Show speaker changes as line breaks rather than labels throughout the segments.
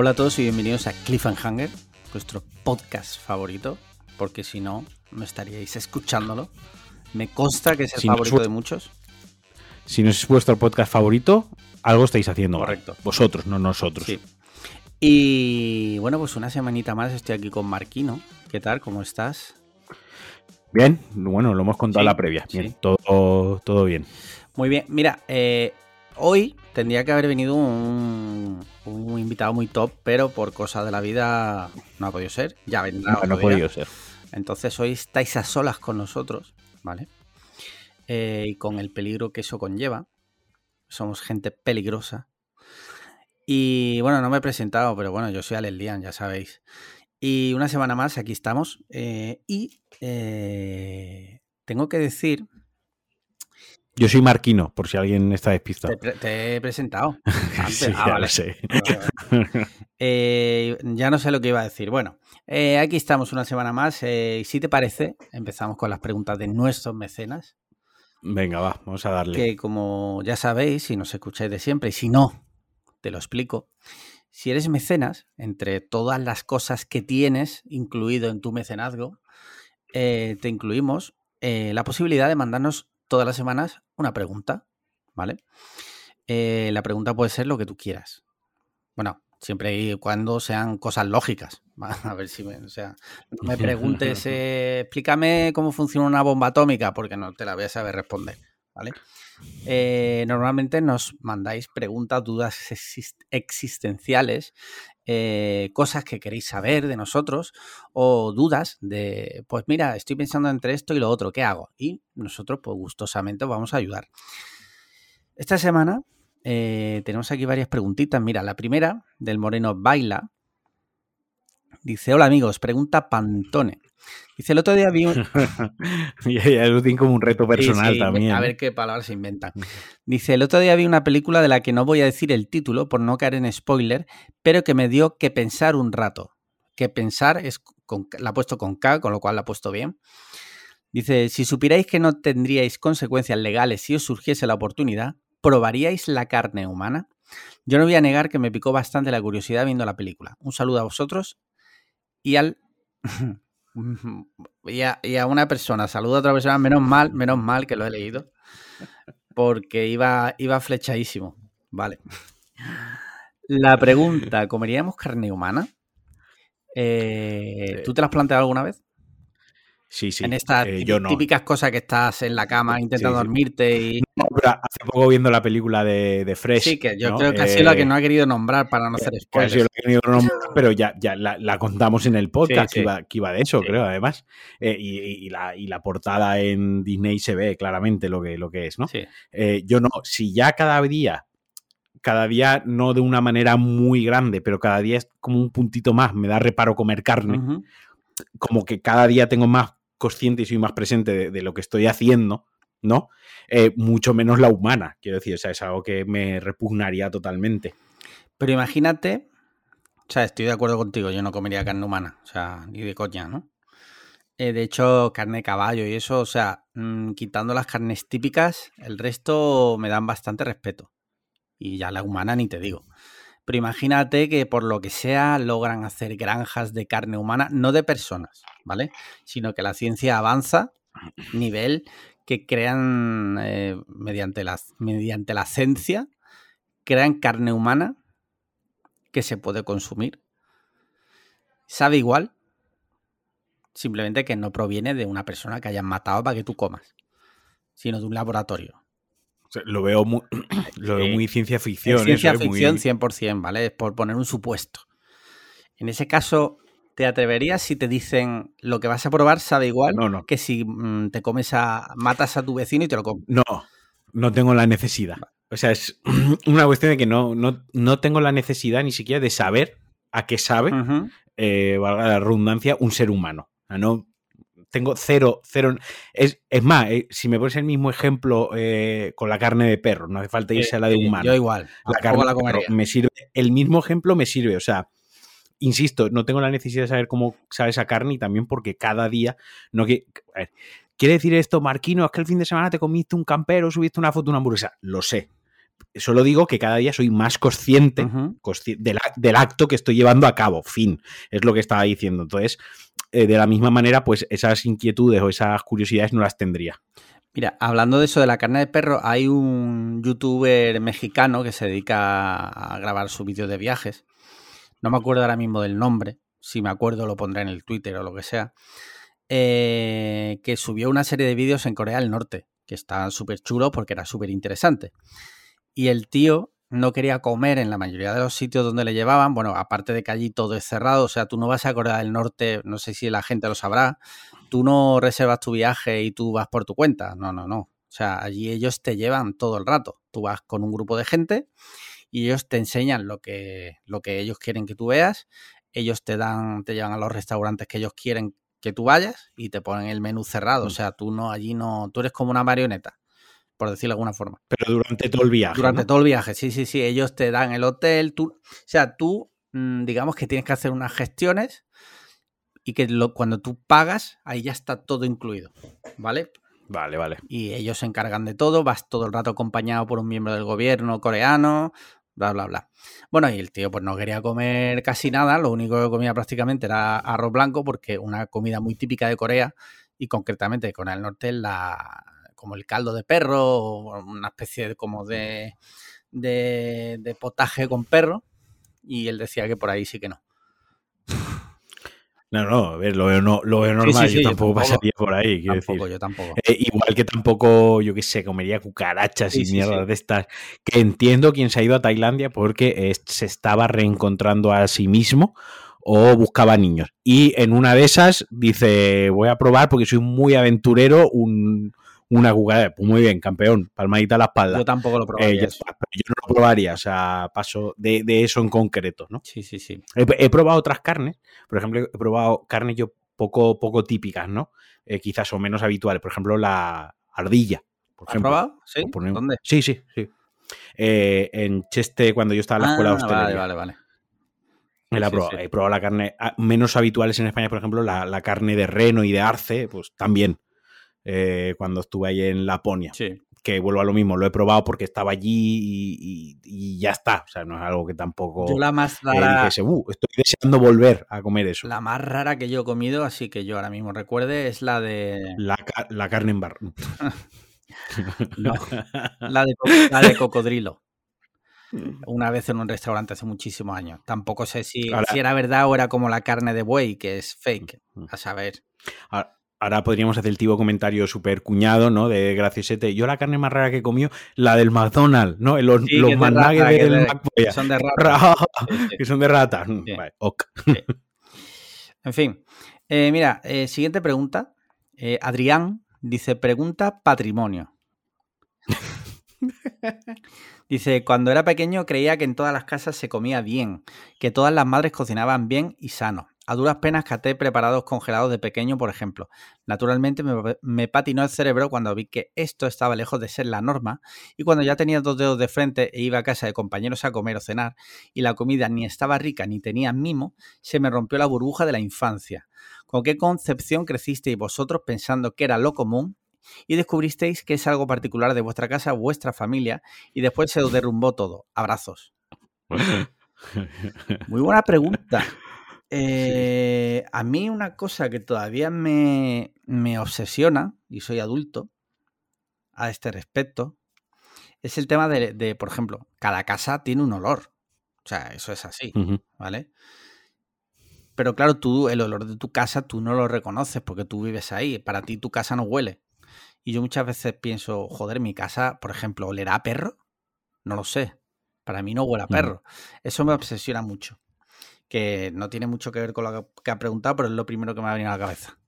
Hola a todos y bienvenidos a Cliffhanger, vuestro podcast favorito, porque si no, no estaríais escuchándolo. Me consta que es el
Si no
favorito de muchos.
Si no es vuestro podcast favorito, algo estáis haciendo. mal.
Correcto.
Vosotros, no nosotros.
Sí. Y bueno, pues una semanita más estoy aquí con Marquino. ¿Qué tal? ¿Cómo estás?
Bien, bueno, lo hemos contado
Sí,
en la previa. Bien,
sí.
todo, todo bien.
Muy bien. Mira, eh, hoy tendría que haber venido un, un invitado muy top, pero por cosas de la vida no ha podido ser. Ya vendrá.
No, no ha podido ser.
Entonces hoy estáis a solas con nosotros, ¿vale? Eh, y con el peligro que eso conlleva. Somos gente peligrosa. Y bueno, no me he presentado, pero bueno, yo soy Alex Lian, ya sabéis. Y una semana más, aquí estamos. eh, y eh, tengo que decir,
Yo soy Marquino, por si alguien está despistado.
te, he presentado. antes.
Sí,
Ah,
ya
vale.
lo sé.
Eh, ya no sé lo que iba a decir. Bueno, eh, aquí estamos una semana más. eh, y si te parece, empezamos con las preguntas de nuestros mecenas.
Venga, va, vamos a darle.
que como ya sabéis, si nos escucháis de siempre, y si no, te lo explico. Si eres mecenas, entre todas las cosas que tienes incluido en tu mecenazgo, eh, te incluimos la posibilidad de mandarnos todas las semanas una pregunta, ¿vale? Eh, la pregunta puede ser lo que tú quieras. Bueno, siempre y cuando sean cosas lógicas. A ver si me, o sea, no me preguntes, eh, explícame cómo funciona una bomba atómica, porque no te la voy a saber responder, ¿vale? Eh, normalmente nos mandáis preguntas, dudas exis- existenciales, eh, cosas que queréis saber de nosotros o dudas de, pues mira, estoy pensando entre esto y lo otro, ¿qué hago? Y nosotros, pues gustosamente, os vamos a ayudar. Esta semana eh, tenemos aquí varias preguntitas. Mira, la primera del Moreno Baila. Dice, hola amigos, pregunta Pantone. Dice, el otro día vi un...
y lo tiene como un reto personal
Sí, sí,
también.
A ver qué palabras se inventan. Dice, el otro día vi una película de la que no voy a decir el título por no caer en spoiler, pero que me dio que pensar un rato. Que pensar es con, la ha puesto con K, con lo cual la ha puesto bien. Dice, si supierais que no tendríais consecuencias legales si os surgiese la oportunidad, ¿probaríais la carne humana? Yo no voy a negar que me picó bastante la curiosidad viendo la película. Un saludo a vosotros y al... y, a, y a una persona, saludo a otra persona, menos mal, menos mal que lo he leído porque iba, iba flechadísimo. Vale. La pregunta, ¿comeríamos carne humana? Eh, ¿Tú te la has planteado alguna vez?
Sí, sí.
en estas
eh, no.
típicas cosas que estás en la cama intentando
Sí, sí.
dormirte y...
No, pero hace poco viendo la película de, de Fresh.
Sí, que yo
¿no?
creo que ha sido la que
Eh,
no ha querido nombrar para no hacer
que ha sido
spoilers.
lo que querido nombrar, pero ya, ya la, la contamos en el podcast
Sí,
Que, iba, que iba de eso, creo, además. Eh, y, la, y la portada en Disney se ve claramente lo que, lo que es, ¿no?
Sí.
Eh, yo no, si ya cada día, cada día no de una manera muy grande, pero cada día es como un puntito más, me da reparo comer carne, como que cada día tengo más consciente y soy más presente de, lo que estoy haciendo, ¿no? Eh, mucho menos la humana, quiero decir, o sea, es algo que me repugnaría totalmente.
Pero imagínate, o sea, estoy de acuerdo contigo, yo no comería carne humana, o sea, ni de coña, ¿no? Eh, de hecho, carne de caballo y eso, o sea, mm, quitando las carnes típicas, el resto me dan bastante respeto. Y ya la humana ni te digo. Pero imagínate que por lo que sea logran hacer granjas de carne humana, no de personas, ¿vale? Sino que la ciencia avanza nivel que crean eh, mediante, la, mediante la ciencia, crean carne humana que se puede consumir. Sabe igual, simplemente que no proviene de una persona que hayan matado para que tú comas, sino de un laboratorio.
O sea, lo veo muy, lo veo muy ciencia ficción.
Es ciencia
eso, ¿eh? Muy-
ficción 100%, ¿vale? Es por poner un supuesto. En ese caso, ¿te atreverías si te dicen lo que vas a probar sabe igual
No, no.
que si mm, te comes a. matas a tu vecino y te lo comes?
No, no tengo la necesidad. O sea, es una cuestión de que no, no, no tengo la necesidad ni siquiera de saber a qué sabe, eh, valga la redundancia, un ser humano. No tengo cero, cero. Es, es más, eh, si me pones el mismo ejemplo eh, con la carne de perro, no hace falta irse a la de humano.
Yo igual.
la carne
la
de perro
comería.
me sirve. El mismo ejemplo me sirve. O sea, insisto, no tengo la necesidad de saber cómo sabe esa carne y también porque cada día no que. ¿Quiere decir esto, Marquino? Es que el fin de semana te comiste un campero, subiste una foto de una hamburguesa. Lo sé. Solo digo que cada día soy más consciente, consci- del acto que estoy llevando a cabo. Fin, es lo que estaba diciendo. Entonces, eh, de la misma manera, pues esas inquietudes o esas curiosidades no las tendría.
Mira, hablando de eso de la carne de perro, hay un youtuber mexicano que se dedica a grabar sus vídeos de viajes. No me acuerdo ahora mismo del nombre. Si me acuerdo lo pondré en el Twitter o lo que sea. eh, que subió una serie de vídeos en Corea del Norte, que estaban súper chulos porque era súper interesante. Y el tío no quería comer en la mayoría de los sitios donde le llevaban. Bueno, aparte de que allí todo es cerrado, o sea, tú no vas a Corea del Norte, no sé si la gente lo sabrá, tú no reservas tu viaje y tú vas por tu cuenta. No, no, no. O sea, allí ellos te llevan todo el rato. Tú vas con un grupo de gente y ellos te enseñan lo que, lo que ellos quieren que tú veas. Ellos te dan, te llevan a los restaurantes que ellos quieren que tú vayas y te ponen el menú cerrado. O
Mm.
sea, tú no, allí no, tú eres como una marioneta, por decirlo de alguna forma.
Pero durante todo el viaje.
Durante
¿no?
todo el viaje, sí, sí, sí. Ellos te dan el hotel, tú, o sea, tú, mm, digamos que tienes que hacer unas gestiones y que lo- cuando tú pagas, ahí ya está todo incluido, ¿vale?
Vale, vale.
Y ellos se encargan de todo, vas todo el rato acompañado por un miembro del gobierno coreano, bla, bla, bla. Bueno, y el tío pues no quería comer casi nada, lo único que comía prácticamente era arroz blanco, porque una comida muy típica de Corea, y concretamente de Corea del Norte, la, como el caldo de perro, o una especie de, como de, de, de potaje con perro, y él decía que por ahí sí que no.
No, no, a ver, lo veo, no, lo veo normal.
sí,
yo
yo
tampoco,
tampoco.
pasaría por ahí, quiero
Tampoco,
decir.
yo tampoco.
Eh, igual que tampoco, yo qué sé, comería cucarachas y mierdas de estas. Que entiendo quién se ha ido a Tailandia porque eh, se estaba reencontrando a sí mismo o buscaba niños. Y en una de esas dice, voy a probar porque soy muy aventurero un, una cucaracha. Pues muy bien, campeón, palmadita a la espalda.
Yo tampoco lo
Eh,
probaría.
está, pero yo no lo probaría, o sea, paso de, de eso en concreto, ¿no?
Sí, sí, sí.
He, he probado otras carnes, por ejemplo, he probado carnes yo poco, poco típicas, ¿no? Eh, quizás o menos habituales, por ejemplo, la ardilla. Por
¿Has
ejemplo.
probado? ¿Sí?
poner-
¿Dónde?
Sí, sí, sí. Eh, en Cheste, cuando yo estaba en la escuela
Ah,
hostelería.
vale, vale, vale.
Me la he
Sí,
probado.
sí.
He probado la carne ah, menos habituales en España, por ejemplo, la, la carne de reno y de arce, pues también. Eh, cuando estuve ahí en Laponia.
Sí.
Que vuelvo a lo mismo, lo he probado porque estaba allí y, y- y ya está. O sea, no es algo que tampoco
Yo la más
eh,
rara,
dijese, "Uh, estoy deseando volver a comer eso. La,
la más rara que yo he comido, así que yo ahora mismo recuerde, es la de
ca- la carne en bar.
No. la de, co- la de cocodrilo. Una vez en un restaurante hace muchísimos años. Tampoco sé si, si era verdad o era como la carne de buey, que es fake. A saber.
Ahora- Ahora podríamos hacer el tipo comentario súper cuñado, ¿no? De graciosete. Yo la carne más rara que he comido, la del McDonald's, ¿no? Los,
Sí,
los
rata,
del
de-. Son de rata.
Que son de rata. Mm,
Sí.
Vale, ok.
En fin. Eh, mira, eh, siguiente pregunta. Eh, Adrián dice: Pregunta patrimonio. Dice, cuando era pequeño creía que en todas las casas se comía bien, que todas las madres cocinaban bien y sano. A duras penas caté preparados congelados de pequeño, por ejemplo. Naturalmente me, me patinó el cerebro cuando vi que esto estaba lejos de ser la norma y cuando ya tenía dos dedos de frente e iba a casa de compañeros a comer o cenar y la comida ni estaba rica ni tenía mimo, se me rompió la burbuja de la infancia. ¿Con qué concepción crecisteis vosotros pensando que era lo común y descubristeis que es algo particular de vuestra casa, vuestra familia, y después se os derrumbó todo. Abrazos. Muy buena pregunta. Eh, a mí una cosa que todavía me, me obsesiona, y soy adulto, a este respecto, es el tema de, de, por ejemplo, cada casa tiene un olor. O sea, eso es así. ¿vale? Pero claro, tú, el olor de tu casa, tú no lo reconoces porque tú vives ahí. Para ti tu casa no huele. Y yo muchas veces pienso, joder, mi casa, por ejemplo, ¿olerá a perro? No lo sé. Para mí no huele a perro. Eso me obsesiona mucho. Que no tiene mucho que ver con lo que ha preguntado, pero es lo primero que me ha venido a la cabeza.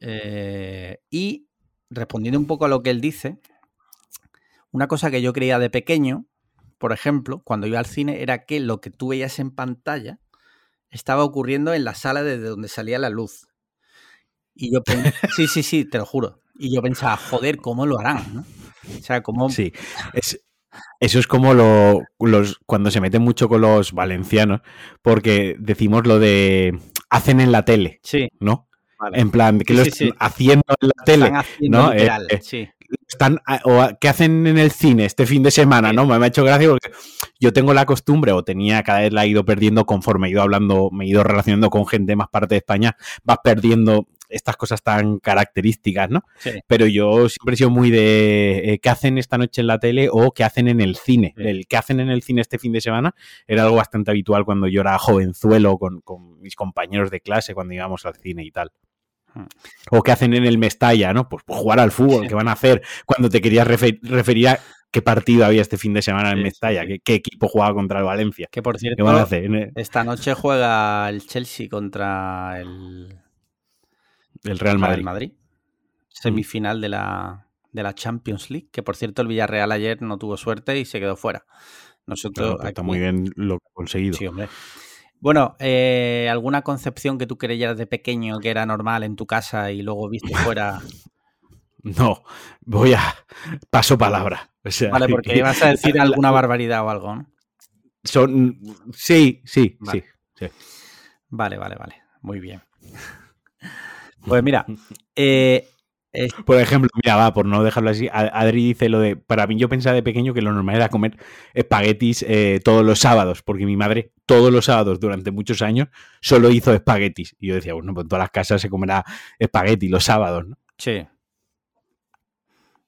Eh, y respondiendo un poco a lo que él dice, una cosa que yo creía de pequeño, por ejemplo, cuando iba al cine, era que lo que tú veías en pantalla estaba ocurriendo en la sala desde donde salía la luz. Y yo sí, sí, sí, te lo juro. Y yo pensaba, joder, ¿cómo lo harán? ¿no? O sea, ¿cómo?
Sí. Es- eso es como lo, los, cuando se meten mucho con los valencianos, porque decimos lo de hacen en la tele,
Sí,
¿no?
vale.
En plan, que
Sí,
lo
sí,
están haciendo en la tele. ¿no? Eh,
literal,
eh, están o qué hacen en el cine este fin de semana, ¿no? Me, ha hecho gracia porque yo tengo la costumbre, o tenía, cada vez la he ido perdiendo conforme he ido hablando, me he ido relacionando con gente de más parte de España, vas perdiendo estas cosas tan características, ¿no? Pero yo siempre he sido muy de eh, qué hacen esta noche en la tele o qué hacen en el cine. El qué hacen en el cine este fin de semana era algo bastante habitual cuando yo era jovenzuelo con, con mis compañeros de clase cuando íbamos al cine y tal. Hmm. O qué hacen en el Mestalla, ¿no? Pues, pues jugar al fútbol, ¿qué van a hacer? Cuando te querías referir a qué partido había este fin de semana en Mestalla, ¿Qué, equipo jugaba contra el Valencia.
Que por cierto, van a hacer? esta noche juega el Chelsea contra el,
el Real Madrid.
Madrid. Semifinal de la, de la Champions League, que por cierto el Villarreal ayer no tuvo suerte y se quedó fuera. Nosotros
está muy bien lo conseguido.
Sí, hombre. Bueno, eh, ¿alguna concepción que tú creías de pequeño que era normal en tu casa y luego viste fuera?
No, voy a. Paso palabra.
vale, porque ibas a decir alguna barbaridad o algo, ¿no?
Son. Sí, sí, sí, sí.
Vale, vale, vale. Muy bien. Pues mira, eh,
por ejemplo, mira, va, por no dejarlo así, Adri dice lo de, para mí yo pensaba de pequeño que lo normal era comer espaguetis eh, todos los sábados, porque mi madre todos los sábados durante muchos años solo hizo espaguetis. Y yo decía, bueno, pues en todas las casas se comerá espagueti los sábados, ¿no?
Sí.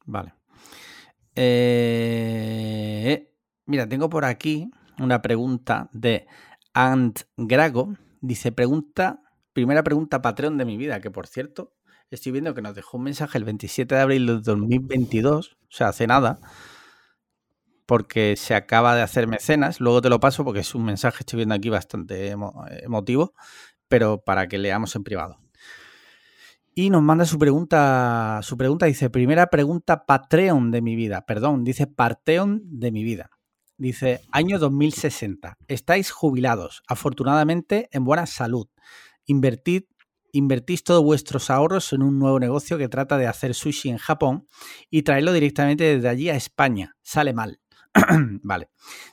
Vale. Eh, mira, tengo por aquí una pregunta de Ant Grago. Dice, pregunta primera pregunta Patreon de mi vida, que por cierto, estoy viendo que nos dejó un mensaje el 27 de abril de 2022, o sea, hace nada, porque se acaba de hacer mecenas. Luego te lo paso porque es un mensaje, estoy viendo aquí bastante emotivo, pero para que leamos en privado. Y nos manda su pregunta, su pregunta dice, primera pregunta Patreon de mi vida, perdón, dice Parteon de mi vida. Dice, año 2060, estáis jubilados, afortunadamente en buena salud. Invertid, invertís todos vuestros ahorros en un nuevo negocio que trata de hacer sushi en Japón y traerlo directamente desde allí a España. Sale mal. vale.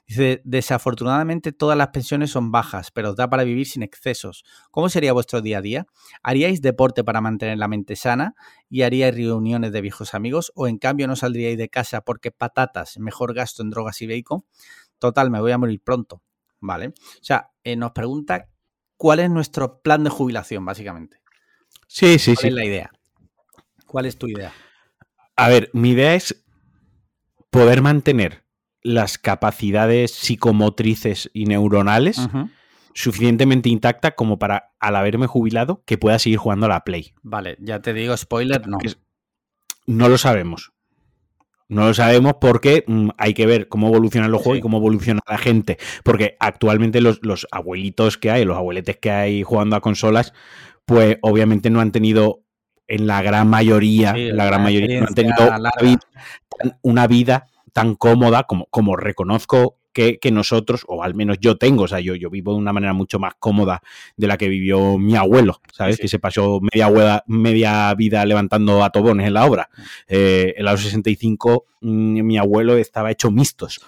Dice, desafortunadamente todas las pensiones son bajas, pero os da para vivir sin excesos. ¿Cómo sería vuestro día a día? ¿Haríais deporte para mantener la mente sana y haríais reuniones de viejos amigos? ¿O en cambio no saldríais de casa porque patatas, mejor gasto en drogas y bacon? Total, me voy a morir pronto. Vale. O sea, eh, nos pregunta cuál es nuestro plan de jubilación, básicamente.
Sí, sí, sí.
¿Cuál es la idea? ¿Cuál es tu idea?
A ver, mi idea es poder mantener las capacidades psicomotrices y neuronales suficientemente intactas como para, al haberme jubilado, que pueda seguir jugando a la Play.
Vale, ya te digo, spoiler, no.
No lo sabemos. No lo sabemos porque mm, hay que ver cómo evolucionan los juegos y cómo evoluciona la gente. Porque actualmente los, abuelitos que hay, los abueletes que hay jugando a consolas, pues obviamente no han tenido, en la gran mayoría, la gran mayoría no han tenido una vida, tan cómoda como, como reconozco que, nosotros, o al menos yo tengo, o sea, yo, yo vivo de una manera mucho más cómoda de la que vivió mi abuelo, ¿sabes? Que se pasó media, media vida levantando atobones en la obra. Eh, en los 65 mm, mi abuelo estaba hecho mixtos.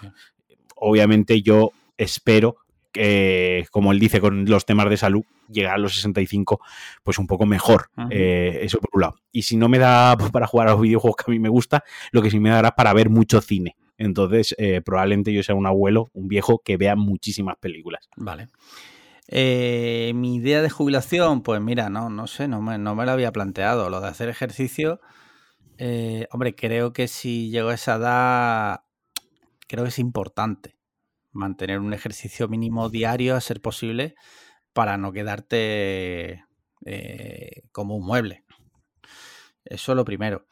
Obviamente yo espero que, como él dice con los temas de salud, llegar a los 65 pues un poco mejor. Eh, eso por un lado. Y si no me da para jugar a los videojuegos que a mí me gusta, lo que sí me dará para ver mucho cine. Entonces, eh, probablemente yo sea un abuelo, un viejo que vea muchísimas películas.
Vale. Eh, mi idea de jubilación, pues mira, no, no sé, no me, no me lo había planteado. Lo de hacer ejercicio, eh, hombre, creo que si llego a esa edad, creo que es importante mantener un ejercicio mínimo diario, a ser posible, para no quedarte como un mueble. Eso es lo primero.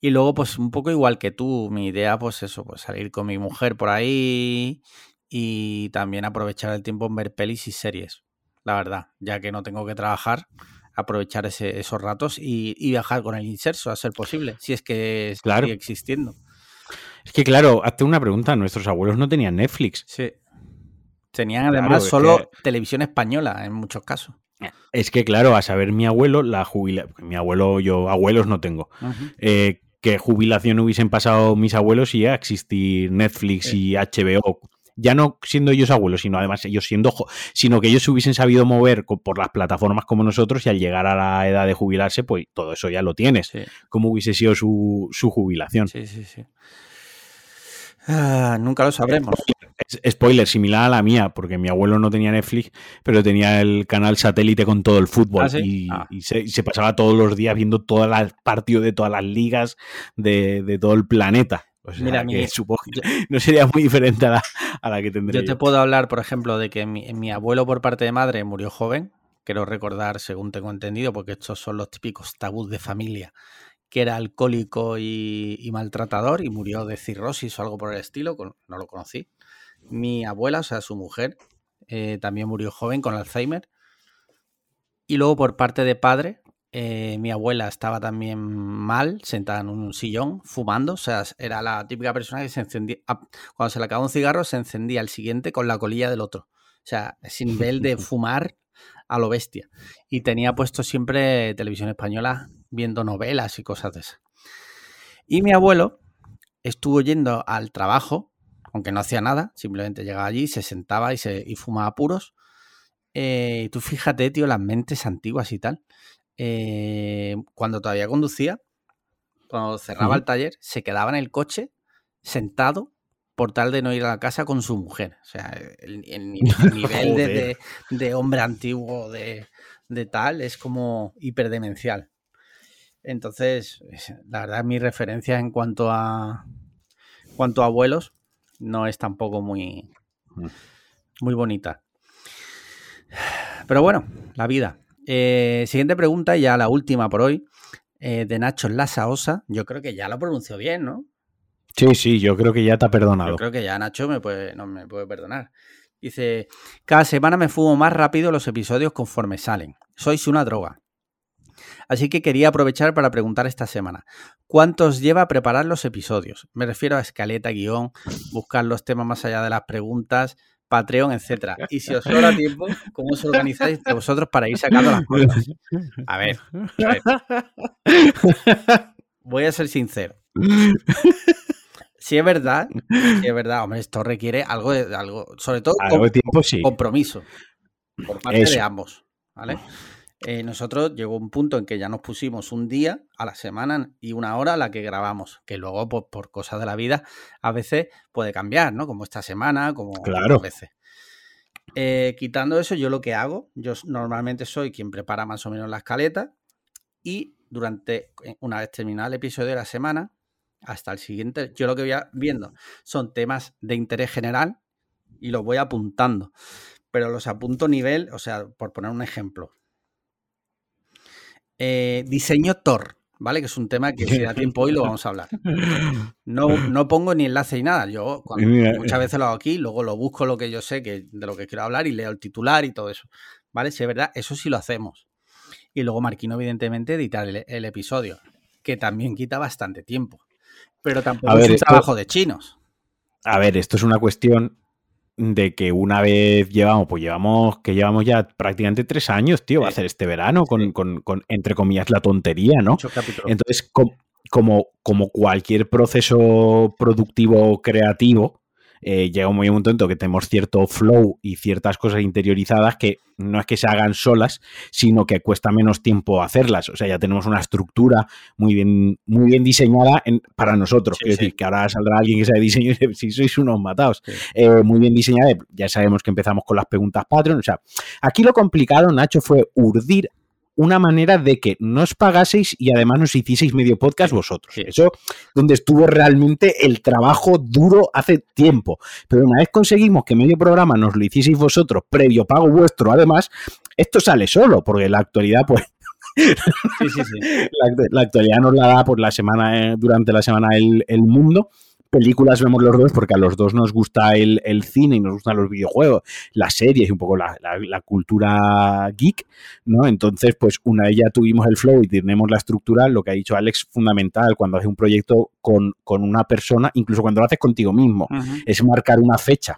Y luego, pues un poco igual que tú, mi idea, pues eso, pues salir con mi mujer por ahí y también aprovechar el tiempo en ver pelis y series, la verdad, ya que no tengo que trabajar, aprovechar esos ratos y, viajar con el inserso a ser posible, si es que sigue existiendo.
Es que claro, hazte una pregunta, nuestros abuelos no tenían Netflix.
Sí. Tenían además solo televisión española en muchos casos.
Es que claro, a saber mi abuelo, la jubilación, mi abuelo, yo abuelos no tengo, qué jubilación hubiesen pasado mis abuelos y a existir Netflix y HBO ya no siendo ellos abuelos, sino además ellos siendo, sino que ellos se hubiesen sabido mover por las plataformas como nosotros y al llegar a la edad de jubilarse, pues todo eso ya lo tienes. Como hubiese sido su, su jubilación.
Sí, sí, sí. Ah, nunca lo sabremos.
Spoiler, similar a la mía, porque mi abuelo no tenía Netflix, pero tenía el canal satélite con todo el fútbol ¿Ah, y, ah. se, pasaba todos los días viendo todas las partidos de todas las ligas de, todo el planeta. Mira, supongo que no sería muy diferente a la, que tendría.
Yo te puedo hablar, por ejemplo, de que mi, mi abuelo por parte de madre murió joven. Quiero recordar, según tengo entendido, porque estos son los típicos tabús de familia que era alcohólico y, maltratador y murió de cirrosis o algo por el estilo, no lo conocí. Mi abuela, o sea, su mujer, eh, también murió joven con Alzheimer. Y luego por parte de padre, eh, mi abuela estaba también mal, sentada en un sillón, fumando. O sea, era la típica persona que se encendía, cuando se le acababa un cigarro, se encendía el siguiente con la colilla del otro. O sea, ese nivel de fumar a lo bestia. Y tenía puesto siempre televisión española viendo novelas y cosas de esas. Y mi abuelo estuvo yendo al trabajo, aunque no hacía nada, simplemente llegaba allí, se sentaba y, se, y fumaba puros. Eh, tú fíjate, tío, las mentes antiguas y tal. Eh, cuando todavía conducía, cuando cerraba el taller, se quedaba en el coche sentado por tal de no ir a la casa con su mujer. O sea, el, nivel de, de, hombre antiguo de, de, tal es como hiperdemencial. Entonces, la verdad, mi referencia en cuanto a cuanto a abuelos no es tampoco muy, mm. muy bonita. Pero bueno, la vida. Eh, siguiente pregunta, ya la última por hoy, eh, de Nacho Lasaosa. Yo creo que ya lo pronunció bien, ¿no?
Sí, sí, yo creo que ya te ha perdonado. Yo
creo que ya Nacho me puede, no me puede perdonar. Dice, cada semana me fumo más rápido los episodios conforme salen. Sois una droga. Así que quería aprovechar para preguntar esta semana, ¿cuántos lleva a preparar los episodios? Me refiero a escaleta, guion, buscar los temas más allá de las preguntas, Patreon, etcétera. Y si os sobra tiempo, ¿cómo os organizáis vosotros para ir sacando las cosas? A ver, Voy a ser sincero. Si es verdad, si es verdad, hombre, esto requiere algo de algo, sobre todo compromiso por parte de ambos, ¿vale? Eh, nosotros llegó un punto en que ya nos pusimos un día a la semana y una hora a la que grabamos, que luego pues, por cosas de la vida a veces puede cambiar, ¿no? Como esta semana, como
claro. a
veces. Eh, quitando eso, yo lo que hago, yo normalmente soy quien prepara más o menos la escaleta y durante, eh, una vez terminado el episodio de la semana, hasta el siguiente, yo lo que voy viendo son temas de interés general y los voy apuntando, pero los apunto a nivel, o sea, por poner un ejemplo, eh, diseño Tor, ¿vale? Que es un tema que si da tiempo hoy lo vamos a hablar. No, no pongo ni enlace ni nada. Yo muchas veces lo hago aquí, luego lo busco lo que yo sé que, de lo que quiero hablar y leo el titular y todo eso. ¿Vale? Si es verdad, eso sí lo hacemos. Y luego Marquino, evidentemente, editar el, episodio, que también quita bastante tiempo. Pero tampoco es un trabajo de chinos.
A ver, esto es una cuestión de que una vez llevamos, pues llevamos, que llevamos ya prácticamente tres años, tío, va a hacer este verano con, con, con, entre comillas, la tontería, ¿no? Entonces, como, como cualquier proceso productivo creativo, eh, llega un momento en que tenemos cierto flow y ciertas cosas interiorizadas que no es que se hagan solas, sino que cuesta menos tiempo hacerlas. O sea, ya tenemos una estructura muy bien, muy bien diseñada para nosotros. Quiero decir, que ahora saldrá alguien que sabe diseño y dice, si sois unos matados. Eh, muy bien diseñada. Ya sabemos que empezamos con las preguntas Patreon. O sea, aquí lo complicado, Nacho, fue urdir una manera de que no os pagaseis y además nos hicieseis medio podcast vosotros. Eso donde estuvo realmente el trabajo duro hace tiempo. Pero una vez conseguimos que medio programa nos lo hicieseis vosotros, previo pago vuestro, además, esto sale solo, porque la actualidad, pues. La, actualidad nos la da por la semana, eh, durante la semana el, el mundo películas vemos los dos porque a los dos nos gusta el, cine y nos gustan los videojuegos, las series y un poco la, cultura geek, ¿no? Entonces, pues una vez ya tuvimos el flow y tenemos la estructura, lo que ha dicho Alex, fundamental cuando haces un proyecto con, una persona, incluso cuando lo haces contigo mismo, es marcar una fecha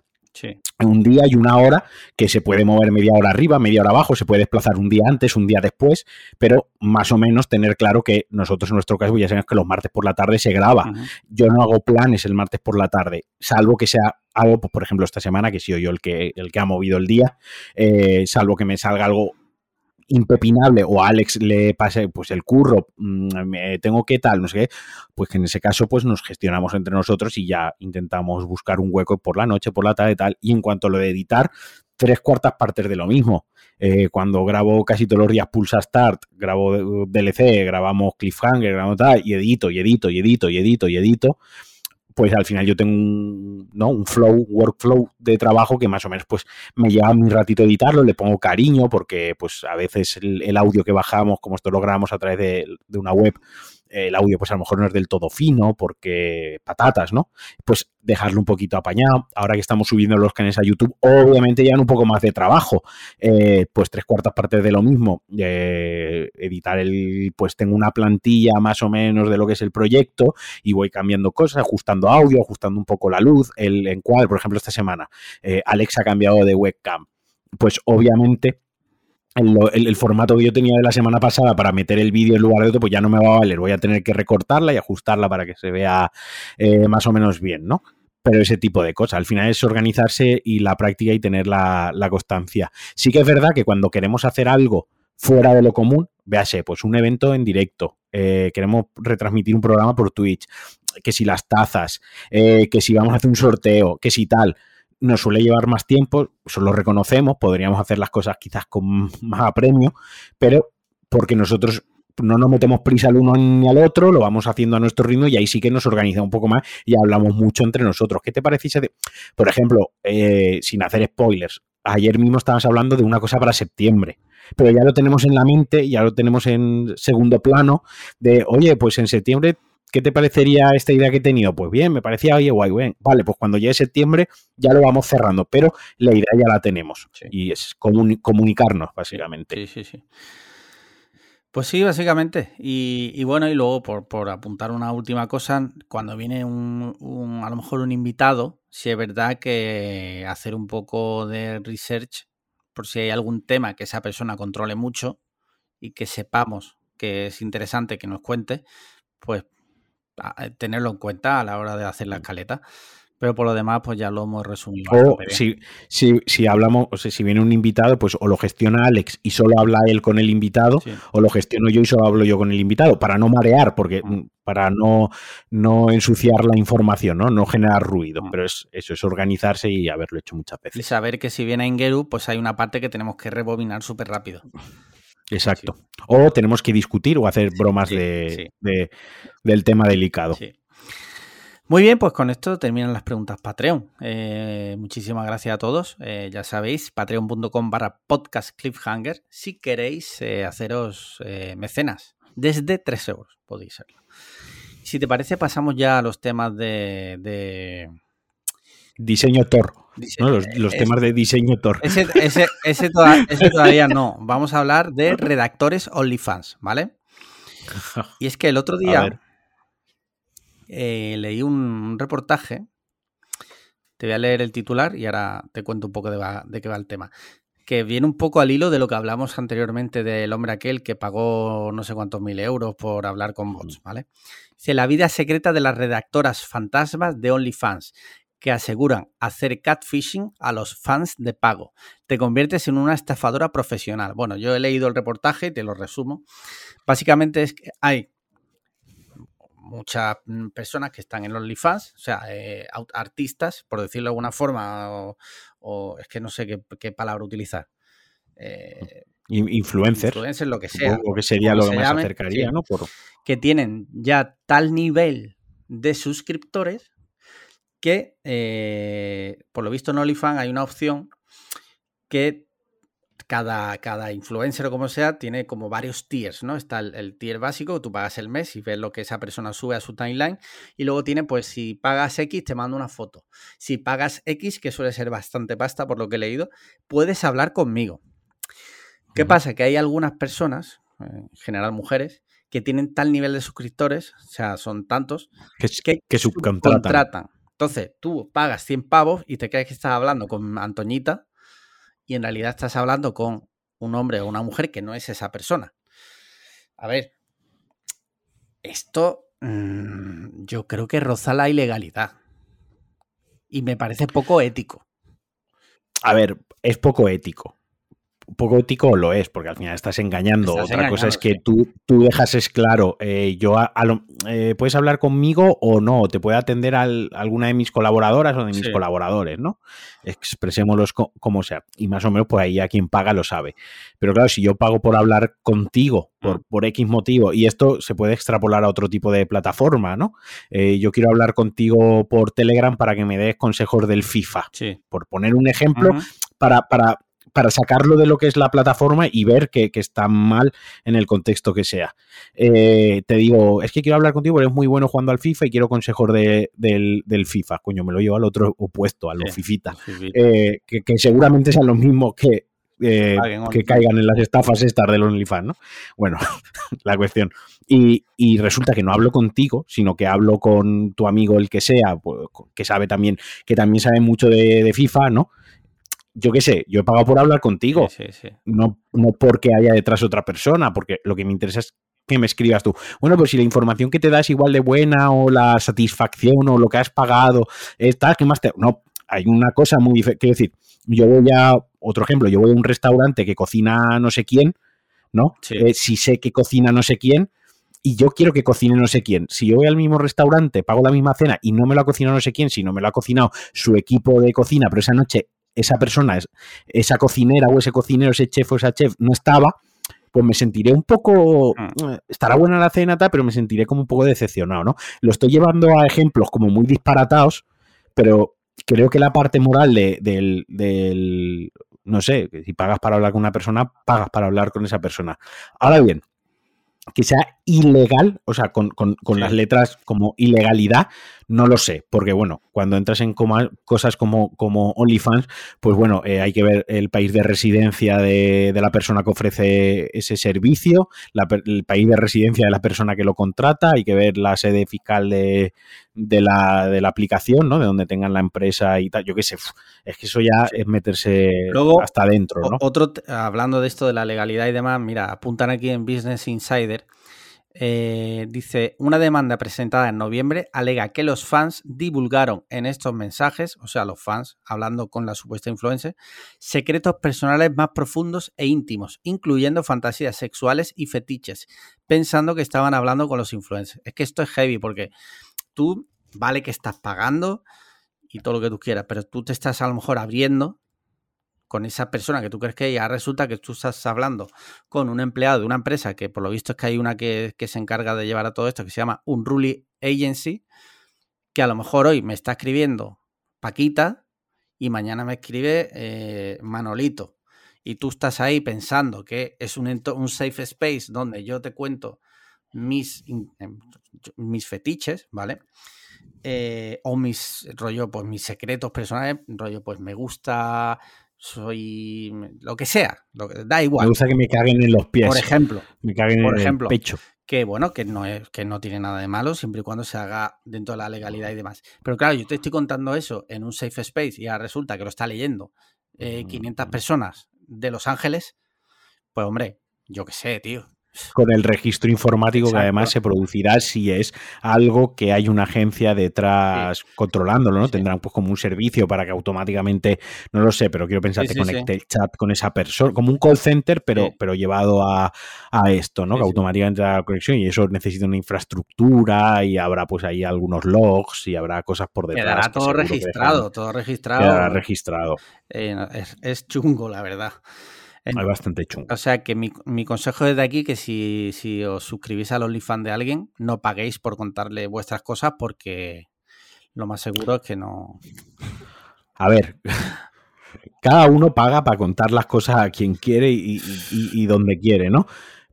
un día y una hora que se puede mover media hora arriba, media hora abajo, se puede desplazar un día antes, un día después, pero más o menos tener claro que nosotros en nuestro caso ya sabemos que los martes por la tarde se graba. Yo no hago planes el martes por la tarde, salvo que sea algo, pues, por ejemplo, esta semana, que he sido yo el que, el que ha movido el día, eh, salvo que me salga algo impepinable o a Alex le pase pues el curro, mm, tengo que tal, no sé qué, pues que en ese caso pues nos gestionamos entre nosotros y ya intentamos buscar un hueco por la noche, por la tarde tal. Y en cuanto a lo de editar, tres cuartas partes de lo mismo. Eh, cuando grabo casi todos los días Pulsa Start, grabo DLC, grabamos Cliffhanger, grabo tal, y edito, y edito, y edito, y edito, y edito pues al final yo tengo un, ¿no? un flow, un workflow de trabajo que más o menos pues me lleva un ratito editarlo, le pongo cariño porque pues a veces el, audio que bajamos, como esto lo grabamos a través de, de una web, el audio pues a lo mejor no es del todo fino porque patatas, ¿no? Pues dejarlo un poquito apañado. Ahora que estamos subiendo los canales a YouTube, obviamente ya un poco más de trabajo. Eh, pues tres cuartas partes de lo mismo. Eh, editar el, pues tengo una plantilla más o menos de lo que es el proyecto y voy cambiando cosas, ajustando audio, ajustando un poco la luz, el encuadre, por ejemplo, esta semana. Eh, Alex ha cambiado de webcam. Pues obviamente el, formato que yo tenía de la semana pasada para meter el vídeo en lugar de otro, pues ya no me va a valer. Voy a tener que recortarla y ajustarla para que se vea eh, más o menos bien, ¿no? Pero ese tipo de cosas. Al final es organizarse y la práctica y tener la, constancia. Sí que es verdad que cuando queremos hacer algo fuera de lo común, véase, pues un evento en directo, eh, queremos retransmitir un programa por Twitch, que si las tazas, eh, que si vamos a hacer un sorteo, que si tal, nos suele llevar más tiempo, eso lo reconocemos, podríamos hacer las cosas quizás con más apremio, pero porque nosotros no nos metemos prisa al uno ni al otro, lo vamos haciendo a nuestro ritmo y ahí sí que nos organiza un poco más y hablamos mucho entre nosotros. ¿Qué te parece? Por ejemplo, eh, sin hacer spoilers, ayer mismo estabas hablando de una cosa para septiembre, pero ya lo tenemos en la mente, ya lo tenemos en segundo plano, de, oye, pues en septiembre ¿qué te parecería esta idea que he tenido? Pues bien, me parecía, oye, guay, bien. Vale, pues cuando llegue septiembre ya lo vamos cerrando, pero la idea ya la tenemos. Y es comunicarnos, básicamente.
Sí, sí, sí. Pues sí, básicamente. Y, bueno, y luego por, apuntar una última cosa, cuando viene un, a lo mejor un invitado, si es verdad que hacer un poco de research por si hay algún tema que esa persona controle mucho y que sepamos que es interesante que nos cuente, pues tenerlo en cuenta a la hora de hacer la escaleta. Pero por lo demás, pues ya lo hemos resumido.
O si, si, si, hablamos, o sea, si viene un invitado, pues o lo gestiona Alex y solo habla él con el invitado, o lo gestiono yo y solo hablo yo con el invitado, para no marear, porque mm. para no, no ensuciar la información, ¿no? No generar ruido. Pero es eso, es organizarse y haberlo hecho muchas veces.
Y saber que si viene Ingeru, pues hay una parte que tenemos que rebobinar súper rápido.
Exacto. O tenemos que discutir o hacer bromas de, del tema delicado.
Muy bien, pues con esto terminan las preguntas Patreon. Eh, muchísimas gracias a todos. Eh, ya sabéis, patreon.com barra podcast cliffhanger si queréis eh, haceros mecenas. Desde 3 euros podéis serlo. Si te parece, pasamos ya a los temas de
diseño Tor. Los, temas de diseño Tor.
Ese, todavía no. Vamos a hablar de redactores OnlyFans, ¿vale? Y es que el otro día eh, leí un reportaje. Te voy a leer el titular y ahora te cuento un poco de, de qué va el tema. Que viene un poco al hilo de lo que hablamos anteriormente del hombre aquel que pagó no sé cuántos mil euros por hablar con bots, ¿vale? Dice la vida secreta de las redactoras fantasmas de OnlyFans que aseguran hacer catfishing a los fans de pago. Te conviertes en una estafadora profesional. Bueno, yo he leído el reportaje y te lo resumo. Básicamente es que hay muchas personas que están en los OnlyFans, o sea, eh, artistas, por decirlo de alguna forma, o, es que no sé qué, palabra utilizar.
Eh, influencers.
Influencers, lo que sea.
O que sería lo que más acercaría, ¿no?
Que tienen ya tal nivel de suscriptores que eh, por lo visto en OnlyFans hay una opción que cada, cada, influencer o como sea tiene como varios tiers, ¿no? Está el, tier básico, tú pagas el mes y ves lo que esa persona sube a su timeline y luego tiene, pues si pagas X te mando una foto. Si pagas X, que suele ser bastante pasta por lo que he leído, puedes hablar conmigo. ¿Qué pasa? Que hay algunas personas, en general mujeres, que tienen tal nivel de suscriptores, o sea, son tantos,
que, que, subcontratan
Entonces, tú pagas 100 pavos y te crees que estás hablando con Antoñita y en realidad estás hablando con un hombre o una mujer que no es esa persona. A ver, esto mm, yo creo que roza la ilegalidad. Y me parece poco ético.
A ver, es poco ético poco ético lo es, porque al final estás engañando. Otra cosa es que tú, tú dejas es claro, eh, yo eh, puedes hablar conmigo o no, te puede atender a alguna de mis colaboradoras o de mis colaboradores, ¿no? Expresémoslos como sea. Y más o menos, pues ahí a quien paga lo sabe. Pero claro, si yo pago por hablar contigo, por, mm. por X motivo, y esto se puede extrapolar a otro tipo de plataforma, ¿no? Eh, yo quiero hablar contigo por Telegram para que me des consejos del FIFA. Por poner un ejemplo, para, para para sacarlo de lo que es la plataforma y ver que, está mal en el contexto que sea. Eh, te digo, es que quiero hablar contigo, eres muy bueno jugando al FIFA y quiero consejos de, del, FIFA. Coño, me lo llevo al otro opuesto, a los FIFITA. Eh, que, seguramente sean los mismos que, eh, que caigan en las estafas estas del OnlyFans, ¿no? Bueno, la cuestión. Y, resulta que no hablo contigo, sino que hablo con tu amigo, el que sea, pues, que sabe también, que también sabe mucho de, de FIFA, ¿no? Yo qué sé, yo he pagado por hablar contigo. No, no porque haya detrás otra persona, porque lo que me interesa es que me escribas tú. Bueno, pues si la información que te da es igual de buena o la satisfacción o lo que has pagado, está, ¿qué más te.? No, hay una cosa muy diferente. Quiero decir, yo voy a. Otro ejemplo, yo voy a un restaurante que cocina no sé quién, ¿no? Eh, si sé que cocina no sé quién, y yo quiero que cocine no sé quién. Si yo voy al mismo restaurante, pago la misma cena y no me lo ha cocinado no sé quién, sino me lo ha cocinado su equipo de cocina, pero esa noche esa persona, esa cocinera o ese cocinero, ese chef o esa chef no estaba, pues me sentiré un poco, mm. estará buena la cena, pero me sentiré como un poco decepcionado, ¿no? Lo estoy llevando a ejemplos como muy disparatados, pero creo que la parte moral de, del, del, no sé, si pagas para hablar con una persona, pagas para hablar con esa persona. Ahora bien, que sea ilegal, o sea, con, las letras como ilegalidad, no lo sé, porque bueno, cuando entras en cosas como, como OnlyFans, pues bueno, eh, hay que ver el país de residencia de, la persona que ofrece ese servicio, el país de residencia de la persona que lo contrata, hay que ver la sede fiscal de, la, de la aplicación, ¿no? De donde tengan la empresa y tal, yo qué sé, es que eso ya es meterse hasta adentro, ¿no?
Otro, hablando de esto de la legalidad y demás, mira, apuntan aquí en Business Insider eh, dice, una demanda presentada en noviembre alega que los fans divulgaron en estos mensajes, o sea, los fans hablando con la supuesta influencer, secretos personales más profundos e íntimos, incluyendo fantasías sexuales y fetiches, pensando que estaban hablando con los influencers. Es que esto es heavy porque tú, vale que estás pagando y todo lo que tú quieras, pero tú te estás a lo mejor abriendo con esa persona que tú crees que ya resulta que tú estás hablando con un empleado de una empresa que por lo visto es que hay una que, se encarga de llevar a todo esto que se llama Unruly Agency, que a lo mejor hoy me está escribiendo Paquita y mañana me escribe eh, Manolito. Y tú estás ahí pensando que es un, un safe space donde yo te cuento mis, em, mis fetiches, ¿vale? Eh, o mis rollo, pues mis secretos personales, rollo, pues me gusta soy lo que sea, lo que, da igual.
Me gusta que me caguen en los pies.
Por ejemplo,
me caguen por en ejemplo, el pecho.
Que bueno, que no es que no tiene nada de malo siempre y cuando se haga dentro de la legalidad y demás. Pero claro, yo te estoy contando eso en un safe space y ahora resulta que lo está leyendo 500 eh, personas de Los Ángeles, pues hombre, yo qué sé, tío
con el registro informático que además se producirá si es algo que hay una agencia detrás controlándolo, ¿no? Tendrán pues como un servicio para que automáticamente, no lo sé, pero quiero pensar que conecte el chat con esa persona, como un call center, pero, pero llevado a, esto, ¿no? que automáticamente la conexión y eso necesita una infraestructura y habrá pues ahí algunos logs y habrá cosas por detrás.
Quedará todo registrado, todo registrado.
Quedará registrado.
Eh, es chungo, la verdad.
Es bastante chungo.
O sea que mi, consejo desde aquí que si, si os suscribís al OnlyFans de alguien, no paguéis por contarle vuestras cosas porque lo más seguro es que no.
A ver, cada uno paga para contar las cosas a quien quiere y, donde quiere, ¿no?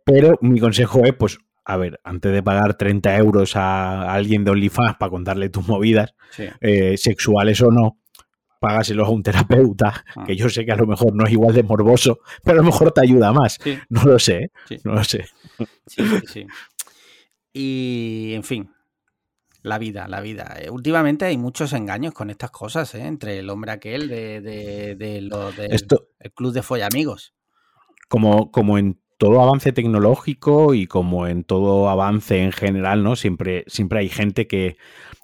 Pero mi consejo es, pues, a ver, antes de pagar 30 euros a alguien de OnlyFans para contarle tus movidas, eh, sexuales o no, págaselos a un terapeuta, ah. que yo sé que a lo mejor no es igual de morboso, pero a lo mejor te ayuda más. No lo sé, no lo sé.
Sí, sí, Y, en fin, La vida, la vida. Eh, últimamente hay muchos engaños con estas cosas, ¿eh? Entre el hombre aquel de, de, de lo del
Esto-
el club de follamigos.
como, como en todo avance tecnológico y como en todo avance en general, ¿no? Siempre, siempre hay gente que.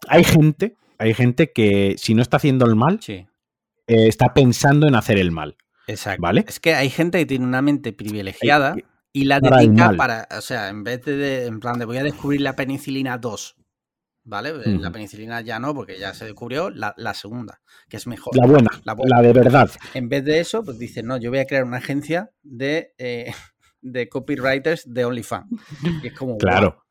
Hay gente, hay gente que si no está haciendo el mal,
Sí,
eh, está pensando en hacer el mal.
exacto.
¿Vale?
Es que hay gente que tiene una mente privilegiada
Eh,
y la dedica para, o sea, en vez de, de- en plan de voy a descubrir la penicilina 2, ¿vale? Eh, La penicilina ya no, porque ya se descubrió la, la segunda, que es mejor.
La buena,
La buena.
la de verdad.
En vez de eso, pues dice, no, yo voy a crear una agencia de, eh, de copywriters de OnlyFans. Y es como,
Claro.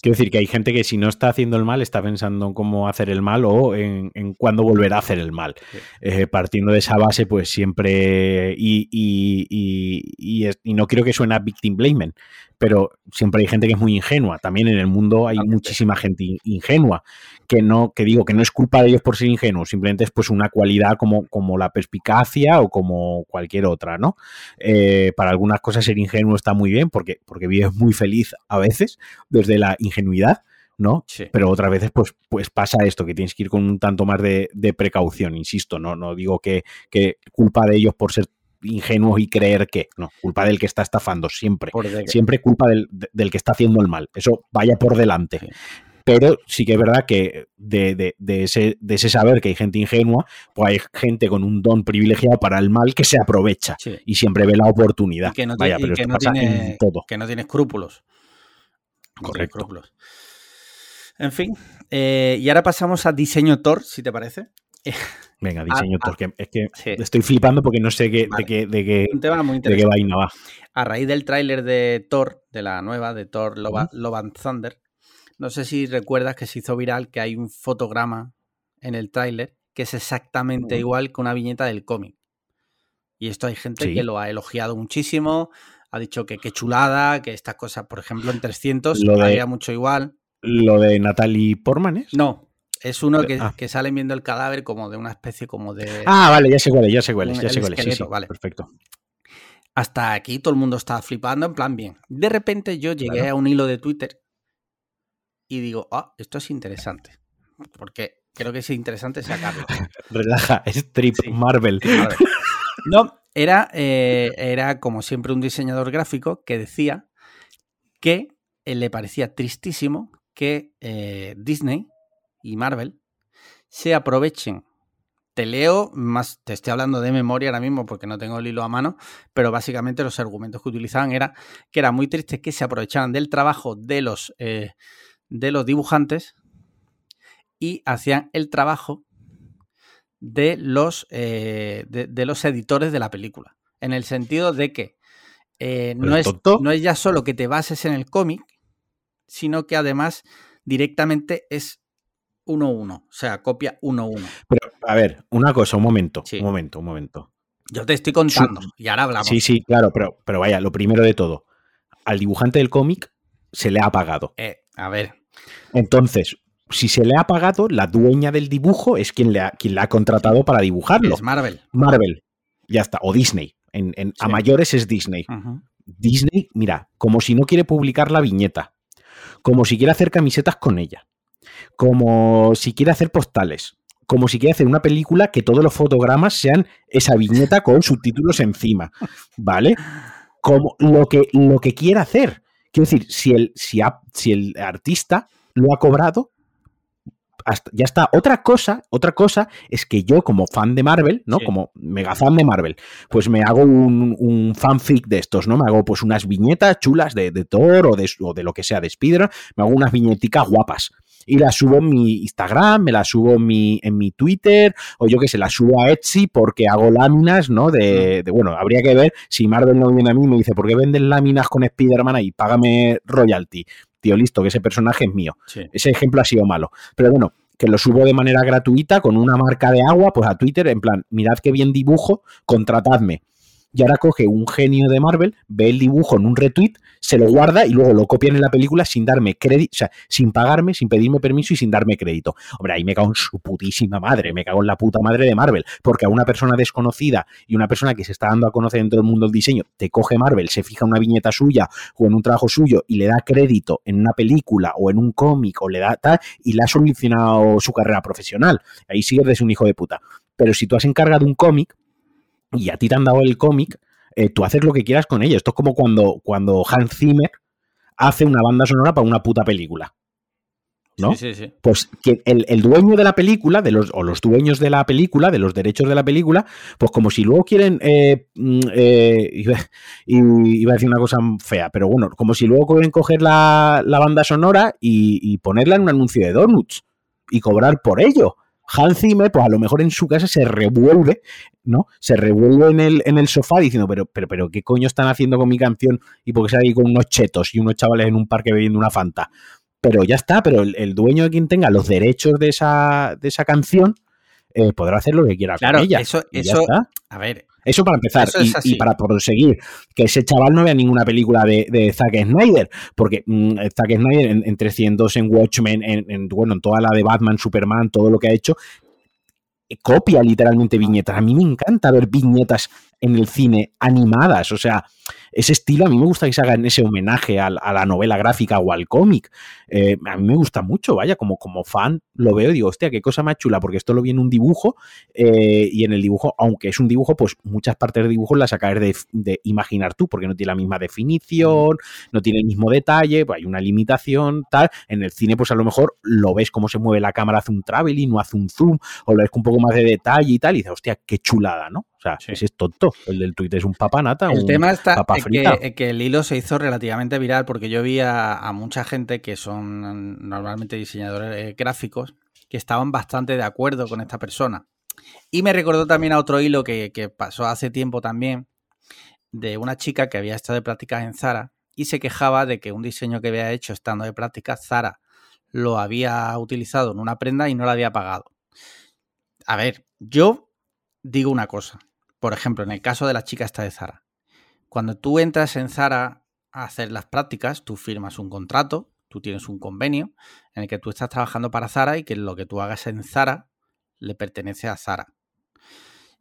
Quiero decir que hay gente que si no está haciendo el mal, está pensando en cómo hacer el mal o en, en cuándo volverá a hacer el mal.
Sí.
Eh, partiendo de esa base, pues siempre. Y, y- y- y es- y no quiero que suene a victim blaming, pero siempre hay gente que es muy ingenua. También en el mundo hay muchísima gente in- ingenua. Que no, que digo, que no es culpa de ellos por ser ingenuos, simplemente es pues una cualidad como, como la perspicacia o como cualquier otra, ¿no? Eh, para algunas cosas ser ingenuo está muy bien porque, porque vives muy feliz a veces desde la ingenuidad, ¿no?
Sí.
Pero otras veces, pues, pues pasa esto, que tienes que ir con un tanto más de, de precaución, insisto, no, no digo que, que culpa de ellos por ser ingenuos y creer que, no, culpa del que está estafando, siempre. Siempre culpa del, de- del que está haciendo el mal. Eso vaya por delante.
Sí.
Pero sí que es verdad que de, de- de ese, de ese saber que hay gente ingenua, pues hay gente con un don privilegiado para el mal que se aprovecha
sí.
y siempre ve la oportunidad.
Y que no,
Vaya, pero
que
esto
no
pasa
tiene,
en todo.
que no tiene escrúpulos. No tiene
Correcto.
escrúpulos. En fin, eh, y ahora pasamos a diseño Tor, si te parece.
Venga, diseño
ah,
porque es que
Sí.
estoy flipando porque no sé qué,
Vale.
de, qué, de, qué,
Un tema muy
de qué vaina va.
A raíz del tráiler de Thor, de la nueva, de Thor Love, Love and Thunder, no sé si recuerdas que se hizo viral que hay un fotograma en el tráiler que es exactamente igual que una viñeta del cómic. Y esto hay gente
Sí.
que lo ha elogiado muchísimo, ha dicho que qué chulada, que estas cosas, por ejemplo, en 300
Lo de-
mucho igual.
Lo de Natalie Portman es.
No, es uno que,
Ah.
que salen viendo el cadáver como de una especie como de...
Ah, vale, ya sé cuál es, ya sé cuál es, ya sé cuál es. Sí, sí,
vale.
Perfecto.
Hasta aquí todo el mundo estaba flipando, en plan bien. De repente yo llegué
Claro.
a un hilo de Twitter y digo, ah, esto es interesante. Porque creo que es interesante sacarlo.
Relaja, Strip
Sí.
Marvel.
No, era, eh, era como siempre un diseñador gráfico que decía que eh, le parecía tristísimo que eh, Disney y Marvel se aprovechen. Te leo, más te estoy hablando de memoria ahora mismo porque no tengo el hilo a mano, pero básicamente los argumentos que utilizaban era que era muy triste que se aprovecharan del trabajo de los, eh, de los dibujantes y hacían el trabajo de los, eh, de, de los editores de la película. En el sentido de que eh, no, es, no es ya solo que te bases en el cómic, sino que además directamente es 1-1, o sea, copia 1-1.
Pero, a ver, una cosa, un momento,
Sí.
un momento, un momento.
Yo te estoy contando y ahora hablamos.
Sí, sí, claro, pero, pero vaya, lo primero de todo, al dibujante del cómic se le ha pagado.
Eh, a ver,
Entonces, si se le ha pagado, la dueña del dibujo es quien le ha, quien la ha contratado para dibujarlo.
es Marvel.
Marvel, ya está, o Disney. En, en- A mayores es Disney. Disney, mira, como si no quiere publicar la viñeta, como si quiere hacer camisetas con ella, como si quiere hacer postales, como si quiere hacer una película que todos los fotogramas sean esa viñeta con subtítulos encima, ¿vale? Como lo que, lo que quiera hacer. Quiero decir, si el, si, ha- si el artista lo ha cobrado, hasta- ya está. Otra cosa, otra cosa es que yo, como fan de Marvel, ¿no?
Sí.
Como mega fan de Marvel, pues me hago un, un fanfic de estos, ¿no? Me hago pues unas viñetas chulas de, de Thor o de, o de lo que sea, de Spider, me hago unas viñeticas guapas. Y las subo en mi Instagram, me las subo en mi, en mi Twitter, o yo que sé, las subo a Etsy porque hago láminas, ¿no? De, de- bueno, habría que ver si Marvel no viene a mí y me dice, ¿por qué vendes láminas con Spider-Man ahí? Págame royalty. Tío, listo, que ese personaje es mío.
Sí.
Ese ejemplo ha sido malo. Pero bueno, que lo subo de manera gratuita con una marca de agua, pues a Twitter, en plan, mirad qué bien dibujo, contratadme. Y ahora coge un genio de Marvel, ve el dibujo en un retweet, se lo guarda y luego lo copian en la película sin darme crédito, o sea, sin pagarme, sin pedirme permiso y sin darme crédito. Hombre, ahí me cago en su putísima madre, me cago en la puta madre de Marvel, porque a una persona desconocida y una persona que se está dando a conocer en todo el mundo del diseño, te coge Marvel, se fija una viñeta suya o en un trabajo suyo y le da crédito en una película o en un cómic o le da tal y le ha solucionado su carrera profesional. Ahí sí eres un hijo de puta. Pero si tú has encargado un cómic y a ti te han dado el cómic, eh, tú haces lo que quieras con ello. Esto es como cuando, cuando Hans Zimmer hace una banda sonora para una puta película. ¿no?
Sí, sí, sí.
Pues que el, dueño de la película, de los, o los dueños de la película, de los derechos de la película, pues como si luego quieren, eh, mm, eh, iba, iba, a decir una cosa fea, pero bueno, como si luego quieren coger la, banda sonora y, y, ponerla en un anuncio de donuts y cobrar por ello. Hans Zimmer, pues a lo mejor en su casa se revuelve, ¿no? Se revuelve en el, en el sofá diciendo, pero, pero, pero, ¿qué coño están haciendo con mi canción? Y porque se ahí con unos chetos y unos chavales en un parque bebiendo una fanta. Pero ya está, pero el, dueño de quien tenga los derechos de esa, de esa canción eh, podrá hacer lo que quiera
claro,
con ella.
Eso, eso, a ver,
eso para empezar. Y, para proseguir, que ese chaval no vea ninguna película de, Zack Snyder, porque mm, Zack Snyder en, 300, en Watchmen, en, bueno, en toda la de Batman, Superman, todo lo que ha hecho, eh, copia literalmente viñetas. A mí me encanta ver viñetas en el cine animadas. O sea, ese estilo a mí me gusta que se haga ese homenaje a, la novela gráfica o al cómic. Eh, a mí me gusta mucho, vaya, como, fan lo veo y digo, hostia, qué cosa más chula, porque esto lo vi en un dibujo eh, y en el dibujo, aunque es un dibujo, pues muchas partes del dibujo las acabas de, de imaginar tú, porque no tiene la misma definición, no tiene el mismo detalle, pues hay una limitación, tal. En el cine, pues a lo mejor lo ves cómo se mueve la cámara, hace un traveling, no hace un zoom, o lo ves con un poco más de detalle y tal, y dices, hostia, qué chulada, ¿no? O sea, ese es tonto. El del tweet es un papanata.
El
un
tema está
papa
que, que, el hilo se hizo relativamente viral porque yo vi a, mucha gente que son normalmente diseñadores eh, gráficos que estaban bastante de acuerdo con esta persona. Y me recordó también a otro hilo que, que pasó hace tiempo también de una chica que había estado de prácticas en Zara y se quejaba de que un diseño que había hecho estando de prácticas Zara lo había utilizado en una prenda y no la había pagado. A ver, yo digo una cosa por ejemplo, en el caso de la chica esta de Zara, cuando tú entras en Zara a hacer las prácticas, tú firmas un contrato, tú tienes un convenio en el que tú estás trabajando para Zara y que lo que tú hagas en Zara le pertenece a Zara.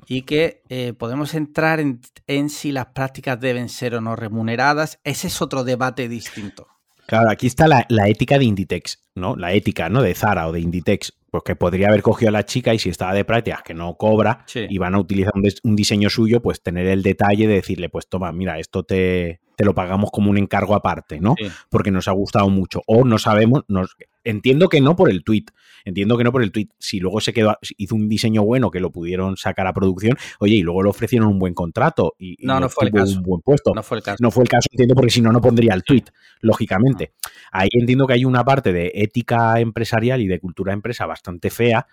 Y que eh, podemos entrar en, si las prácticas deben ser o no remuneradas. Ese es otro debate distinto.
Claro, aquí está la, ética de Inditex, ¿no? La ética, ¿no? De Zara o de Inditex. Pues que podría haber cogido a la chica y si estaba de prácticas que no cobra y van a utilizar un, diseño suyo, pues tener el detalle de decirle, pues toma, mira, esto te, te lo pagamos como un encargo aparte, ¿no? Porque nos ha gustado mucho. O no sabemos, nos, entiendo que no por el tweet, entiendo que no por el tweet. Si luego se quedó, hizo un diseño bueno que lo pudieron sacar a producción, oye, y luego le ofrecieron un buen contrato y,
no, no fue el caso.
un buen puesto.
No fue el caso.
No fue el caso, entiendo, porque si no, no pondría el tweet, lógicamente. Ahí entiendo que hay una parte de ética empresarial y de cultura empresa bastante fea,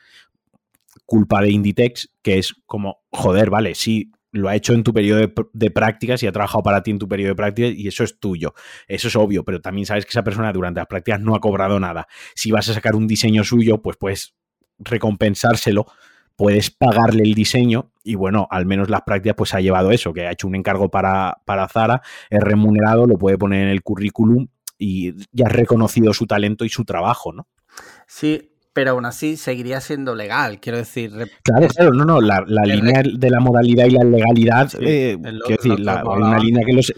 culpa de Inditex, que es como, joder, vale, sí, lo ha hecho en tu periodo de, prácticas y ha trabajado para ti en tu periodo de prácticas y eso es tuyo. Eso es obvio, pero también sabes que esa persona durante las prácticas no ha cobrado nada. Si vas a sacar un diseño suyo, pues puedes recompensárselo, puedes pagarle el diseño y bueno, al menos las prácticas pues ha llevado eso, que ha hecho un encargo para, para Zara, es remunerado, lo puede poner en el currículum y ya has reconocido su talento y su trabajo, ¿no?
Sí, pero aún así seguiría siendo legal, quiero decir.
Claro, claro, no, no, la, línea de la modalidad y la legalidad, eh, quiero decir, la, hay una línea que los...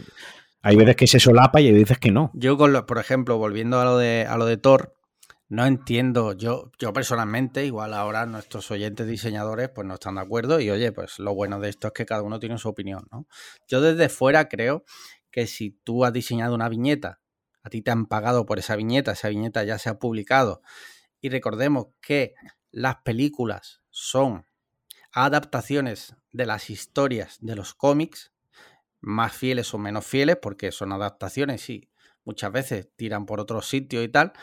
Hay veces que se solapa y hay veces que no.
Yo, con por ejemplo, volviendo a lo de, a lo de Thor, no entiendo, yo, yo personalmente, igual ahora nuestros oyentes diseñadores pues no están de acuerdo y oye, pues lo bueno de esto es que cada uno tiene su opinión, ¿no? Yo desde fuera creo que si tú has diseñado una viñeta, a ti te han pagado por esa viñeta, esa viñeta ya se ha publicado y recordemos que las películas son adaptaciones de las historias de los cómics, más fieles o menos fieles, porque son adaptaciones y muchas veces tiran por otro sitio y tal.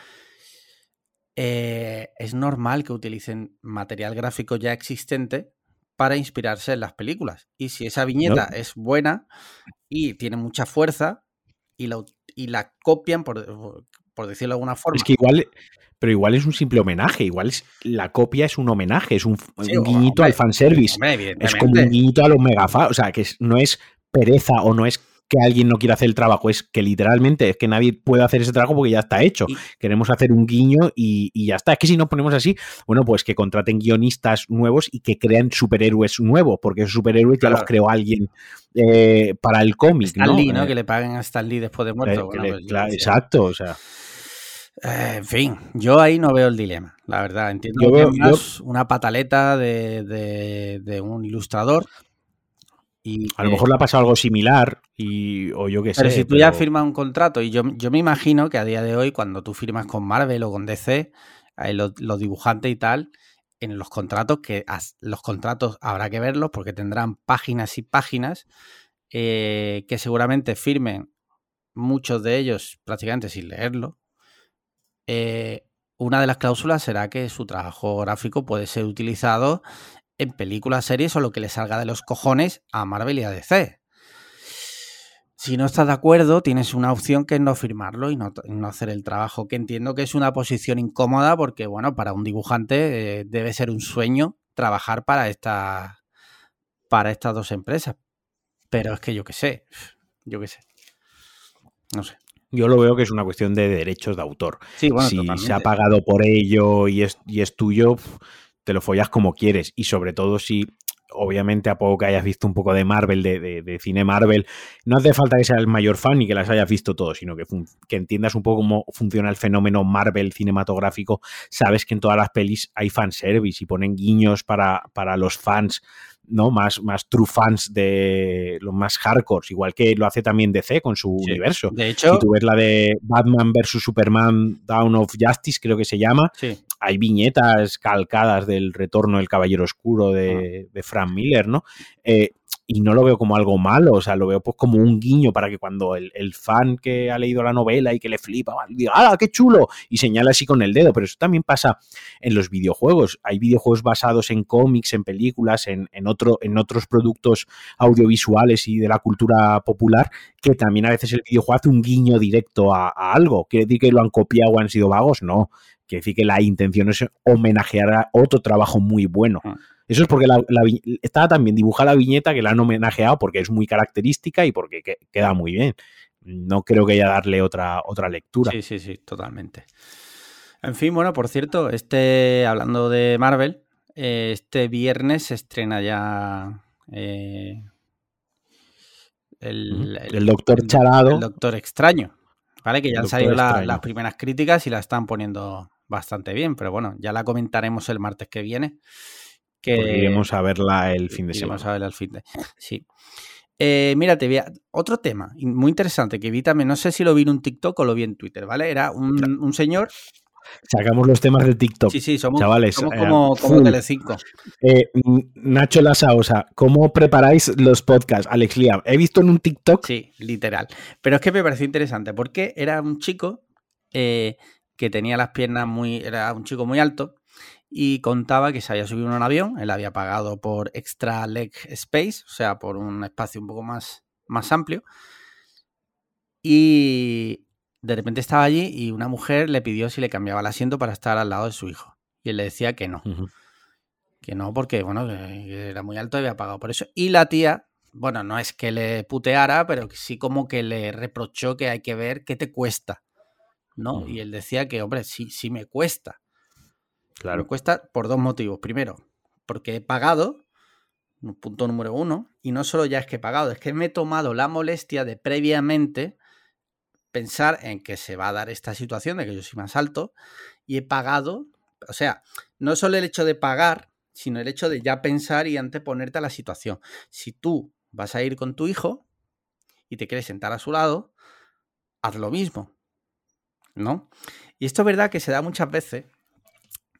Eh, es normal que utilicen material gráfico ya existente para inspirarse en las películas. Y si esa viñeta es buena y tiene mucha fuerza y la, y la copian, por, por decirlo de alguna forma.
Es que igual pero igual es un simple homenaje, igual es, la copia es un homenaje, es un, guiñito al fanservice. es como un guiñito a los megafans, o sea, que no es pereza o no es que alguien no quiera hacer el trabajo, es que literalmente es que nadie puede hacer ese trabajo porque ya está hecho. Queremos hacer un guiño y, ya está. Es que si no ponemos así, bueno, pues que contraten guionistas nuevos y que crean superhéroes nuevos, porque esos superhéroes ya los creó alguien eh, para el cómic.
Stan
Lee,
¿no?
Eh,
que le paguen a Stan Lee después de muerto.
Pues exacto, o sea.
Eh, en fin, yo ahí no veo el dilema, la verdad. Entiendo que es una pataleta de, de, un ilustrador
a lo mejor le ha pasado algo similar y, o yo qué sé.
Pero si tú ya firmas un contrato, y yo, yo, me imagino que a día de hoy, cuando tú firmas con Marvel o con DC, los, dibujantes y tal, en los contratos, que los contratos habrá que verlos porque tendrán páginas y páginas eh, que seguramente firmen muchos de ellos prácticamente sin leerlo. Eh, una de las cláusulas será que su trabajo gráfico puede ser utilizado en películas, series o lo que le salga de los cojones a Marvel y a DC. Si no estás de acuerdo, tienes una opción que es no firmarlo y no, hacer el trabajo, que entiendo que es una posición incómoda porque, bueno, para un dibujante eh, debe ser un sueño trabajar para, esta, para estas dos empresas. Pero es que yo qué sé, yo qué sé. No sé.
Yo lo veo que es una cuestión de derechos de autor. si se ha pagado por ello y es, y es tuyo, te lo follas como quieres y sobre todo si obviamente a poco que hayas visto un poco de Marvel, de, cine Marvel, no hace falta que seas el mayor fan y que las hayas visto todo, sino que, que, entiendas un poco cómo funciona el fenómeno Marvel cinematográfico. Sabes que en todas las pelis hay fanservice y ponen guiños para, para los fans ¿no? Más, más true fans de los más hardcore, igual que lo hace también DC con su universo.
De hecho,
si tú ves la de Batman vs Superman Down of Justice, creo que se llama, hay viñetas calcadas del retorno del Caballero Oscuro de, ah. de Frank Miller, ¿no? Eh, y no lo veo como algo malo, o sea, lo veo pues como un guiño para que cuando el, fan que ha leído la novela y que le flipa, diga, ¡ah, qué chulo! Y señala así con el dedo, pero eso también pasa en los videojuegos. Hay videojuegos basados en cómics, en películas, en, otro, en otros productos audiovisuales y de la cultura popular, que también a veces el videojuego hace un guiño directo a, algo. ¿Quiere decir que lo han copiado o han sido vagos? No. Quiere decir que la intención es homenajear a otro trabajo muy bueno. Eso es porque la, estaba también dibujada la viñeta que la han homenajeado porque es muy característica y porque queda muy bien. No creo que haya darle otra, otra lectura.
Sí, sí, sí, totalmente. En fin, bueno, por cierto, este, hablando de Marvel, eh, este viernes se estrena ya eh,
el, Doctor Charado.
El Doctor Extraño. ¿Vale? Que ya han salido las primeras críticas y la están poniendo bastante bien, pero bueno, ya la comentaremos el martes que viene. Que
iremos a verla el fin de
semana.
Iremos a
verla el fin de Sí. Eh, mira, te otro tema muy interesante que vi también, no sé si lo vi en un TikTok o lo vi en Twitter, ¿vale? Era un, señor
Sacamos los temas de TikTok.
Sí, sí, somos,
chavales,
somos eh, como, como Telecinco.
Eh, Nacho Lasaosa, ¿cómo preparáis los podcasts? Alex Liam, he visto en un TikTok.
Sí, literal. Pero es que me pareció interesante porque era un chico que tenía las piernas muy. Era un chico muy alto y contaba que se había subido en un avión, él había pagado por extra leg space, o sea, por un espacio un poco más, más amplio. Y de repente estaba allí y una mujer le pidió si le cambiaba el asiento para estar al lado de su hijo. Y él le decía que no. Que no, porque, bueno, era muy alto y había pagado por eso. Y la tía, bueno, no es que le puteara, pero sí como que le reprochó que hay que ver qué te cuesta. ¿No? Y él decía que, hombre, sí, sí me cuesta.
Claro.
Cuesta por dos motivos. Primero, porque he pagado, punto número uno, y no solo ya es que he pagado, es que me he tomado la molestia de previamente pensar en que se va a dar esta situación de que yo soy más alto y he pagado, o sea, no solo el hecho de pagar, sino el hecho de ya pensar y anteponerte a la situación. Si tú vas a ir con tu hijo y te quieres sentar a su lado, haz lo mismo, ¿no? Y esto es verdad que se da muchas veces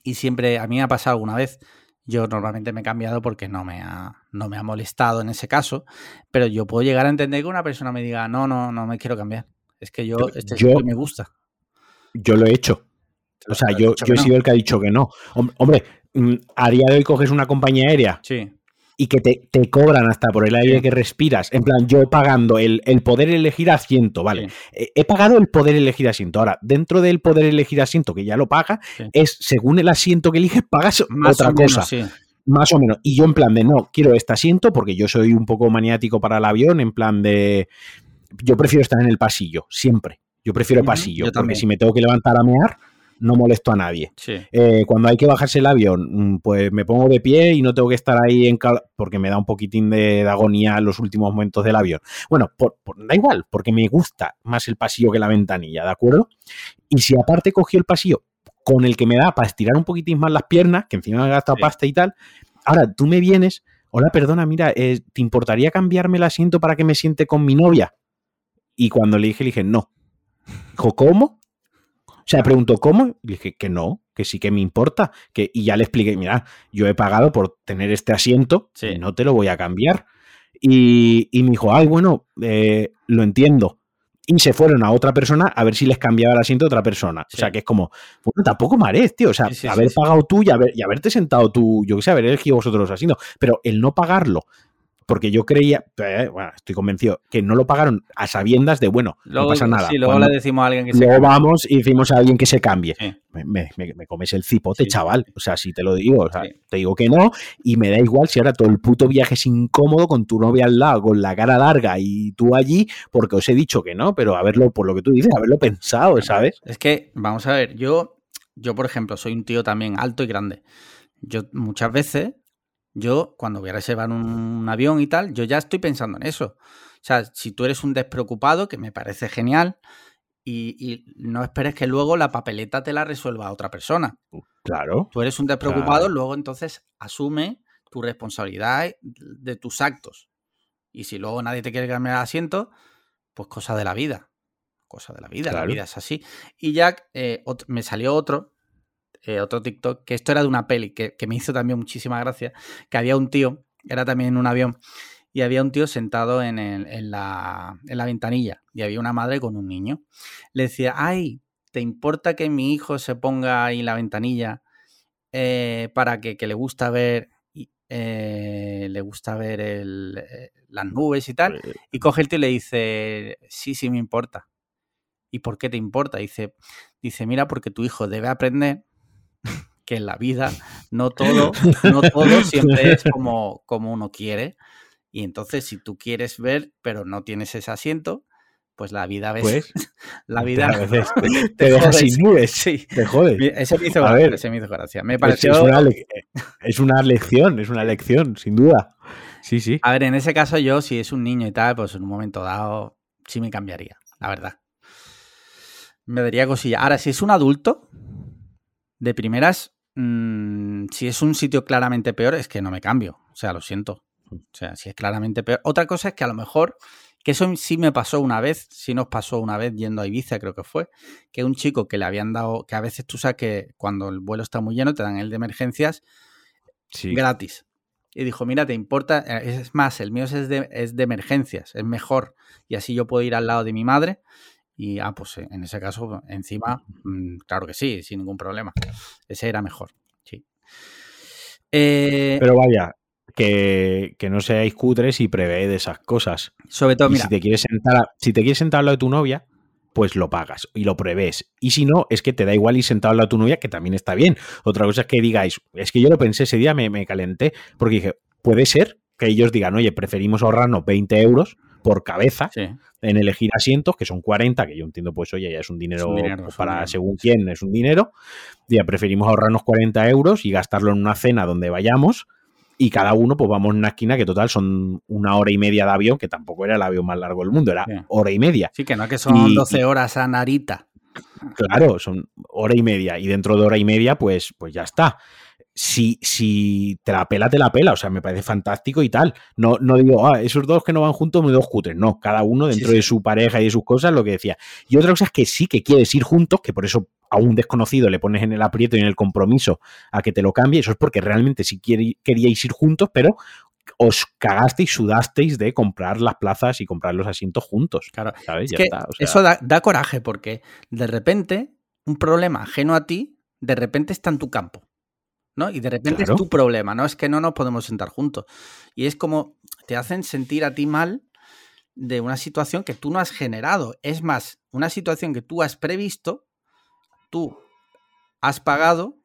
y siempre, a mí me ha pasado alguna vez, yo normalmente me he cambiado porque no me ha, no me ha molestado en ese caso, pero yo puedo llegar a entender que una persona me diga, no, no, no me quiero cambiar. Es que yo, este yo, me gusta.
Yo lo he hecho. O sea, yo, yo he sido el que ha dicho que no. Hombre, mm, a día de hoy coges una compañía aérea
sí
y que te, cobran hasta por el aire que respiras. En plan, yo pagando el, poder elegir asiento, ¿vale? He, pagado el poder elegir asiento. Ahora, dentro del poder elegir asiento, que ya lo paga, es según el asiento que eliges, pagas otra cosa. Más o menos. Y yo en plan de, no, quiero este asiento porque yo soy un poco maniático para el avión, en plan de, yo prefiero estar en el pasillo, siempre. Yo prefiero
Ujú,
pasillo,
yo
porque
también.
si me tengo que levantar a mear, no molesto a nadie.
Sí.
Eh, cuando hay que bajarse el avión, mm, pues me pongo de pie y no tengo que estar ahí en cal- porque me da un poquitín de, de agonía en los últimos momentos del avión. Bueno, por- por- da igual, porque me gusta más el pasillo que la ventanilla, ¿de acuerdo? Y si aparte cogió el pasillo con el que me da para estirar un poquitín más las piernas, que encima me he gastado
Sí.
pasta y tal, ahora tú me vienes, hola, perdona, mira, eh, ¿te importaría cambiarme el asiento para que me siente con mi novia? Y cuando le dije, le dije, no. Dijo, ¿cómo? O sea, preguntó, ¿cómo? Y dije, que no, que sí que me importa. Que, y ya le expliqué, mira, yo he pagado por tener este asiento
Sí.
y no te lo voy a cambiar. Y, y me dijo, ay, bueno, eh, lo entiendo. Y se fueron a otra persona a ver si les cambiaba el asiento a otra persona.
Sí.
O sea, que es como, bueno, tampoco marees, tío. O sea,
Sí,
haber pagado tú y, haber- y haberte sentado tú, yo qué sé, haber elegido vosotros los asientos. Pero el no pagarlo, porque yo creía, eh, bueno, estoy convencido, que no lo pagaron a sabiendas de, bueno,
Luego,
no pasa nada.
Sí, luego
Cuando-
le decimos a alguien que se
Luego
cambie.
vamos y decimos a alguien que se cambie.
Sí.
Me, me- me- me comes el cipote,
Sí,
chaval. O sea, si te lo digo, o sea,
Sí.
te digo que no, y me da igual si ahora todo el puto viaje es incómodo con tu novia al lado, con la cara larga y tú allí, porque os he dicho que no, pero haberlo, por lo que tú dices, haberlo pensado, ¿sabes?
Es que, vamos a ver, yo, yo, por ejemplo, soy un tío también alto y grande. Yo muchas veces, yo cuando voy a reservar un, un avión y tal, yo ya estoy pensando en eso. O sea, si tú eres un despreocupado, que me parece genial, y, y no esperes que luego la papeleta te la resuelva otra persona.
Claro.
Tú eres un despreocupado,
Claro.
luego entonces asume tu responsabilidad de tus actos. Y si luego nadie te quiere cambiar el asiento, pues cosa de la vida. Cosa de la vida,
Claro.
la vida es así. Y ya eh, me salió otro, eh, otro TikTok, que esto era de una peli, que, que me hizo también muchísima gracia, que había un tío, era también en un avión, y había un tío sentado en, el- en la, en la ventanilla, y había una madre con un niño. Le decía, ay, ¿te importa que mi hijo se ponga ahí en la ventanilla eh, para que, que le gusta ver... y, eh, le gusta ver el, eh, las nubes y tal, y coge el tío y le dice, sí, sí me importa. ¿Y por qué te importa? Dice, dice, mira, porque tu hijo debe aprender que en la vida no todo, no todo siempre es como, como uno quiere. Y entonces, si tú quieres ver, pero no tienes ese asiento, pues la vida ves,
Pues,
la vida
a veces te,
te
deja sin nubes.
Sí.
Te jodes.
Ese me hizo
A
gracia,
ver,
ese me hizo gracia. Me
Es,
pareció,
es una es una lección, es una lección, sin duda. Sí, sí.
A ver, en ese caso yo, si es un niño y tal, pues en un momento dado sí me cambiaría, la verdad. Me daría cosilla. Ahora, si es un adulto, de primeras, mm, si es un sitio claramente peor, es que no me cambio. O sea, lo siento. O sea, si es claramente peor. Otra cosa es que a lo mejor, que eso sí me pasó una vez, sí nos pasó una vez yendo a Ibiza, creo que fue, que un chico que le habían dado, que a veces tú sabes que cuando el vuelo está muy lleno te dan el de emergencias
Sí.
gratis. Y dijo, mira, ¿te importa? Eh, Es más, el mío es de, es de emergencias, es mejor. Y así yo puedo ir al lado de mi madre. Y, ah, pues eh, en ese caso, encima, mm, claro que sí, sin ningún problema. Ese era mejor, sí. Eh,
Pero vaya, que, que no seáis cutres y preveed esas cosas.
sobre todo,
Y
mira,
si te quieres sentar, a- si te quieres sentar al lado de tu novia, pues lo pagas y lo prevés. Y si no, es que te da igual ir sentado al lado de tu novia, que también está bien. Otra cosa es que digáis, es que yo lo pensé ese día, me, me calenté, porque dije, puede ser que ellos digan, oye, preferimos ahorrarnos 20 euros por cabeza
sí,
en elegir asientos, que son 40, que yo entiendo, pues oye, ya es un dinero,
un
pues, para
dinero.
según quién es un dinero. Ya preferimos ahorrarnos 40 euros y gastarlo en una cena donde vayamos. Y cada uno, pues vamos en una esquina que total son una hora y media de avión, que tampoco era el avión más largo del mundo, era hora y media.
sí, que no que son
Y-
12 horas a Narita.
Claro, son hora y media. Y dentro de hora y media, pues, pues ya está. Si, si te la pela, te la pela. O sea, me parece fantástico y tal. No, no digo, ah, esos dos que no van juntos, me dos cutres. No, cada uno dentro
sí.
de su pareja y de sus cosas, lo que decía. Y otra cosa es que sí que quieres ir juntos, que por eso a un desconocido le pones en el aprieto y en el compromiso a que te lo cambie. Eso es porque realmente sí quiere- queríais ir juntos, pero os cagasteis, sudasteis de comprar las plazas y comprar los asientos juntos.
Claro,
¿Sabes?
Es
Ya
que
está. o sea,
eso da, da coraje porque de repente un problema ajeno a ti, de repente está en tu campo. ¿No? Y de repente
Claro.
es tu problema, ¿no? Es que no nos podemos sentar juntos. Y es como te hacen sentir a ti mal de una situación que tú no has generado. Es más, una situación que tú has previsto, tú has pagado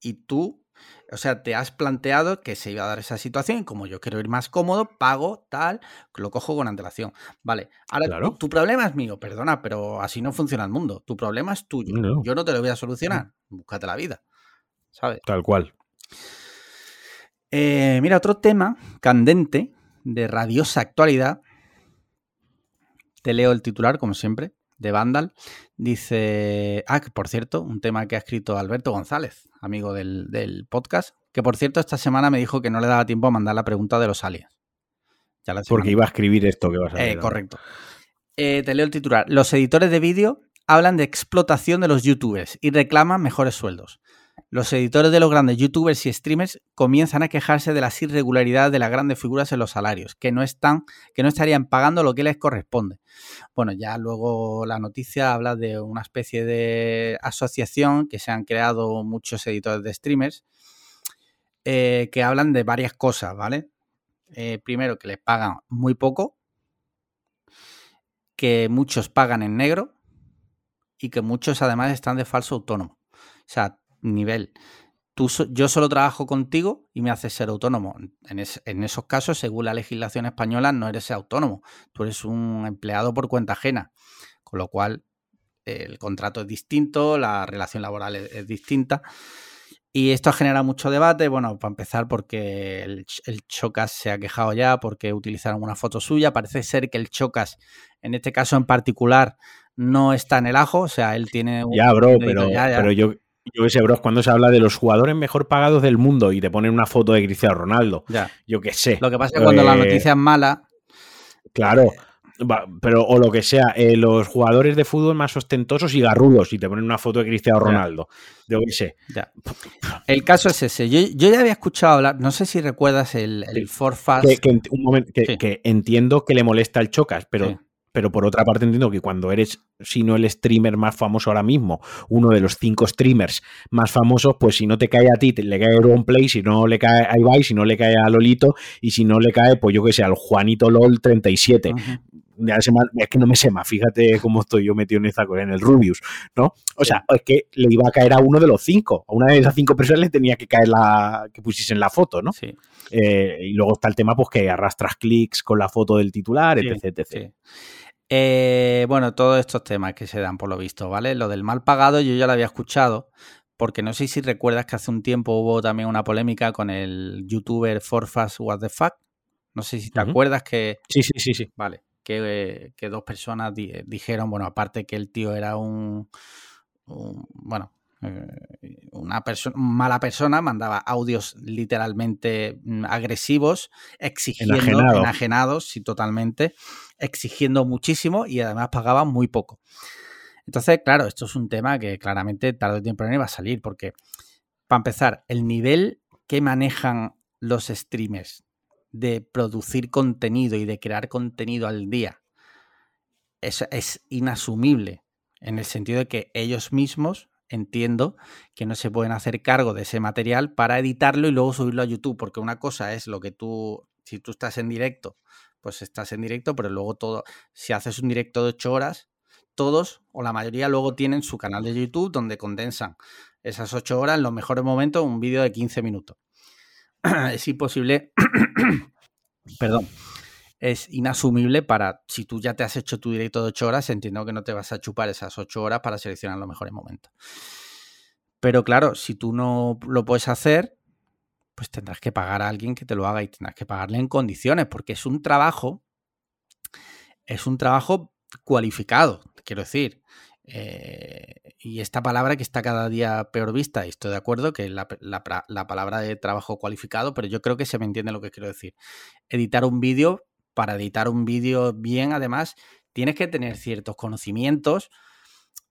y tú O sea, te has planteado que se iba a dar esa situación y como yo quiero ir más cómodo, pago tal, lo cojo con antelación. Vale, ahora
Claro.
tu, tu problema es mío, perdona, pero así no funciona el mundo. Tu problema es tuyo.
No.
Yo no te lo voy a solucionar. Búscate la vida. ¿Sabes?
Tal cual.
Eh, mira, otro tema candente de radiosa actualidad. Te leo el titular, como siempre, de Vandal. Dice. Ah, que por cierto, un tema que ha escrito Alberto González, amigo del, del podcast. Que por cierto, esta semana me dijo que no le daba tiempo a mandar la pregunta de los aliens. Ya la
Porque iba a escribir esto que vas a
eh,
leer
correcto. Eh, te leo el titular. Los editores de vídeo hablan de explotación de los youtubers y reclaman mejores sueldos. Los editores de los grandes youtubers y streamers comienzan a quejarse de las irregularidades de las grandes figuras en los salarios, que no están, que no estarían pagando lo que les corresponde. Bueno, ya luego la noticia habla de una especie de asociación que se han creado muchos editores de streamers eh, que hablan de varias cosas, ¿vale? Eh, primero, que les pagan muy poco, que muchos pagan en negro y que muchos además están de falso autónomo. O sea, nivel, tú, yo solo trabajo contigo y me haces ser autónomo. En, es- en esos casos, según la legislación española, no eres autónomo, tú eres un empleado por cuenta ajena, con lo cual el contrato es distinto, la relación laboral es, es distinta. Y esto ha generado mucho debate, bueno, para empezar porque el, Ch- el Chocas se ha quejado ya porque utilizaron una foto suya. Parece ser que el Chocas, en este caso en particular, no está en el ajo, o sea, él tiene un...
Ya, bro, pero,
ya, ya.
pero yo, yo qué sé, bro, cuando se habla de los jugadores mejor pagados del mundo y te ponen una foto de Cristiano Ronaldo,
Ya.
yo qué sé.
Lo que pasa es que cuando la
Eh,
noticia es mala,
Claro. va, pero, o lo que sea, eh, los jugadores de fútbol más ostentosos y garrudos y te ponen una foto de Cristiano
Ya.
Ronaldo. Yo qué sé.
ya. El caso es ese. Yo, yo ya había escuchado hablar, no sé si recuerdas el, el Forfast.
Que, que ent- un momento, que,
Sí.
que entiendo que le molesta el chocas, pero,
Sí.
Pero por otra parte entiendo que cuando eres, si no el streamer más famoso ahora mismo, uno de los cinco streamers más famosos, pues si no te cae a ti, te- le cae a Play, si no le cae a Ibai, si no le cae a Lolito, y si no le cae, pues yo qué sé, al Juanito LOL 37.
Ujú.
Ya se me ha- es que no me sé más, fíjate cómo estoy yo metido en esta cosa, en el Rubius, ¿no? O sea, es que le iba a caer a uno de los cinco, a una de esas cinco personas le tenía que caer la, que pusiesen la foto, ¿no?
Sí,
Eh, y luego está el tema, pues que arrastras clics con la foto del titular,
Sí,
etc, etc.
sí. Eh, bueno, todos estos temas que se dan por lo visto, ¿vale? Lo del mal pagado yo ya lo había escuchado, porque no sé si recuerdas que hace un tiempo hubo también una polémica con el youtuber Forfast What the Fuck. No sé si te acuerdas que,
Sí, sí, sí, sí.
vale, que, eh, que dos personas di- dijeron, bueno, aparte que el tío era un, un- bueno, una persona, mala persona, mandaba audios literalmente mm, agresivos, exigiendo,
Enajenado.
enajenados, sí, totalmente, exigiendo muchísimo y además pagaba muy poco. Entonces, claro, esto es un tema que claramente tarde o temprano iba a salir, porque, para empezar, el nivel que manejan los streamers de producir contenido y de crear contenido al día es, es inasumible, en el sentido de que ellos mismos entiendo que no se pueden hacer cargo de ese material para editarlo y luego subirlo a YouTube, porque una cosa es lo que tú, si tú estás en directo, pues estás en directo, pero luego todo, si haces un directo de 8 horas, todos o la mayoría luego tienen su canal de YouTube donde condensan esas 8 horas en los mejores momentos un vídeo de 15 minutos. es imposible, perdón, es inasumible para, si tú ya te has hecho tu directo de 8 horas, entiendo que no te vas a chupar esas 8 horas para seleccionar los mejores momentos. Pero claro, si tú no lo puedes hacer, pues tendrás que pagar a alguien que te lo haga y tendrás que pagarle en condiciones, porque es un trabajo, es un trabajo cualificado, quiero decir. Eh, y esta palabra que está cada día peor vista, y estoy de acuerdo que la, la, la, palabra de trabajo cualificado, pero yo creo que se me entiende lo que quiero decir. Editar un vídeo, para editar un vídeo bien, además, tienes que tener ciertos conocimientos.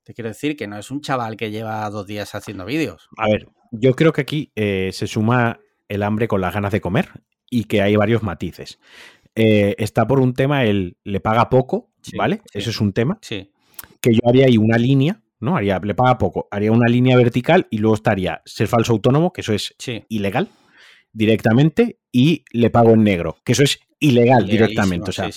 Te quiero decir que no es un chaval que lleva dos días haciendo vídeos.
A ver, yo creo que aquí eh, se suma el hambre con las ganas de comer y que hay varios matices. Eh, está por un tema el le paga poco,
Sí,
¿vale?
sí.
Eso es un tema.
Sí,
Que yo haría ahí una línea, ¿no? Haría, le paga poco, haría una línea vertical y luego estaría ser falso autónomo, que eso es
sí,
ilegal. Directamente y le pago en negro, que eso es ilegal directamente. O sea,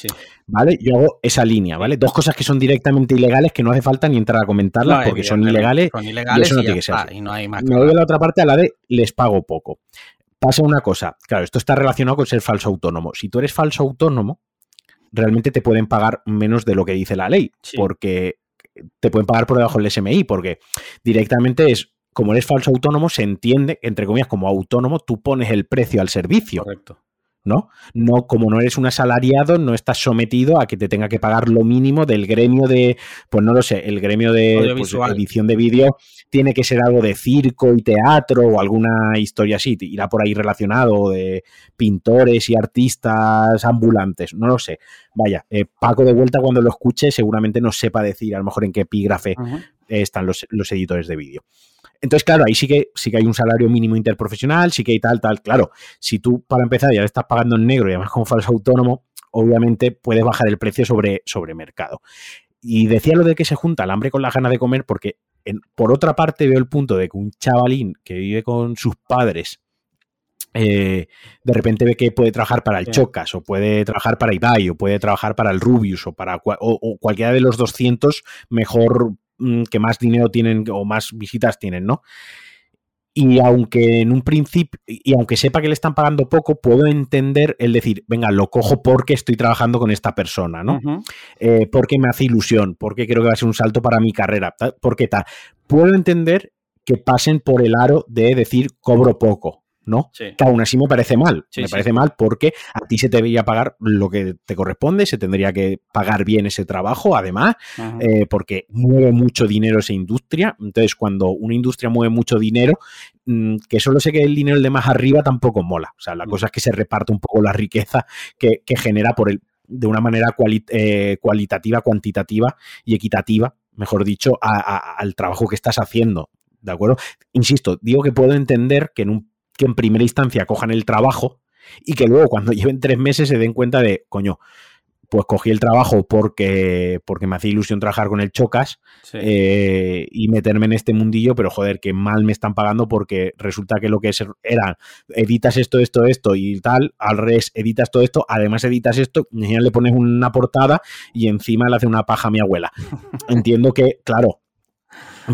¿vale? Yo hago esa línea, ¿vale? Dos cosas que son directamente ilegales que no hace falta ni entrar a comentarlas porque son ilegales, y eso no tiene que ser. no hay más Me voy a la otra parte a la de les pago poco. Pasa una cosa, claro, esto está relacionado con ser falso autónomo. Si tú eres falso autónomo, realmente te pueden pagar menos de lo que dice la ley, porque te pueden pagar por debajo del SMI, porque directamente es, como eres falso autónomo, se entiende, entre comillas, como autónomo, tú pones el precio al servicio. Correcto. ¿no? No, como no eres un asalariado, no estás sometido a que te tenga que pagar lo mínimo del gremio de, pues no lo sé, el gremio de pues, edición de vídeo tiene que ser algo de circo y teatro o alguna historia así, irá por ahí relacionado de pintores y artistas ambulantes, no lo sé. Vaya, eh, Paco de vuelta cuando lo escuche seguramente no sepa decir a lo mejor en qué epígrafe están los, los editores de vídeo. Entonces, claro, ahí sí que, sí que hay un salario mínimo interprofesional, sí que hay tal, tal. Claro, si tú para empezar ya le estás pagando en negro y además como falso autónomo, obviamente puedes bajar el precio sobre, sobre mercado. Y decía lo de que se junta el hambre con la gana de comer, porque por otra parte veo el punto de que un chavalín que vive con sus padres eh, de repente ve que puede trabajar para el Chocas, o puede trabajar para Ibai, o puede trabajar para el Rubius, o para o cualquiera de los 200 mejor que más dinero tienen o más visitas tienen, ¿no? Y aunque en un principio, y aunque sepa que le están pagando poco, puedo entender el decir, venga, lo cojo porque estoy trabajando con esta persona, ¿no? Eh, porque me hace ilusión, porque creo que va a ser un salto para mi carrera, porque tal. Puedo entender que pasen por el aro de decir cobro poco, ¿no? Que aún así me parece mal. me parece mal porque a ti se te debería pagar lo que te corresponde, se tendría que pagar bien ese trabajo, además, eh, porque mueve mucho dinero esa industria. Entonces, cuando una industria mueve mucho dinero, mm, que solo se quede el dinero el de más arriba tampoco mola. O sea, la mm. cosa es que se reparte un poco la riqueza que, genera por el, de una manera eh, cualitativa, cuantitativa y equitativa, mejor dicho, al trabajo que estás haciendo. ¿De acuerdo? Insisto, digo que puedo entender que en un que en primera instancia cojan el trabajo y que luego cuando lleven tres meses se den cuenta de, coño, pues cogí el trabajo porque, porque me hacía ilusión trabajar con el Chocas eh, y meterme en este mundillo, pero joder, que mal me están pagando porque resulta que lo que era, editas esto, esto, esto y tal, al revés, editas todo esto, además editas esto, y le pones una portada y encima le hace una paja a mi abuela. Entiendo que, claro,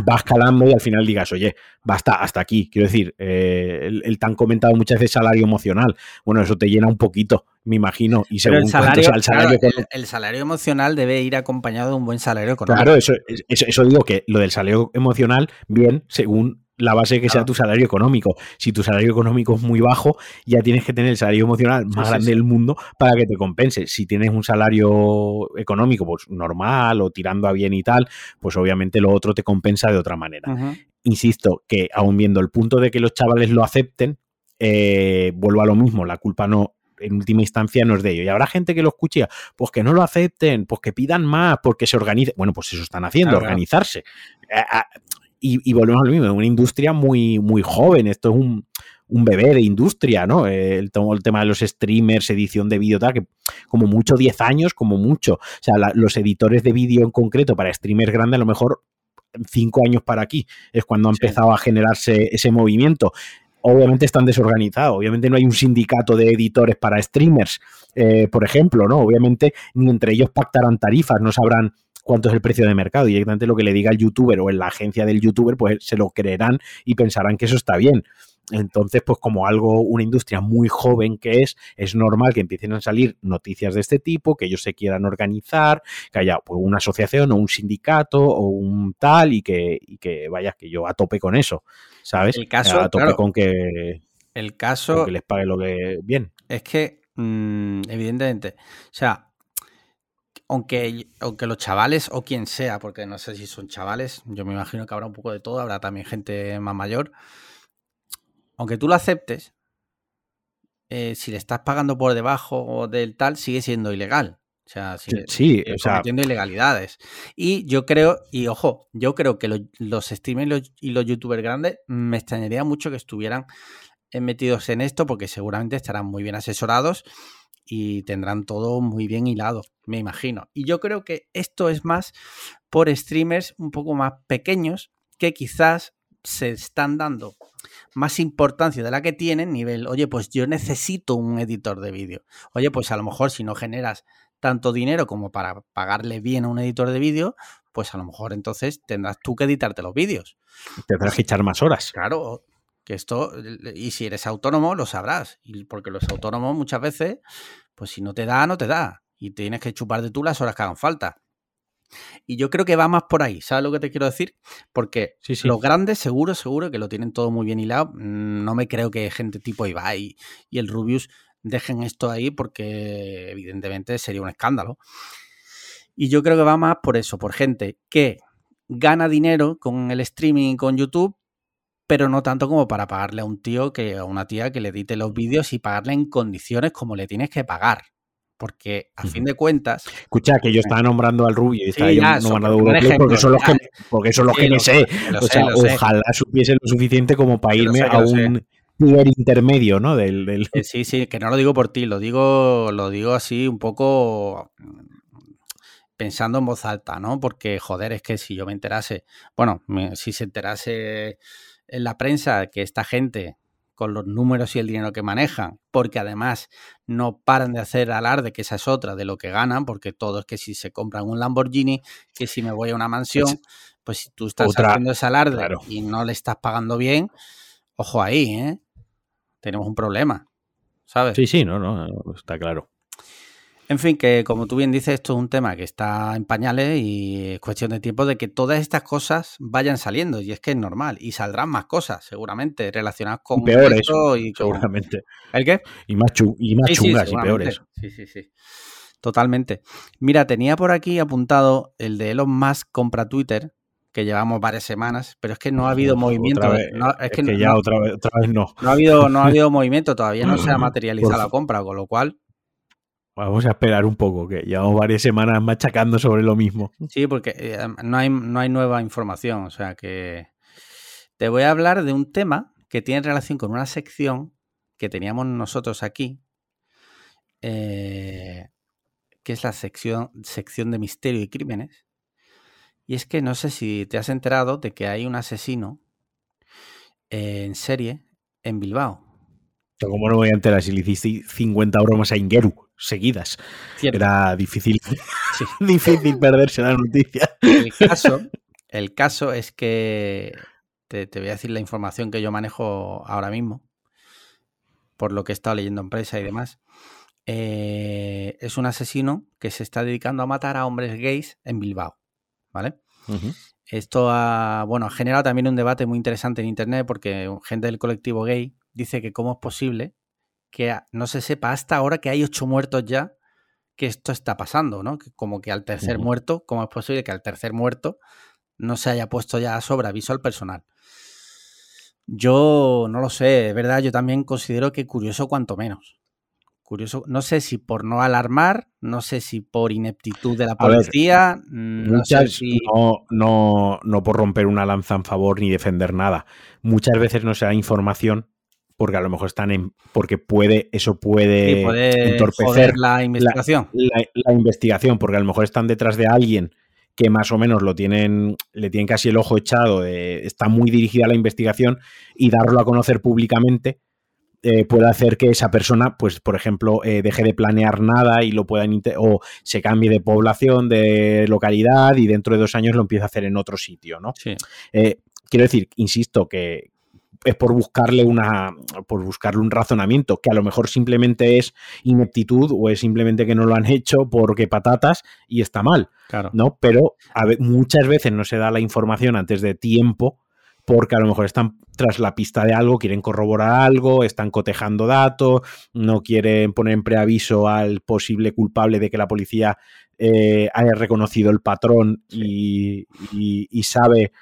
vas calando y al final digas, oye, basta, hasta aquí. Quiero decir, eh, el, tan comentado muchas veces salario emocional. Bueno, eso te llena un poquito, me imagino. Y según
el salario, el, salario el, salario emocional debe ir acompañado de un buen salario económico.
Claro, eso, eso, eso digo que lo del salario emocional, bien, según la base que sea tu salario económico. Si tu salario económico es muy bajo, ya tienes que tener el salario emocional más grande del mundo para que te compense. Si tienes un salario económico pues normal o tirando a bien y tal, pues obviamente lo otro te compensa de otra manera. Insisto que aun viendo el punto de que los chavales lo acepten, eh, vuelvo a lo mismo, la culpa no en última instancia no es de ellos. Y habrá gente que lo escuche, pues que no lo acepten, pues que pidan más, porque se organicen. Bueno, pues eso están haciendo, organizarse. Eh, y, volvemos a lo mismo, una industria muy, muy joven, esto es un, bebé de industria, ¿no? El, el, tema de los streamers, edición de vídeo, tal, que como mucho 10 años, como mucho. O sea, los editores de vídeo en concreto para streamers grandes, a lo mejor 5 años para aquí es cuando ha empezado a generarse ese movimiento. Obviamente están desorganizados, obviamente no hay un sindicato de editores para streamers, eh, por ejemplo, ¿no? Obviamente ni entre ellos pactarán tarifas, no sabrán cuánto es el precio de mercado. Directamente lo que le diga el youtuber o en la agencia del youtuber, pues se lo creerán y pensarán que eso está bien. Entonces, pues como algo, una industria muy joven que es, es normal que empiecen a salir noticias de este tipo, que ellos se quieran organizar, que haya pues, una asociación o un sindicato o un tal y que, y que vaya, que yo a tope con eso, ¿sabes?
El caso,
a tope con que...
El caso...
que les pague lo que... Bien.
Es que, mm, evidentemente, o sea, aunque, aunque los chavales o quien sea, porque no sé si son chavales, yo me imagino que habrá un poco de todo, habrá también gente más mayor, aunque tú lo aceptes, eh, si le estás pagando por debajo del tal, sigue siendo ilegal. O sea, sigue,
sí, o sea,
cometiendo ilegalidades. Y yo creo, y ojo, yo creo que los streamers y los youtubers grandes me extrañaría mucho que estuvieran eh, metidos en esto porque seguramente estarán muy bien asesorados y tendrán todo muy bien hilado, me imagino. Y yo creo que esto es más por streamers un poco más pequeños que quizás se están dando más importancia de la que tienen, nivel, oye, pues yo necesito un editor de vídeo. Oye, pues a lo mejor si no generas tanto dinero como para pagarle bien a un editor de vídeo, pues a lo mejor entonces tendrás tú que editarte los vídeos.
Tendrás que echar más horas.
Claro, que esto, y si eres autónomo, lo sabrás. Y porque los autónomos muchas veces, pues si no te da, no te da. Y tienes que chupar de tú las horas que hagan falta. Y yo creo que va más por ahí, ¿sabes lo que te quiero decir? Porque los grandes seguro, seguro que lo tienen todo muy bien hilado. Mm, no me creo que gente tipo Ibai y el Rubius dejen esto ahí porque evidentemente sería un escándalo. Y yo creo que va más por eso, por gente que gana dinero con el streaming con YouTube, pero no tanto como para pagarle a un tío que a una tía que le edite los vídeos y pagarle en condiciones como le tienes que pagar. Porque a fin de cuentas.
Escucha, que yo estaba nombrando al Rubio y estaba sí, nombrando a porque son los que, porque son los que me sé. o sea, ojalá supiese lo suficiente como para irme a un nivel intermedio, ¿no? Del, del...
Eh, sí, sí, que no lo digo por ti, lo digo, lo digo así un poco pensando en voz alta, ¿no? Porque, joder, es que si yo me enterase, bueno, si se enterase en la prensa que esta gente, con los números y el dinero que manejan, porque además no paran de hacer alarde, que esa es otra de lo que ganan, porque todo es que si se compran un Lamborghini, que si me voy a una mansión, pues si tú estás haciendo ese alarde y no le estás pagando bien, ojo ahí, ¿eh? Tenemos un problema, ¿sabes?
Sí, sí, no, no, está claro.
En fin, que como tú bien dices, esto es un tema que está en pañales y es cuestión de tiempo de que todas estas cosas vayan saliendo y es que es normal y saldrán más cosas seguramente relacionadas con
y peores y seguramente.
¿El qué?
Y más, y más chungas y peores.
Sí, sí, sí. Totalmente. Mira, tenía por aquí apuntado el de Elon Musk compra Twitter, que llevamos varias semanas, pero es que no ha habido movimiento.
es, que, ya otra, vez, otra vez no.
No ha habido, no ha habido movimiento, todavía no se ha materializado la compra, con lo cual
Vamos a esperar un poco, que llevamos varias semanas machacando sobre lo mismo.
Sí, porque eh, no, hay, no hay nueva información. O sea que te voy a hablar de un tema que tiene relación con una sección que teníamos nosotros aquí, eh, que es la sección, sección de misterio y crímenes. Y es que no sé si te has enterado de que hay un asesino en serie en Bilbao.
¿Cómo no voy a enterar si le hiciste 50 bromas a Ingeru? Seguidas. Era difícil, difícil perderse la noticia.
El caso, el caso es que te, voy a decir la información que yo manejo ahora mismo, por lo que he estado leyendo en prensa y demás. Eh, es un asesino que se está dedicando a matar a hombres gays en Bilbao. ¿Vale? Esto ha, bueno, ha generado también un debate muy interesante en internet porque gente del colectivo gay dice que cómo es posible que no se sepa hasta ahora que hay ocho muertos ya que esto está pasando, ¿no? como que al tercer muerto, ¿cómo es posible que al tercer muerto no se haya puesto ya sobre aviso al personal? Yo no lo sé, es verdad, yo también considero que curioso cuanto menos. Curioso, no sé si por no alarmar, no sé si por ineptitud de la policía,
no, sé si... no, no, no por romper una lanza en favor ni defender nada. Muchas veces no se da información porque a lo mejor están en. porque puede, eso puede,
entorpecer la investigación.
La, investigación, porque a lo mejor están detrás de alguien que más o menos lo tienen, le tienen casi el ojo echado, está muy dirigida a la investigación y darlo a conocer públicamente eh, puede hacer que esa persona, pues, por ejemplo, eh, deje de planear nada y lo puedan o se cambie de población, de localidad y dentro de dos años lo empiece a hacer en otro sitio, ¿no?
Sí.
Eh, quiero decir, insisto, que, es por buscarle una por buscarle un razonamiento que a lo mejor simplemente es ineptitud o es simplemente que no lo han hecho porque patatas y está mal
claro.
no pero muchas veces no se da la información antes de tiempo porque a lo mejor están tras la pista de algo, quieren corroborar algo, están cotejando datos, no quieren poner en preaviso al posible culpable de que la policía eh, haya reconocido el patrón y, y sabe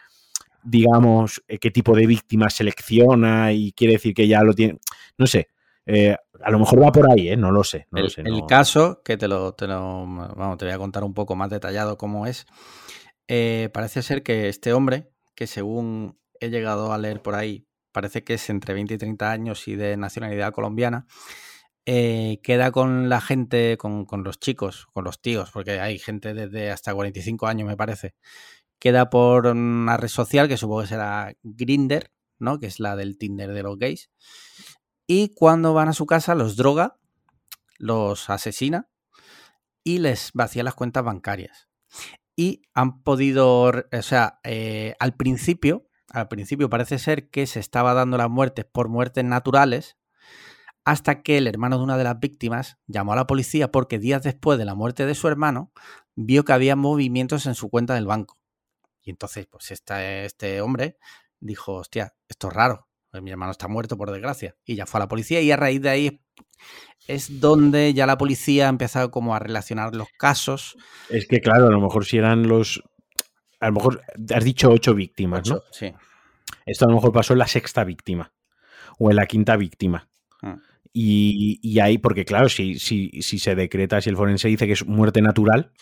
digamos, eh, qué tipo de víctimas selecciona y quiere decir que ya lo tiene. No sé. Eh, a lo mejor va por ahí, ¿eh? No lo sé. No
el,
lo sé
el caso, que te lo, te lo, vamos, te voy a contar un poco más detallado cómo es. parece ser que este hombre, que según he llegado a leer por ahí, parece que es entre 20 y 30 años y de nacionalidad colombiana, queda con la gente, con, con, los chicos, con los tíos, porque hay gente desde hasta 45 años, me parece, queda por una red social que supongo que será Grinder, ¿no? Que es la del Tinder de los gays. Y cuando van a su casa los droga, los asesina y les vacía las cuentas bancarias. Y han podido, o sea, eh, al principio, al principio parece ser que se estaba dando las muertes por muertes naturales, hasta que el hermano de una de las víctimas llamó a la policía porque días después de la muerte de su hermano vio que había movimientos en su cuenta del banco. Y entonces, pues este hombre dijo, hostia, esto es raro, mi hermano está muerto por desgracia. Y ya fue a la policía y a raíz de ahí es donde ya la policía ha empezado como a relacionar los casos.
Es que claro, a lo mejor si eran los... A lo mejor has dicho ocho víctimas, ¿no?
Sí.
Esto a lo mejor pasó en la sexta víctima o en la quinta víctima. Ah. Y, ahí, porque claro, si, si, si, se decreta, si el forense dice que es muerte natural,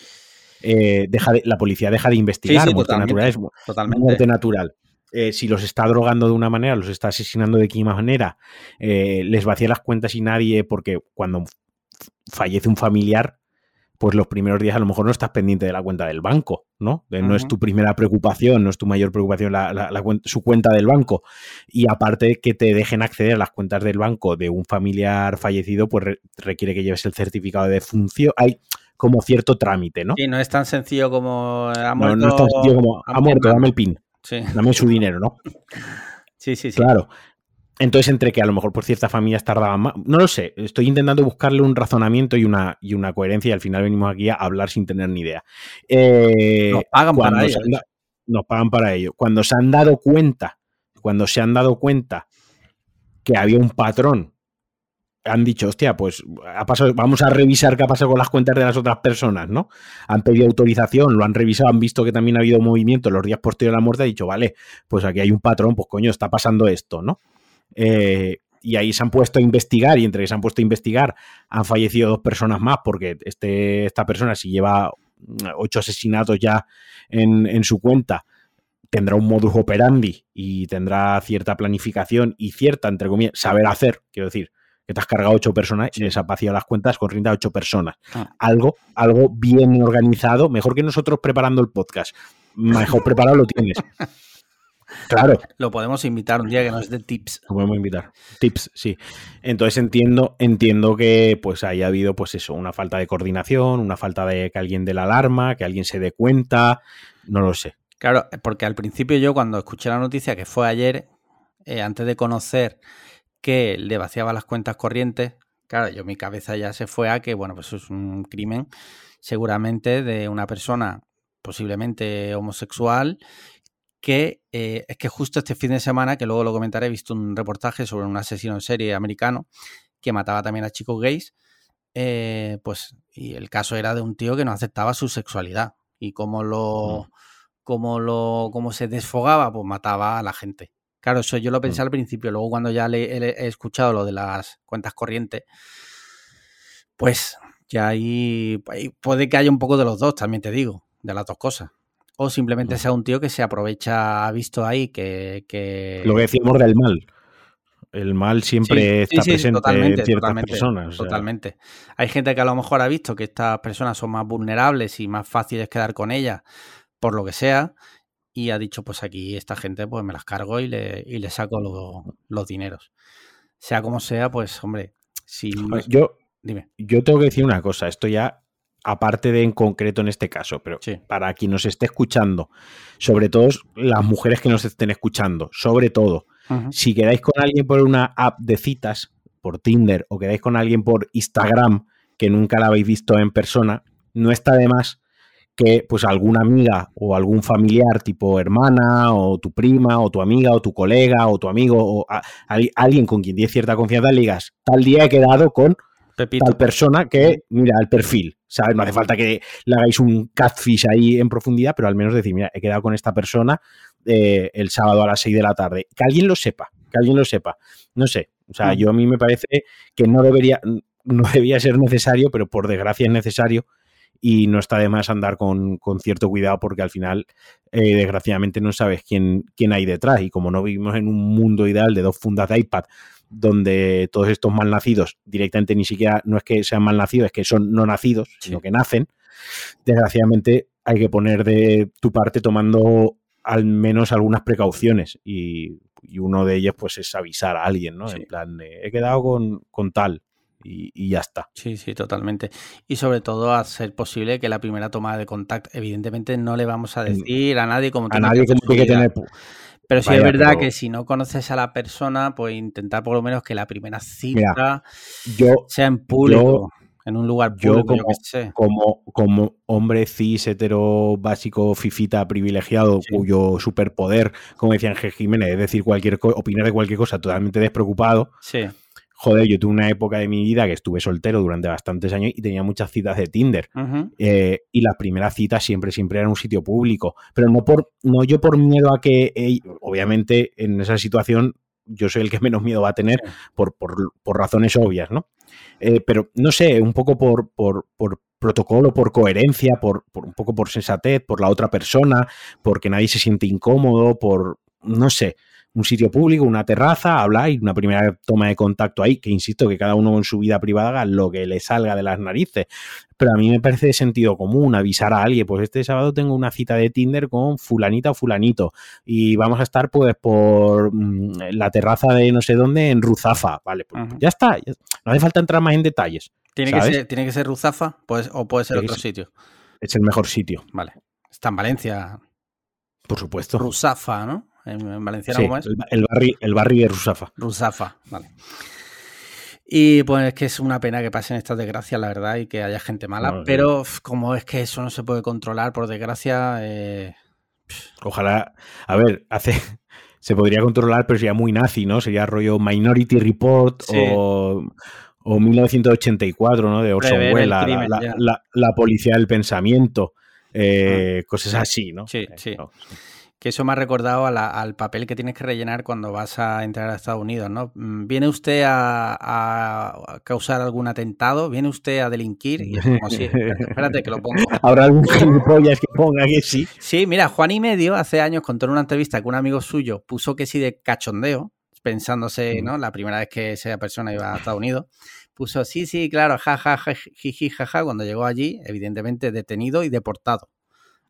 eh, deja la policía deja de investigar. muerte natural es totalmente. muerte natural. Eh, si los está drogando de una manera, los está asesinando de qué manera, eh, les vacía las cuentas y nadie, porque cuando fallece un familiar, pues los primeros días a lo mejor no estás pendiente de la cuenta del banco, ¿no? No es tu primera preocupación, no es tu mayor preocupación su cuenta del banco. Y aparte que te dejen acceder a las cuentas del banco de un familiar fallecido, pues requiere que lleves el certificado de defunción. Hay como cierto trámite, ¿no?
Sí, no es tan sencillo como ha muerto.
No, no es tan sencillo como ha muerto, dame el PIN. Dame su dinero, ¿no?
Sí, sí, sí.
Claro. Entonces, entre que a lo mejor por ciertas familias tardaban más. No lo sé. Estoy intentando buscarle un razonamiento y una, y una coherencia y al final venimos aquí a hablar sin tener ni idea.
Eh, nos pagan para ello.
nos pagan para ello. Cuando se han dado cuenta, cuando se han dado cuenta que había un patrón han dicho, hostia, pues ha pasado, vamos a revisar qué ha pasado con las cuentas de las otras personas, ¿no? Han pedido autorización, lo han revisado, han visto que también ha habido movimiento los días posteriores a la muerte, han dicho, vale, pues aquí hay un patrón, pues coño, está pasando esto, ¿no? Eh, y ahí se han puesto a investigar y entre que se han puesto a investigar han fallecido dos personas más porque este, esta persona si lleva ocho asesinatos ya en, en su cuenta tendrá un modus operandi y tendrá cierta planificación y cierta, entre comillas, saber hacer, quiero decir, que te has cargado ocho personas y les has vaciado las cuentas con a ocho personas. Ah. Algo, algo bien organizado, mejor que nosotros preparando el podcast. Mejor preparado lo tienes. Claro.
Lo podemos invitar un día que nos dé tips.
Lo podemos invitar. Tips, sí. Entonces entiendo, entiendo que pues haya habido, pues eso, una falta de coordinación, una falta de que alguien dé la alarma, que alguien se dé cuenta. No lo sé.
Claro, porque al principio yo cuando escuché la noticia que fue ayer, eh, antes de conocer que le vaciaba las cuentas corrientes, claro, yo mi cabeza ya se fue a que, bueno, pues es un crimen seguramente de una persona posiblemente homosexual que eh, es que justo este fin de semana, que luego lo comentaré, he visto un reportaje sobre un asesino en serie americano que mataba también a chicos gays, eh, pues, y el caso era de un tío que no aceptaba su sexualidad y cómo lo, mm. cómo lo, cómo se desfogaba, pues mataba a la gente. Claro, eso yo lo pensé mm. al principio, luego cuando ya le, he escuchado lo de las cuentas corrientes, pues ya ahí, puede que haya un poco de los dos, también te digo, de las dos cosas. O simplemente sea un tío que se aprovecha, ha visto ahí que...
Lo que decimos del mal. El mal siempre está presente en ciertas personas.
Totalmente. Hay gente que a lo mejor ha visto que estas personas son más vulnerables y más fáciles quedar con ellas, por lo que sea, y ha dicho, pues aquí esta gente pues me las cargo y le, y le saco los dineros. Sea como sea, pues hombre, si...
Yo, Dime. yo tengo que decir una cosa, esto ya aparte de en concreto en este caso, pero para quien nos esté escuchando, sobre todo las mujeres que nos estén escuchando, sobre todo, si quedáis con alguien por una app de citas, por Tinder, o quedáis con alguien por Instagram, que nunca la habéis visto en persona, no está de más que pues alguna amiga o algún familiar tipo hermana o tu prima o tu amiga o tu colega o tu amigo o alguien con quien tienes cierta confianza le digas, tal día he quedado con tal persona que mira el perfil, ¿sabes? No hace falta que le hagáis un catfish ahí en profundidad, pero al menos decir, mira, he quedado con esta persona eh, el sábado a las 6 de la tarde. Que alguien lo sepa, que alguien lo sepa. No sé, o sea, mm. yo a mí me parece que no debería, no debía ser necesario, pero por desgracia es necesario y no está de más andar con, cierto cuidado porque al final, eh, desgraciadamente, no sabes quién, quién hay detrás. Y como no vivimos en un mundo ideal de dos fundas de iPad, donde todos estos malnacidos directamente ni siquiera no es que sean malnacidos, es que son no nacidos, sino que nacen, desgraciadamente hay que poner de tu parte tomando al menos algunas precauciones y, uno de ellos pues es avisar a alguien, ¿no? En plan, he quedado con, con tal, y, ya está.
Sí, sí, totalmente. Y sobre todo a ser posible que la primera toma de contacto, evidentemente no le vamos a decir a nadie cómo
a nadie tiene que tener.
Pero sí es verdad que si no conoces a la persona, pues intentar por lo menos que la primera cita sea en público. en un lugar público,
yo como, como, hombre cis, hetero, básico, fifita, privilegiado, cuyo superpoder, como decía Ángel Jiménez, es decir, cualquier opinar de cualquier cosa totalmente despreocupado,
sí
joder, yo tuve una época de mi vida que estuve soltero durante bastantes años y tenía muchas citas de Tinder. Eh, y las primeras citas siempre, siempre eran un sitio público. Pero no por, no yo por miedo a que, obviamente, en esa situación yo soy el que menos miedo va a tener por, razones obvias, ¿no? Eh, pero no sé, un poco por, por, protocolo, por coherencia, por, un poco por sensatez, por la otra persona, porque nadie se siente incómodo, por, no sé, un sitio público, una terraza, habláis, una primera toma de contacto ahí, que insisto que cada uno en su vida privada haga lo que le salga de las narices. Pero a mí me parece de sentido común avisar a alguien, pues este sábado tengo una cita de Tinder con fulanita o fulanito y vamos a estar pues por mm, la terraza de no sé dónde en Ruzafa, vale, pues ya está, no hace falta entrar más en detalles.
¿Tiene, que ser, ¿tiene que ser Ruzafa pues, o puede ser otro sitio?
Es el mejor sitio.
Vale. Está en Valencia.
Por supuesto.
Ruzafa, ¿no? En, valenciano, ¿cómo es?
El, barrio el barrio de Rusafa.
Rusafa, vale. Y pues es que es una pena que pasen estas desgracias, la verdad, y que haya gente mala. pero como es que eso no se puede controlar, por desgracia. Eh,
Ojalá. A ver, hace. Se podría controlar, pero sería muy nazi, ¿no? Sería rollo Minority Report o, o 1984, ¿no? De Orson Welles, la, policía del pensamiento, eh, cosas así, ¿no?
Sí,
eh,
sí. Que eso me ha recordado al papel que tienes que rellenar cuando vas a entrar a Estados Unidos, ¿no? Mm, ¿Viene usted a, causar algún atentado? ¿Viene usted a delinquir? Y es como así, espérate que lo pongo.
¿Habrá algún gilipollas que ponga que sí?
Sí, mira, Juan y Medio hace años contó en una entrevista que un amigo suyo puso que sí de cachondeo, pensándose, ¿no? La primera vez que esa persona iba a Estados Unidos, puso sí, sí, claro, jaja, jiji, jaja, cuando llegó allí, evidentemente detenido y deportado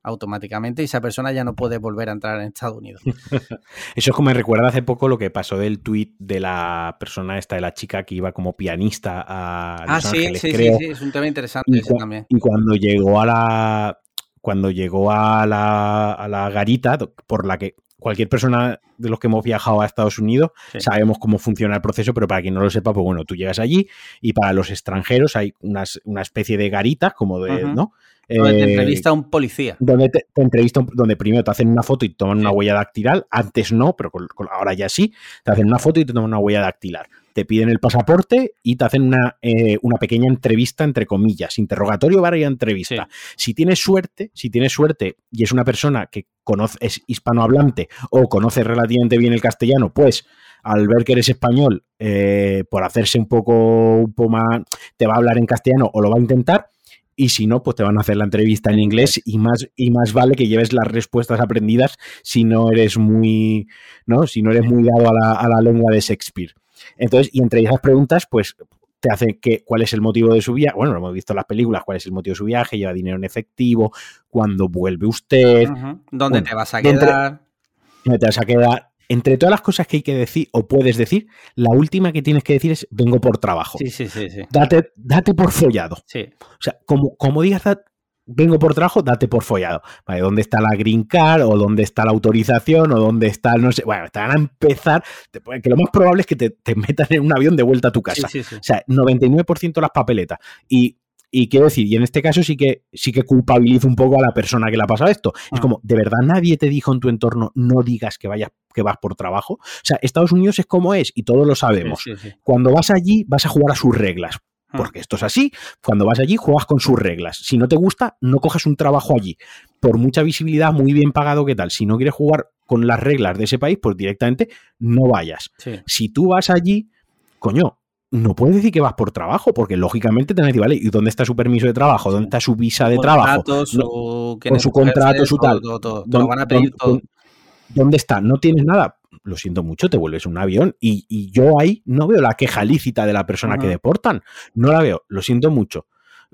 automáticamente y esa persona ya no puede volver a entrar en Estados Unidos.
Eso es como me recuerda hace poco lo que pasó del tuit de la persona esta, de la chica que iba como pianista a
Los ah, sí, sí, sí, sí, es un tema interesante ese también.
Y cuando llegó a la cuando llegó a la, a la garita por la que cualquier persona de los que hemos viajado a Estados Unidos sabemos cómo funciona el proceso, pero para quien no lo sepa, pues bueno, tú llegas allí y para los extranjeros hay unas, una especie de garitas como de, ¿no?
Donde te eh, entrevista un policía.
Donde te, entrevista, donde primero te hacen una foto y te toman una huella dactilar. Antes no, pero ahora ya sí. Te hacen una foto y te toman una huella dactilar. Te piden el pasaporte y te hacen una, eh, una pequeña entrevista, entre comillas, interrogatorio, varias entrevista. Si tienes suerte, si tienes suerte y es una persona que conoce, es hispanohablante o conoce relativamente bien el castellano, pues al ver que eres español, eh, por hacerse un poco, un poco más, te va a hablar en castellano o lo va a intentar y si no, pues te van a hacer la entrevista en inglés y más, y más vale que lleves las respuestas aprendidas si no eres muy, ¿no? Si no eres muy dado a la, a la lengua de Shakespeare. Entonces, y entre esas preguntas, pues te hace que cuál es el motivo de su viaje. Bueno, lo hemos visto en las películas, cuál es el motivo de su viaje, lleva dinero en efectivo, cuándo vuelve usted.
¿Dónde te vas a quedar?
¿Dónde te vas a quedar? entre todas las cosas que hay que decir o puedes decir, la última que tienes que decir es vengo por trabajo.
Sí, sí, sí. sí.
Date, date por follado.
Sí.
O sea, como, como digas vengo por trabajo, date por follado. Vale, ¿dónde está la green card? ¿O dónde está la autorización? ¿O dónde está, no sé? Bueno, te van a empezar, que lo más probable es que te, te metan en un avión de vuelta a tu casa. Sí, sí, sí. O sea, 99% las papeletas. Y y quiero decir, y en este caso sí que sí que culpabilizo un poco a la persona que le ha pasado esto. Es ah. como, ¿de verdad nadie te dijo en tu entorno no digas que vayas, que vas por trabajo? O sea, Estados Unidos es como es y todos lo sabemos. Cuando vas allí, vas a jugar a sus reglas. Ah. Porque esto es así. Cuando vas allí, juegas con sus reglas. Si no te gusta, no cojas un trabajo allí. Por mucha visibilidad, muy bien pagado, ¿qué tal? Si no quieres jugar con las reglas de ese país, pues directamente no vayas. Si tú vas allí, coño, no puedes decir que vas por trabajo, porque lógicamente te van a decir, vale, ¿y dónde está su permiso de trabajo? ¿Dónde está su visa de trabajo?
Su,
con su contrato, su tal. ¿Dónde, está? ¿No tienes nada? Lo siento mucho, te vuelves un avión y, yo ahí no veo la queja lícita de la persona que deportan. No la veo, lo siento mucho.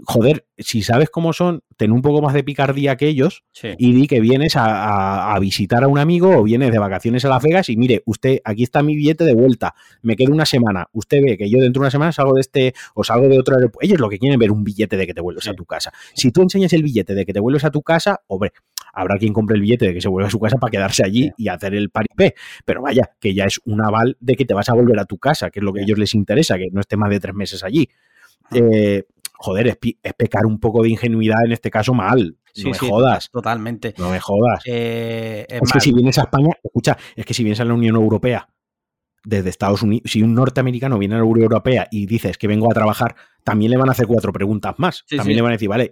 Joder, si sabes cómo son, ten un poco más de picardía que ellos y di que vienes a, visitar a un amigo o vienes de vacaciones a Las Vegas y mire, usted, aquí está mi billete de vuelta, me quedo una semana, usted ve que yo dentro de una semana salgo de este o salgo de otro aeropuerto. Ellos lo que quieren ver un billete de que te vuelves a tu casa. Si tú enseñas el billete de que te vuelves a tu casa, hombre, habrá quien compre el billete de que se vuelva a su casa para quedarse allí y hacer el paripé. Pero vaya, que ya es un aval de que te vas a volver a tu casa, que es lo que a ellos les interesa, que no esté más de tres meses allí. Eh, joder, es, pecar un poco de ingenuidad en este caso mal. no me jodas.
Totalmente.
No me jodas. Eh, es, que si vienes a España, escucha, es que si vienes a la Unión Europea desde Estados Unidos, si un norteamericano viene a la Unión Europea y dices que vengo a trabajar, también le van a hacer cuatro preguntas más. también le van a decir, vale,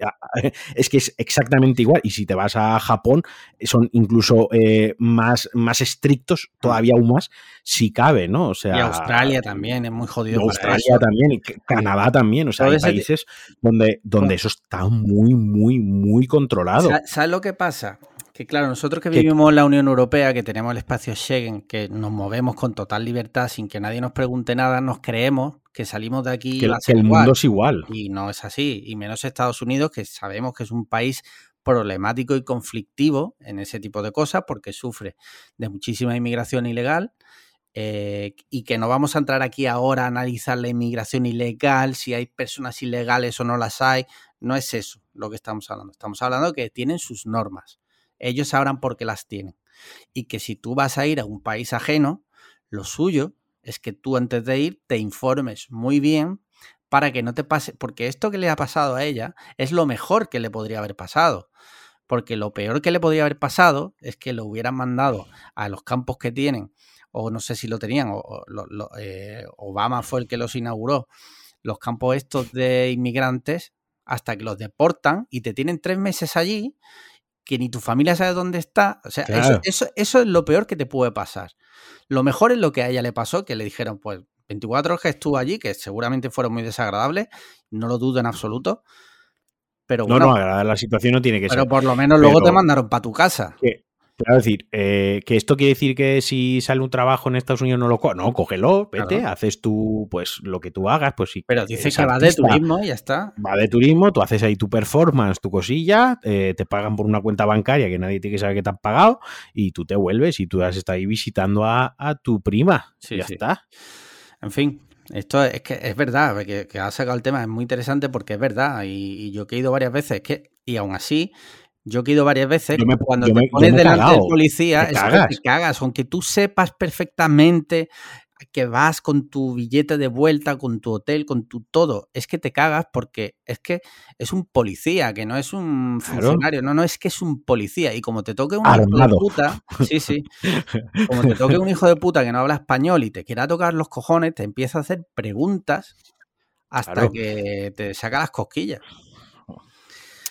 es que es exactamente igual. Y si te vas a Japón, son incluso eh, más, más estrictos, todavía aún más, si cabe, ¿no? O sea,
y Australia también es muy jodido.
Australia también, y Canadá también. O sea, hay países donde, donde eso está muy, muy, muy controlado.
¿Sabes lo que pasa? Que claro, nosotros que vivimos en la Unión Europea, que tenemos el espacio Schengen, que nos movemos con total libertad sin que nadie nos pregunte nada, nos creemos que salimos de aquí
que, el mundo es igual.
Y no es así. Y menos Estados Unidos, que sabemos que es un país problemático y conflictivo en ese tipo de cosas, porque sufre de muchísima inmigración ilegal. Eh, y que no vamos a entrar aquí ahora a analizar la inmigración ilegal, si hay personas ilegales o no las hay. No es eso lo que estamos hablando. Estamos hablando que tienen sus normas ellos sabrán por qué las tienen. Y que si tú vas a ir a un país ajeno, lo suyo es que tú antes de ir te informes muy bien para que no te pase, porque esto que le ha pasado a ella es lo mejor que le podría haber pasado. Porque lo peor que le podría haber pasado es que lo hubieran mandado a los campos que tienen, o no sé si lo tenían, o, eh, Obama fue el que los inauguró, los campos estos de inmigrantes, hasta que los deportan y te tienen tres meses allí que ni tu familia sabe dónde está. O sea, eso, eso, es lo peor que te puede pasar. Lo mejor es lo que a ella le pasó, que le dijeron, pues, 24 horas que estuvo allí, que seguramente fueron muy desagradables, no lo dudo en absoluto. Pero
no, no, la situación no tiene que
ser.
Pero
por lo menos luego te mandaron para tu casa.
Claro, decir, eh, que esto quiere decir que si sale un trabajo en Estados Unidos no lo No, cógelo, vete, haces tú, pues lo que tú hagas, pues sí.
Pero dice que va de turismo y ya está.
Va de turismo, tú haces ahí tu performance, tu cosilla, eh, te pagan por una cuenta bancaria que nadie tiene que saber que te han pagado y tú te vuelves y tú has estado ahí visitando a, tu prima. Sí, ya está.
En fin, esto es que es verdad, que, que has sacado el tema, es muy interesante porque es verdad. Y, y yo he ido varias veces, que, y aún así, yo he ido varias veces. cuando te pones delante del policía, es que te cagas. Aunque tú sepas perfectamente que vas con tu billete de vuelta, con tu hotel, con tu todo, es que te cagas porque es que es un policía, que no es un funcionario, no, no, es que es un policía. Y como te toque un hijo de puta, sí, sí, como te toque un hijo de puta que no habla español y te quiera tocar los cojones, te empieza a hacer preguntas hasta que te saca las cosquillas.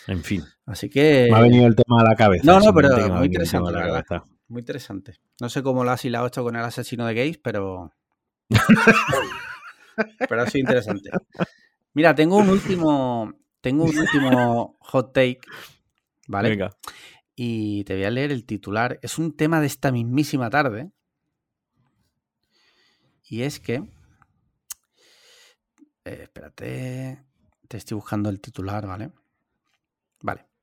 En fin.
Así que.
Me ha venido el tema a la cabeza.
No, no, pero muy interesante, la verdad. Muy interesante. No sé cómo lo has hilado esto con el asesino de gays, pero. pero ha sido interesante. Mira, tengo un último. Tengo un último hot take. ¿Vale? Venga. Y te voy a leer el titular. Es un tema de esta mismísima tarde. Y es que. Eh, espérate. Te estoy buscando el titular, ¿vale? Vale.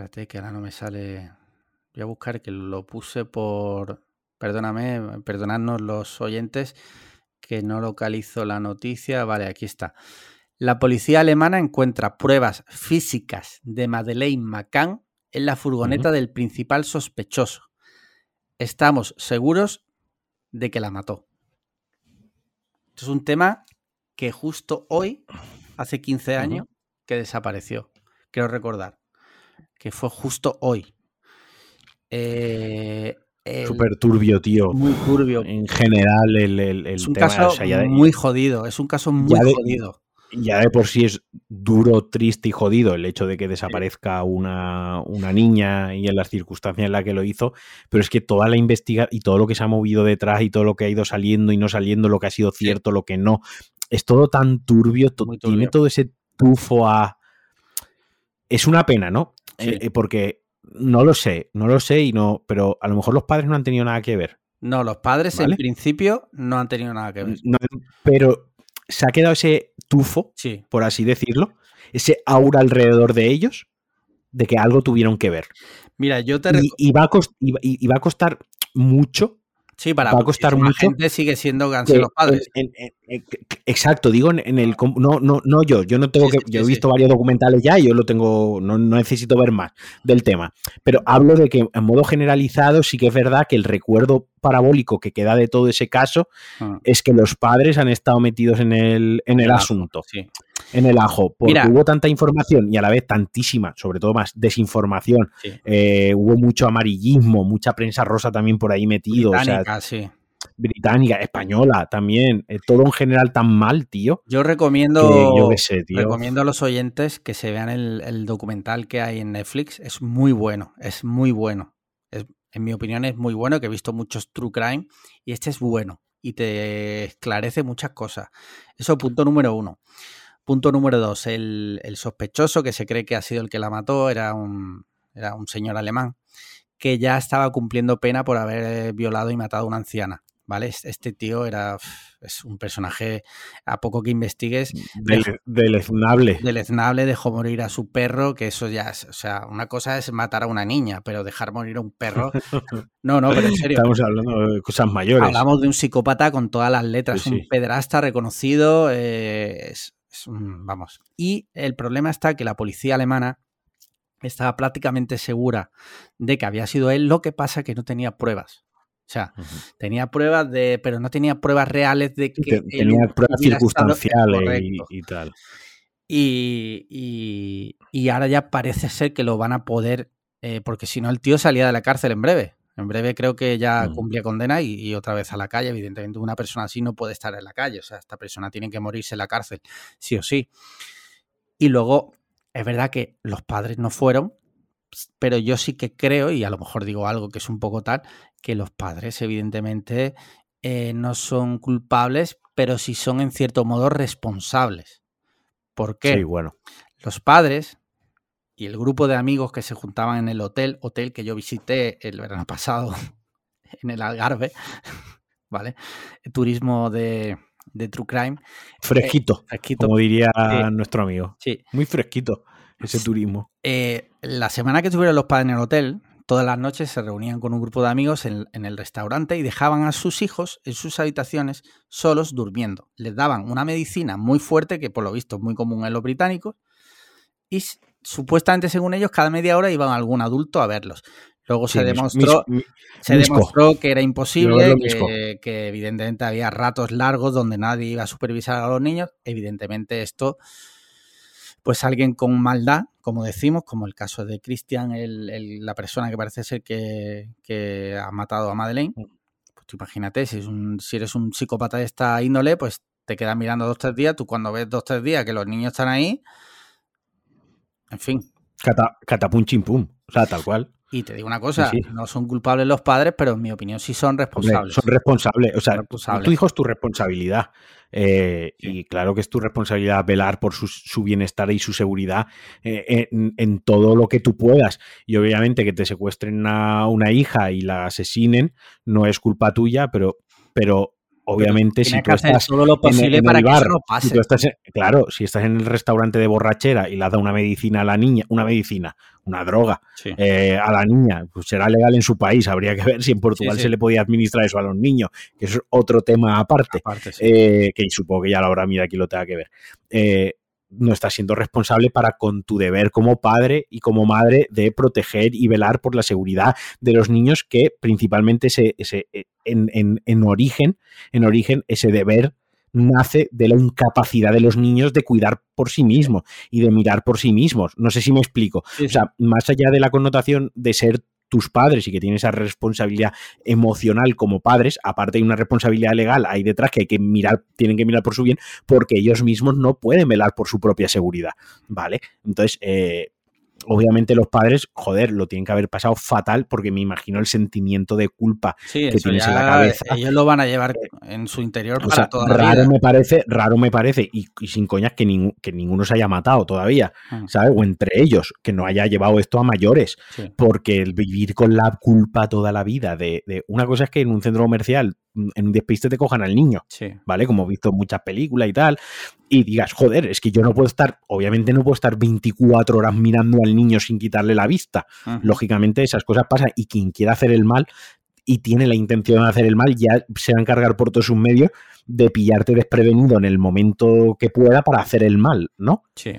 Espérate que ahora no me sale. Voy a buscar que lo puse por. Perdóname, perdonadnos los oyentes que no localizo la noticia. Vale, aquí está. La policía alemana encuentra pruebas físicas de Madeleine McCann en la furgoneta del principal sospechoso. Estamos seguros de que la mató. Esto es un tema que justo hoy hace 15 años que desapareció. Quiero recordar que fue justo hoy.
Eh, Súper turbio, tío.
Muy turbio.
En general, el, el,
es un caso muy jodido. Es un caso muy jodido.
Ya de por sí es duro, triste y jodido el hecho de que desaparezca una, una, niña y en las circunstancias en las que lo hizo, pero es que toda la investigación y todo lo que se ha movido detrás y todo lo que ha ido saliendo y no saliendo, lo que ha sido cierto, lo que no, es todo tan turbio, tiene todo ese tufo a... Es una pena, ¿no? Eh, eh, porque no lo sé, no lo sé y no, pero a lo mejor los padres no han tenido nada que ver.
No, los padres en principio no han tenido nada que ver.
pero se ha quedado ese tufo,
Sí.
por así decirlo, ese aura alrededor de ellos, de que algo tuvieron que ver.
Mira, yo te
Y,
reco-
y va, a cost- y va- y- y va a costar mucho
Sí, para
va a costar mucho
gente sigue siendo
que
los padres.
en- en- en- exacto, digo en, el no, no, no yo, yo no tengo
Sí,
que,
sí,
yo he visto varios documentales ya y yo lo tengo, no, no necesito ver más del tema. Pero hablo de que en modo generalizado sí que es verdad que el recuerdo parabólico que queda de todo ese caso
Ah,
es que los padres han estado metidos en el, en el asunto,
sí.
En el ajo, porque
Mira.
hubo tanta información y a la vez tantísima, sobre todo más desinformación,
Sí.
eh, hubo mucho amarillismo, mucha prensa rosa también por ahí metido, o sea,
Británica, sí.
británica, española también, eh, todo en general tan mal, tío.
Yo recomiendo,
yo qué sé, tío.
recomiendo a los oyentes que se vean el, el documental que hay en Netflix. Es muy bueno, es muy bueno. Es- en mi opinión es muy bueno, que he visto muchos True Crime y este es bueno y te esclarece muchas cosas. Eso punto número uno. Punto número dos, el, el sospechoso que se cree que ha sido el que la mató era un, era un señor alemán que ya estaba cumpliendo pena por haber eh, violado y matado a una anciana. ¿Vale? Es- Este tío era es un personaje, a poco que investigues,
Del, deleznable.
deleznable, dejó morir a su perro, que eso ya es, o sea, una cosa es matar a una niña, pero dejar morir a un perro, no, no, pero en serio.
Estamos hablando de cosas mayores.
Hablamos de un psicópata con todas las letras,
Sí,
un
sí.
pederasta reconocido, eh, es, es un- vamos. Y el problema está que la policía alemana estaba prácticamente segura de que había sido él, lo que pasa que no tenía pruebas. O sea, tenía pruebas de, pero no tenía pruebas reales de que él
Tenía pruebas circunstanciales y, tal.
Y, y- y ahora ya parece ser que lo van a poder, eh, porque si no el tío salía de la cárcel en breve. En breve creo que ya
Mm.
cumplía condena y, y otra vez a la calle. Evidentemente una persona así no puede estar en la calle. O sea, esta persona tiene que morirse en la cárcel, sí o sí. Y luego, es verdad que los padres no fueron, pero yo sí que creo, y a lo mejor digo algo que es un poco tal, que los padres evidentemente eh, no son culpables, pero sí son en cierto modo responsables. ¿Por qué?
Sí, bueno.
los padres y el grupo de amigos que se juntaban en el hotel, hotel que yo visité el verano pasado en el Algarve, ¿vale? Turismo de, de True Crime.
Fresquito,
Fresquito.
como diría nuestro amigo.
Sí.
Muy fresquito ese turismo.
Eh, la semana que estuvieron los padres en el hotel, todas las noches se reunían con un grupo de amigos en, en el restaurante y dejaban a sus hijos en sus habitaciones solos durmiendo. Les daban una medicina muy fuerte, que por lo visto es muy común en los británicos, y supuestamente, según ellos, cada media hora iban algún adulto a verlos. Luego se
Sí,
demostró,
mis-
se
misco.
demostró que era imposible, que, que evidentemente había ratos largos donde nadie iba a supervisar a los niños. Evidentemente esto, pues alguien con maldad, como decimos, como el caso de el- la persona que parece ser que, que ha matado a Madeleine, pues tú imagínate, si, es un- si eres un psicópata de esta índole, pues te quedas mirando dos o tres días, tú cuando ves dos o tres días que los niños están ahí, en fin,
Cata, catapum chim pum. O sea, tal cual.
y te digo una cosa,
sí.
no son culpables los padres, pero en mi opinión sí son responsables.
son responsables. O sea,
Responsables.
tu hijo es tu responsabilidad. Eh,
Sí.
Y claro que es tu responsabilidad velar por su, su bienestar y su seguridad eh, en, en todo lo que tú puedas. Y obviamente que te secuestren a una hija y la asesinen no es culpa tuya, pero, pero obviamente si tú estás
todo lo posible para
el
que eso no
si
pase.
tú estás en- claro, si estás en el restaurante de borrachera y le has dado una medicina a la niña, una medicina, una droga,
Sí.
eh, a la niña, pues será legal en su país. Habría que ver si en Portugal
sí.
se le podía administrar eso a los niños, que es otro tema aparte, eh, que supongo que ya la hora mira aquí lo tenga que ver. Eh, no estás siendo responsable para con tu deber como padre y como madre de proteger y velar por la seguridad de los niños que principalmente eh, en, en- en origen, en origen ese deber nace de la incapacidad de los niños de cuidar por sí mismos y de mirar por sí mismos. No sé si me explico. O sea, más allá de la connotación de ser tus padres y que tienen esa responsabilidad emocional como padres, aparte hay una responsabilidad legal ahí detrás que hay que mirar, tienen que mirar por su bien, porque ellos mismos no pueden velar por su propia seguridad, ¿vale? Entonces, eh, obviamente los padres, joder, lo tienen que haber pasado fatal porque me imagino el sentimiento de culpa
Sí,
que tienes en la cabeza.
Ellos lo van a llevar en su interior
O
para
sea,
toda la
raro
vida.
me parece, raro me parece, y, y sin coñas que, que ninguno se haya matado todavía,
Mm.
¿sabes? O entre ellos, que no haya llevado esto a mayores
Sí.
porque el vivir con la culpa toda la vida de, de- una cosa es que en un centro comercial en un despiste te cojan al niño,
Sí.
¿vale? Como he visto en muchas películas y tal, y digas, joder, es que yo no puedo estar, obviamente no puedo estar 24 horas mirando al niño sin quitarle la vista.
Ujú.
Lógicamente esas cosas pasan y quien quiera hacer el mal y tiene la intención de hacer el mal ya se va a encargar por todos sus medios de pillarte desprevenido en el momento que pueda para hacer el mal, ¿no?
Sí.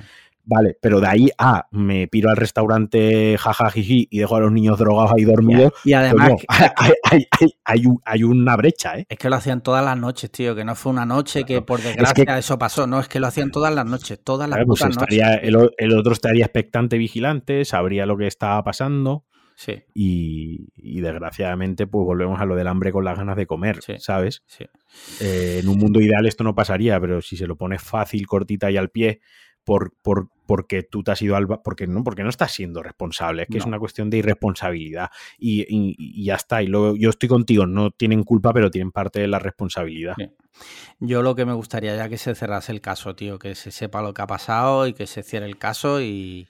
Vale, pero de ahí a me piro al restaurante jajajiji y dejo a los niños drogados ahí dormidos.
Y además,
hay, hay- hay- hay un- hay una brecha, ¿eh?
es que lo hacían todas las noches, tío, que no fue una noche que por
Es
desgracia
que-
eso pasó, no, es que lo hacían todas las noches, todas las
pues
putas noches.
el, otro estaría expectante, vigilante, sabría lo que estaba pasando
Sí,
y, y desgraciadamente pues volvemos a lo del hambre con las ganas de comer,
Sí.
¿sabes?
sí.
Eh, en un mundo ideal esto no pasaría, pero si se lo pones fácil, cortita y al pie, por, por- porque tú te has ido al... Porque no, porque no estás siendo responsable, es que es una cuestión de irresponsabilidad y, y- y ya está. Y luego yo estoy contigo, no tienen culpa, pero tienen parte de la responsabilidad.
Yo lo que me gustaría ya que se cerrase el caso, tío, que se sepa lo que ha pasado y que se cierre el caso y,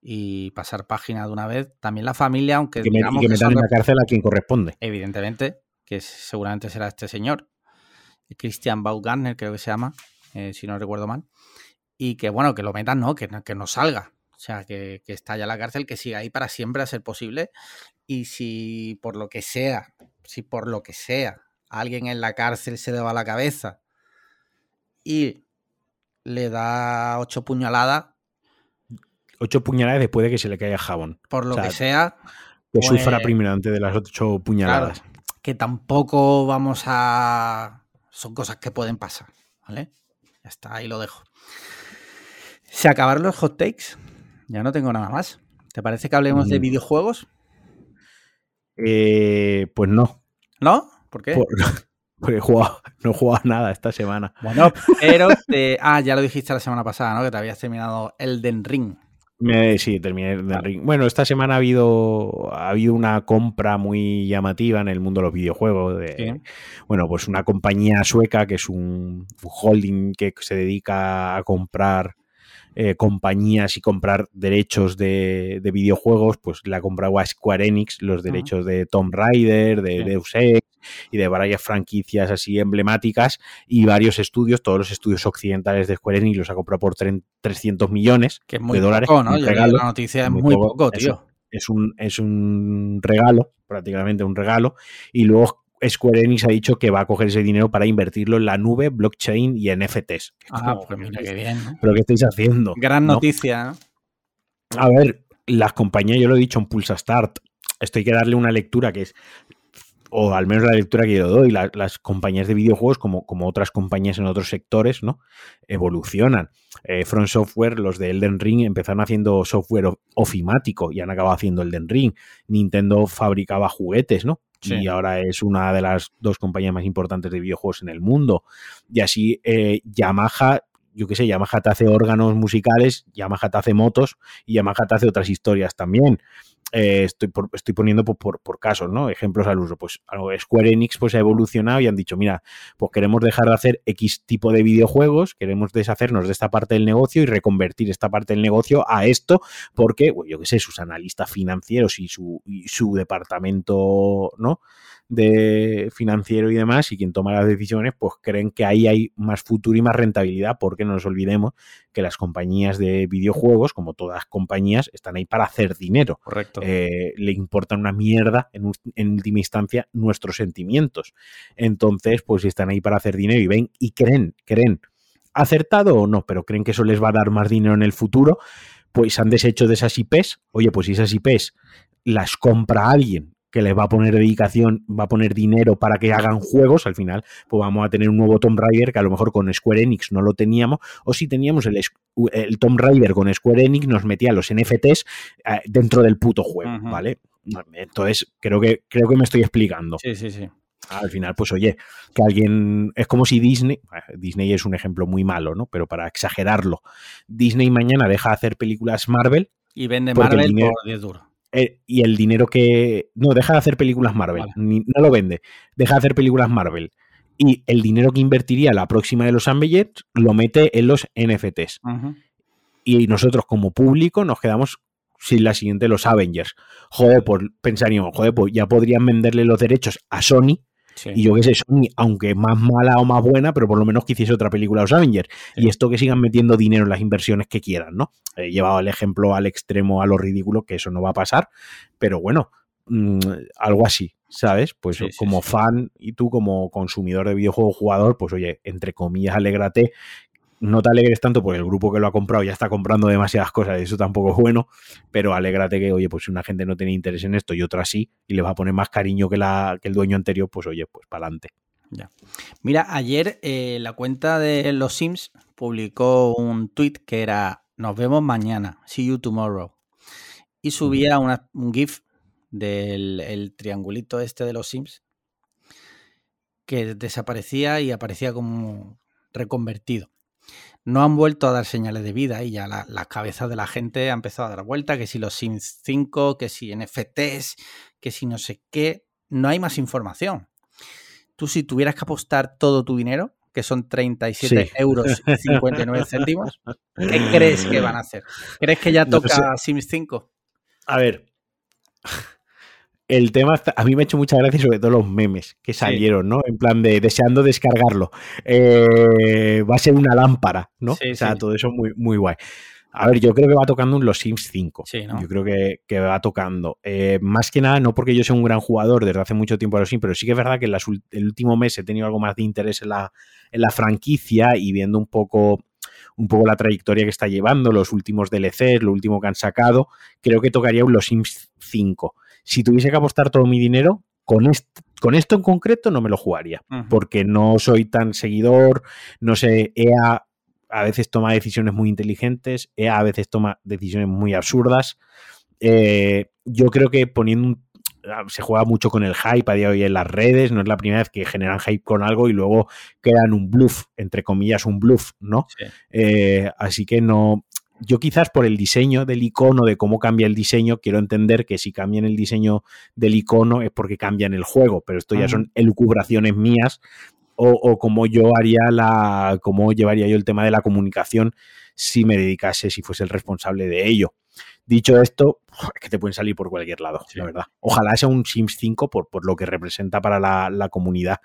y pasar página de una vez. También la familia, aunque
que, me-
digamos
que
que
metan en la cárcel a quien corresponde.
evidentemente, que seguramente será este señor, Christian Baumgartner creo que se llama, eh, si no recuerdo mal, y que bueno, que lo metan, no, que, no- que no salga, o sea, que, que está ya la cárcel, que siga ahí para siempre a ser posible, y si por lo que sea, si por lo que sea, alguien en la cárcel se le va la cabeza y le da ocho puñaladas,
Ocho puñaladas después de que se le caiga jabón.
por lo
O sea,
que sea,
Que
Pues-
sufra primero antes de las ocho puñaladas.
Claro, que tampoco vamos a. Son cosas que pueden pasar, ¿vale? Ya está, ahí lo dejo. Se acabaron los hot takes. Ya no tengo nada más. ¿Te parece que hablemos de
Mm.
videojuegos?
Eh, pues no.
¿No? ¿Por qué?
Por- porque he jugado- no he jugado nada esta semana.
Bueno, pero. te- Ah, ya lo dijiste la semana pasada, ¿no? Que te habías terminado Elden Ring.
Me- sí, terminé el
Claro.
ring. Bueno, esta semana ha habido, ha habido una compra muy llamativa en el mundo de los videojuegos. De,
Sí.
Bueno, pues una compañía sueca que es un holding que se dedica a comprar eh, compañías y comprar derechos de, de videojuegos, pues le ha comprado a Square Enix los derechos de Tomb Raider, de
Sí.
Deus Ex y de varias franquicias así emblemáticas y varios estudios, todos los estudios occidentales de Square Enix los ha comprado por tren- 300 millones
Que es muy
de dólares.
la noticia es
muy
muy
poco,
poco,
eso.
tío.
es un, es un regalo, prácticamente un regalo, y luego Square Enix ha dicho que va a coger ese dinero para invertirlo en la nube, blockchain y NFTs.
Ah, pues mira qué bien. ¿no?
¿Pero qué estáis haciendo?
Gran
¿No?
noticia, ¿no?
A ver, las compañías, yo lo he dicho en Pulsa Start, esto hay que darle una lectura que es, o al menos la lectura que yo doy, la- las compañías de videojuegos, como, como otras compañías en otros sectores, ¿no? Evolucionan. Eh, From Software, los de Elden Ring, empezaron haciendo software of- ofimático y han acabado haciendo Elden Ring. Nintendo fabricaba juguetes, ¿no? Y ahora es una de las dos compañías más importantes de videojuegos en el mundo. Y así eh, Yamaha, yo qué sé, Yamaha te hace órganos musicales, Yamaha te hace motos y Yamaha te hace otras historias también. Eh, estoy, por- estoy poniendo por, por, casos, ¿no? Ejemplos al uso. Pues Square Enix pues, ha evolucionado y han dicho, mira, pues queremos dejar de hacer X tipo de videojuegos, queremos deshacernos de esta parte del negocio y reconvertir esta parte del negocio a esto, porque, bueno, yo qué sé, sus analistas financieros y su, y su departamento, ¿no? De financiero y demás y quien toma las decisiones pues creen que ahí hay más futuro y más rentabilidad porque no nos olvidemos que las compañías de videojuegos como todas compañías están ahí para hacer dinero.
Correcto.
eh, le importan una mierda en, en última instancia nuestros sentimientos. Entonces pues están ahí para hacer dinero y ven y creen creen. Acertado o no pero creen que eso les va a dar más dinero en el futuro pues han deshecho de esas IPs oye pues si esas IPs las compra alguien que les va a poner dedicación, va a poner dinero para que hagan juegos, al final pues vamos a tener un nuevo Tomb Raider que a lo mejor con Square Enix no lo teníamos, o si teníamos el, el Tomb Raider con Square Enix nos metía los NFTs eh, dentro del puto juego. ¿vale? Entonces, creo que, creo que me estoy explicando.
Sí, sí, sí.
Al final, pues oye, que alguien. Es como si Disney. eh, Disney es un ejemplo muy malo, ¿no? Pero para exagerarlo. Disney mañana deja de hacer películas Marvel
Y vende Marvel
dinero-
por 10 duros.
Eh, y el dinero que. No, deja de hacer películas Marvel.
Vale.
ni- no lo vende. Deja de hacer películas Marvel. Y el dinero que invertiría la próxima de los Avengers lo mete en los NFTs. Y nosotros, como público, nos quedamos sin la siguiente, los Avengers. Joder, pues pensaríamos, joder, pues ya podrían venderle los derechos a Sony Y yo qué sé, Sony, aunque más mala o más buena, pero por lo menos que hiciese otra película de los Avengers. Y esto que sigan metiendo dinero en las inversiones que quieran, ¿no? He llevado el ejemplo al extremo, a lo ridículo, que eso no va a pasar, pero bueno, mm, algo así, ¿sabes? Pues como fan y tú como consumidor de videojuego jugador, pues oye, entre comillas, alégrate no te alegres tanto porque el grupo que lo ha comprado ya está comprando demasiadas cosas y eso tampoco es bueno, pero alégrate que, oye, pues si una gente no tiene interés en esto y otra sí, y le va a poner más cariño que, la, que el dueño anterior, pues oye, pues para adelante.
Ya. Mira, ayer eh, la cuenta de los Sims publicó un tweet que era Nos vemos mañana, see you tomorrow. Y subía un GIF del triangulito este de los Sims que desaparecía y aparecía como reconvertido no han vuelto a dar señales de vida y ya la, cabeza de la gente ha empezado a dar vuelta, que si los Sims 5, que si NFTs, que si no sé qué, no hay más información. Tú si tuvieras que apostar todo tu dinero, que son 37 euros y 59 céntimos, ¿qué crees que van a hacer? ¿Crees que ya toca Sims 5?
A ver, el tema, a mí me ha hecho mucha gracia sobre todo los memes que salieron, ¿no? En plan de deseando descargarlo. Eh, va a ser una lámpara, ¿no? o sea, todo eso muy, muy guay. A ver, yo creo que va tocando un Los Sims 5. Yo creo que, va tocando. Eh, más que nada, no porque yo sea un gran jugador desde hace mucho tiempo a los Sims, pero sí que es verdad que en el último mes he tenido algo más de interés en la, en la franquicia y viendo un poco un poco la trayectoria que está llevando, los últimos DLCs, lo último que han sacado, creo que tocaría un Los Sims 5 si tuviese que apostar todo mi dinero, con, con esto en concreto no me lo jugaría, porque no soy tan seguidor, no sé, EA a veces toma decisiones muy inteligentes, EA a veces toma decisiones muy absurdas. Eh, yo creo que poniendo un ah, se juega mucho con el hype a día de hoy en las redes, no es la primera vez que generan hype con algo y luego quedan un bluff, entre comillas, un bluff, ¿no? Eh, así que no, yo quizás por el diseño del icono, de cómo cambia el diseño, quiero entender que si cambian el diseño del icono es porque cambian el juego, pero esto ya son elucubraciones mías o, o como yo haría la, cómo llevaría yo el tema de la comunicación si me dedicase, si fuese el responsable de ello. Dicho esto, es que te pueden salir por cualquier lado, la verdad. Ojalá sea un Sims 5 por, por lo que representa para la, comunidad,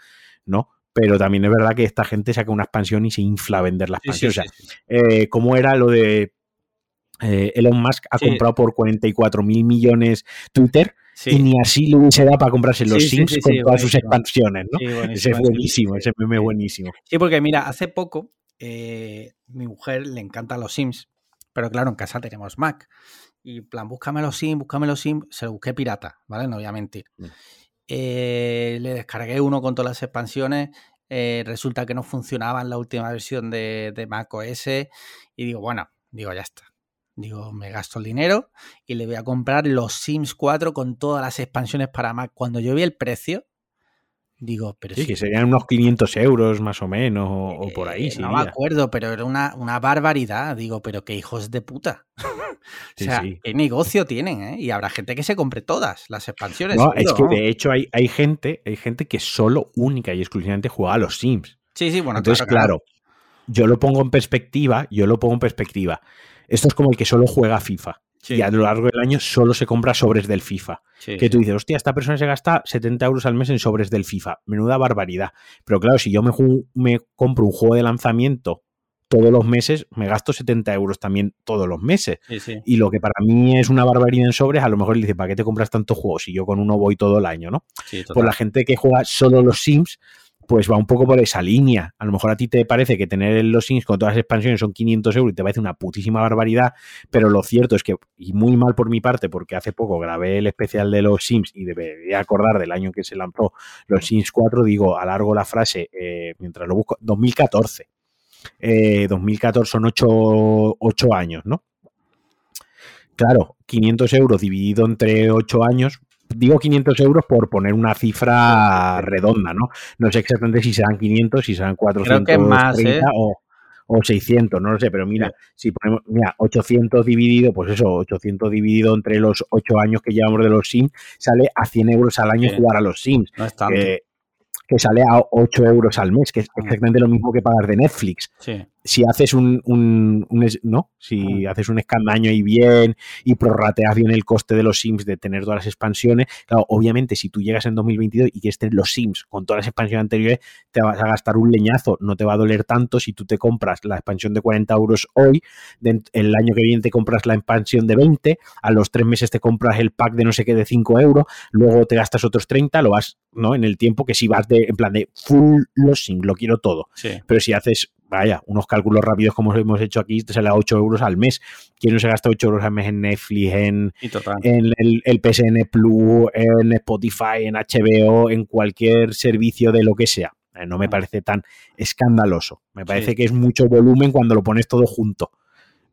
¿no? pero también es verdad que esta gente saca una expansión y se infla a vender la expansión. o sea, eh, ¿cómo era lo de eh, Elon Musk ha comprado por 44 mil millones Twitter y ni así le hubiese dado para comprarse los Sims con todas sus expansiones, ¿no? ese es buenísimo, ese meme buenísimo.
Sí, porque mira, hace poco eh, mi mujer le encantan los Sims, pero claro, en casa tenemos Mac. Y plan, búscame los Sims, búscame los Sims, se lo busqué pirata, ¿vale? No voy a mentir. Mm. Eh, le descargué uno con todas las expansiones. resulta que no funcionaba en la última versión de, de Mac OS. Y digo, bueno, digo, ya está Digo, me gasto el dinero y le voy a comprar los Sims 4 con todas las expansiones para Mac. Cuando yo vi el precio, digo, pero
sí. que serían unos 500 euros más o menos, o, por ahí.
Eh, no me acuerdo, pero era una, una, barbaridad. Digo, pero qué hijos de puta. o sea, qué negocio tienen, ¿eh? Y habrá gente que se compre todas las expansiones.
No, es que de hecho hay, hay, gente, hay gente que solo, única y exclusivamente juega a los Sims.
Sí, sí, bueno,
Entonces, claro, yo lo pongo en perspectiva, yo lo pongo en perspectiva. Esto es como el que solo juega FIFA. Y a lo largo del año solo se compra sobres del FIFA. que tú dices, hostia, esta persona se gasta 70 euros al mes en sobres del FIFA. Menuda barbaridad. Pero claro, si yo me, me compro un juego de lanzamiento todos los meses, me gasto 70 euros también todos los meses. y lo que para mí es una barbaridad en sobres, a lo mejor le dice, ¿para qué te compras tantos juegos? Si yo con uno voy todo el año, ¿no? Por la gente que juega solo los Sims, pues va un poco por esa línea. A lo mejor a ti te parece que tener los Sims con todas las expansiones son 500 euros y te parece una putísima barbaridad, pero lo cierto es que, y muy mal por mi parte, porque hace poco grabé el especial de los Sims y debería acordar del año que se lanzó los Sims 4, digo, alargo la frase eh, mientras lo busco, 2014. 2014 eh, son 8, años, ¿no? Claro, 500 euros dividido entre 8 años, digo 500 euros por poner una cifra redonda, ¿no? No sé exactamente si serán 500, si serán 430
Creo que más, ¿eh?
o, o 600, no lo sé, pero mira, si ponemos, mira, 800 dividido, pues eso, 800 dividido entre los 8 años que llevamos de los Sims, sale a 100 euros al año jugar a los Sims.
No es
que, que, sale a 8 euros al mes, que es mm. exactamente lo mismo que pagar de Netflix.
Sí.
Si haces un, un, no si haces un escandaño y bien y prorrateas bien el coste de los sims de tener todas las expansiones claro obviamente si tú llegas en 2022 y quieres tener los sims con todas las expansiones anteriores te vas a gastar un leñazo. No te va a doler tanto si tú te compras la expansión de 40 euros hoy el año que viene te compras la expansión de 20 a los tres meses te compras el pack de no sé qué de 5 euros luego te gastas otros 30 lo vas no en el tiempo que si vas de en plan de full los sims lo quiero todo. Pero si haces vaya, unos cálculos rápidos como hemos hecho aquí, te sale a 8 euros al mes. ¿Quién no se gasta 8 euros al mes en Netflix, en, en el, el, PSN Plus, en Spotify, en HBO, en cualquier servicio de lo que sea? Eh, no me parece tan escandaloso. Me parece que es mucho volumen cuando lo pones todo junto.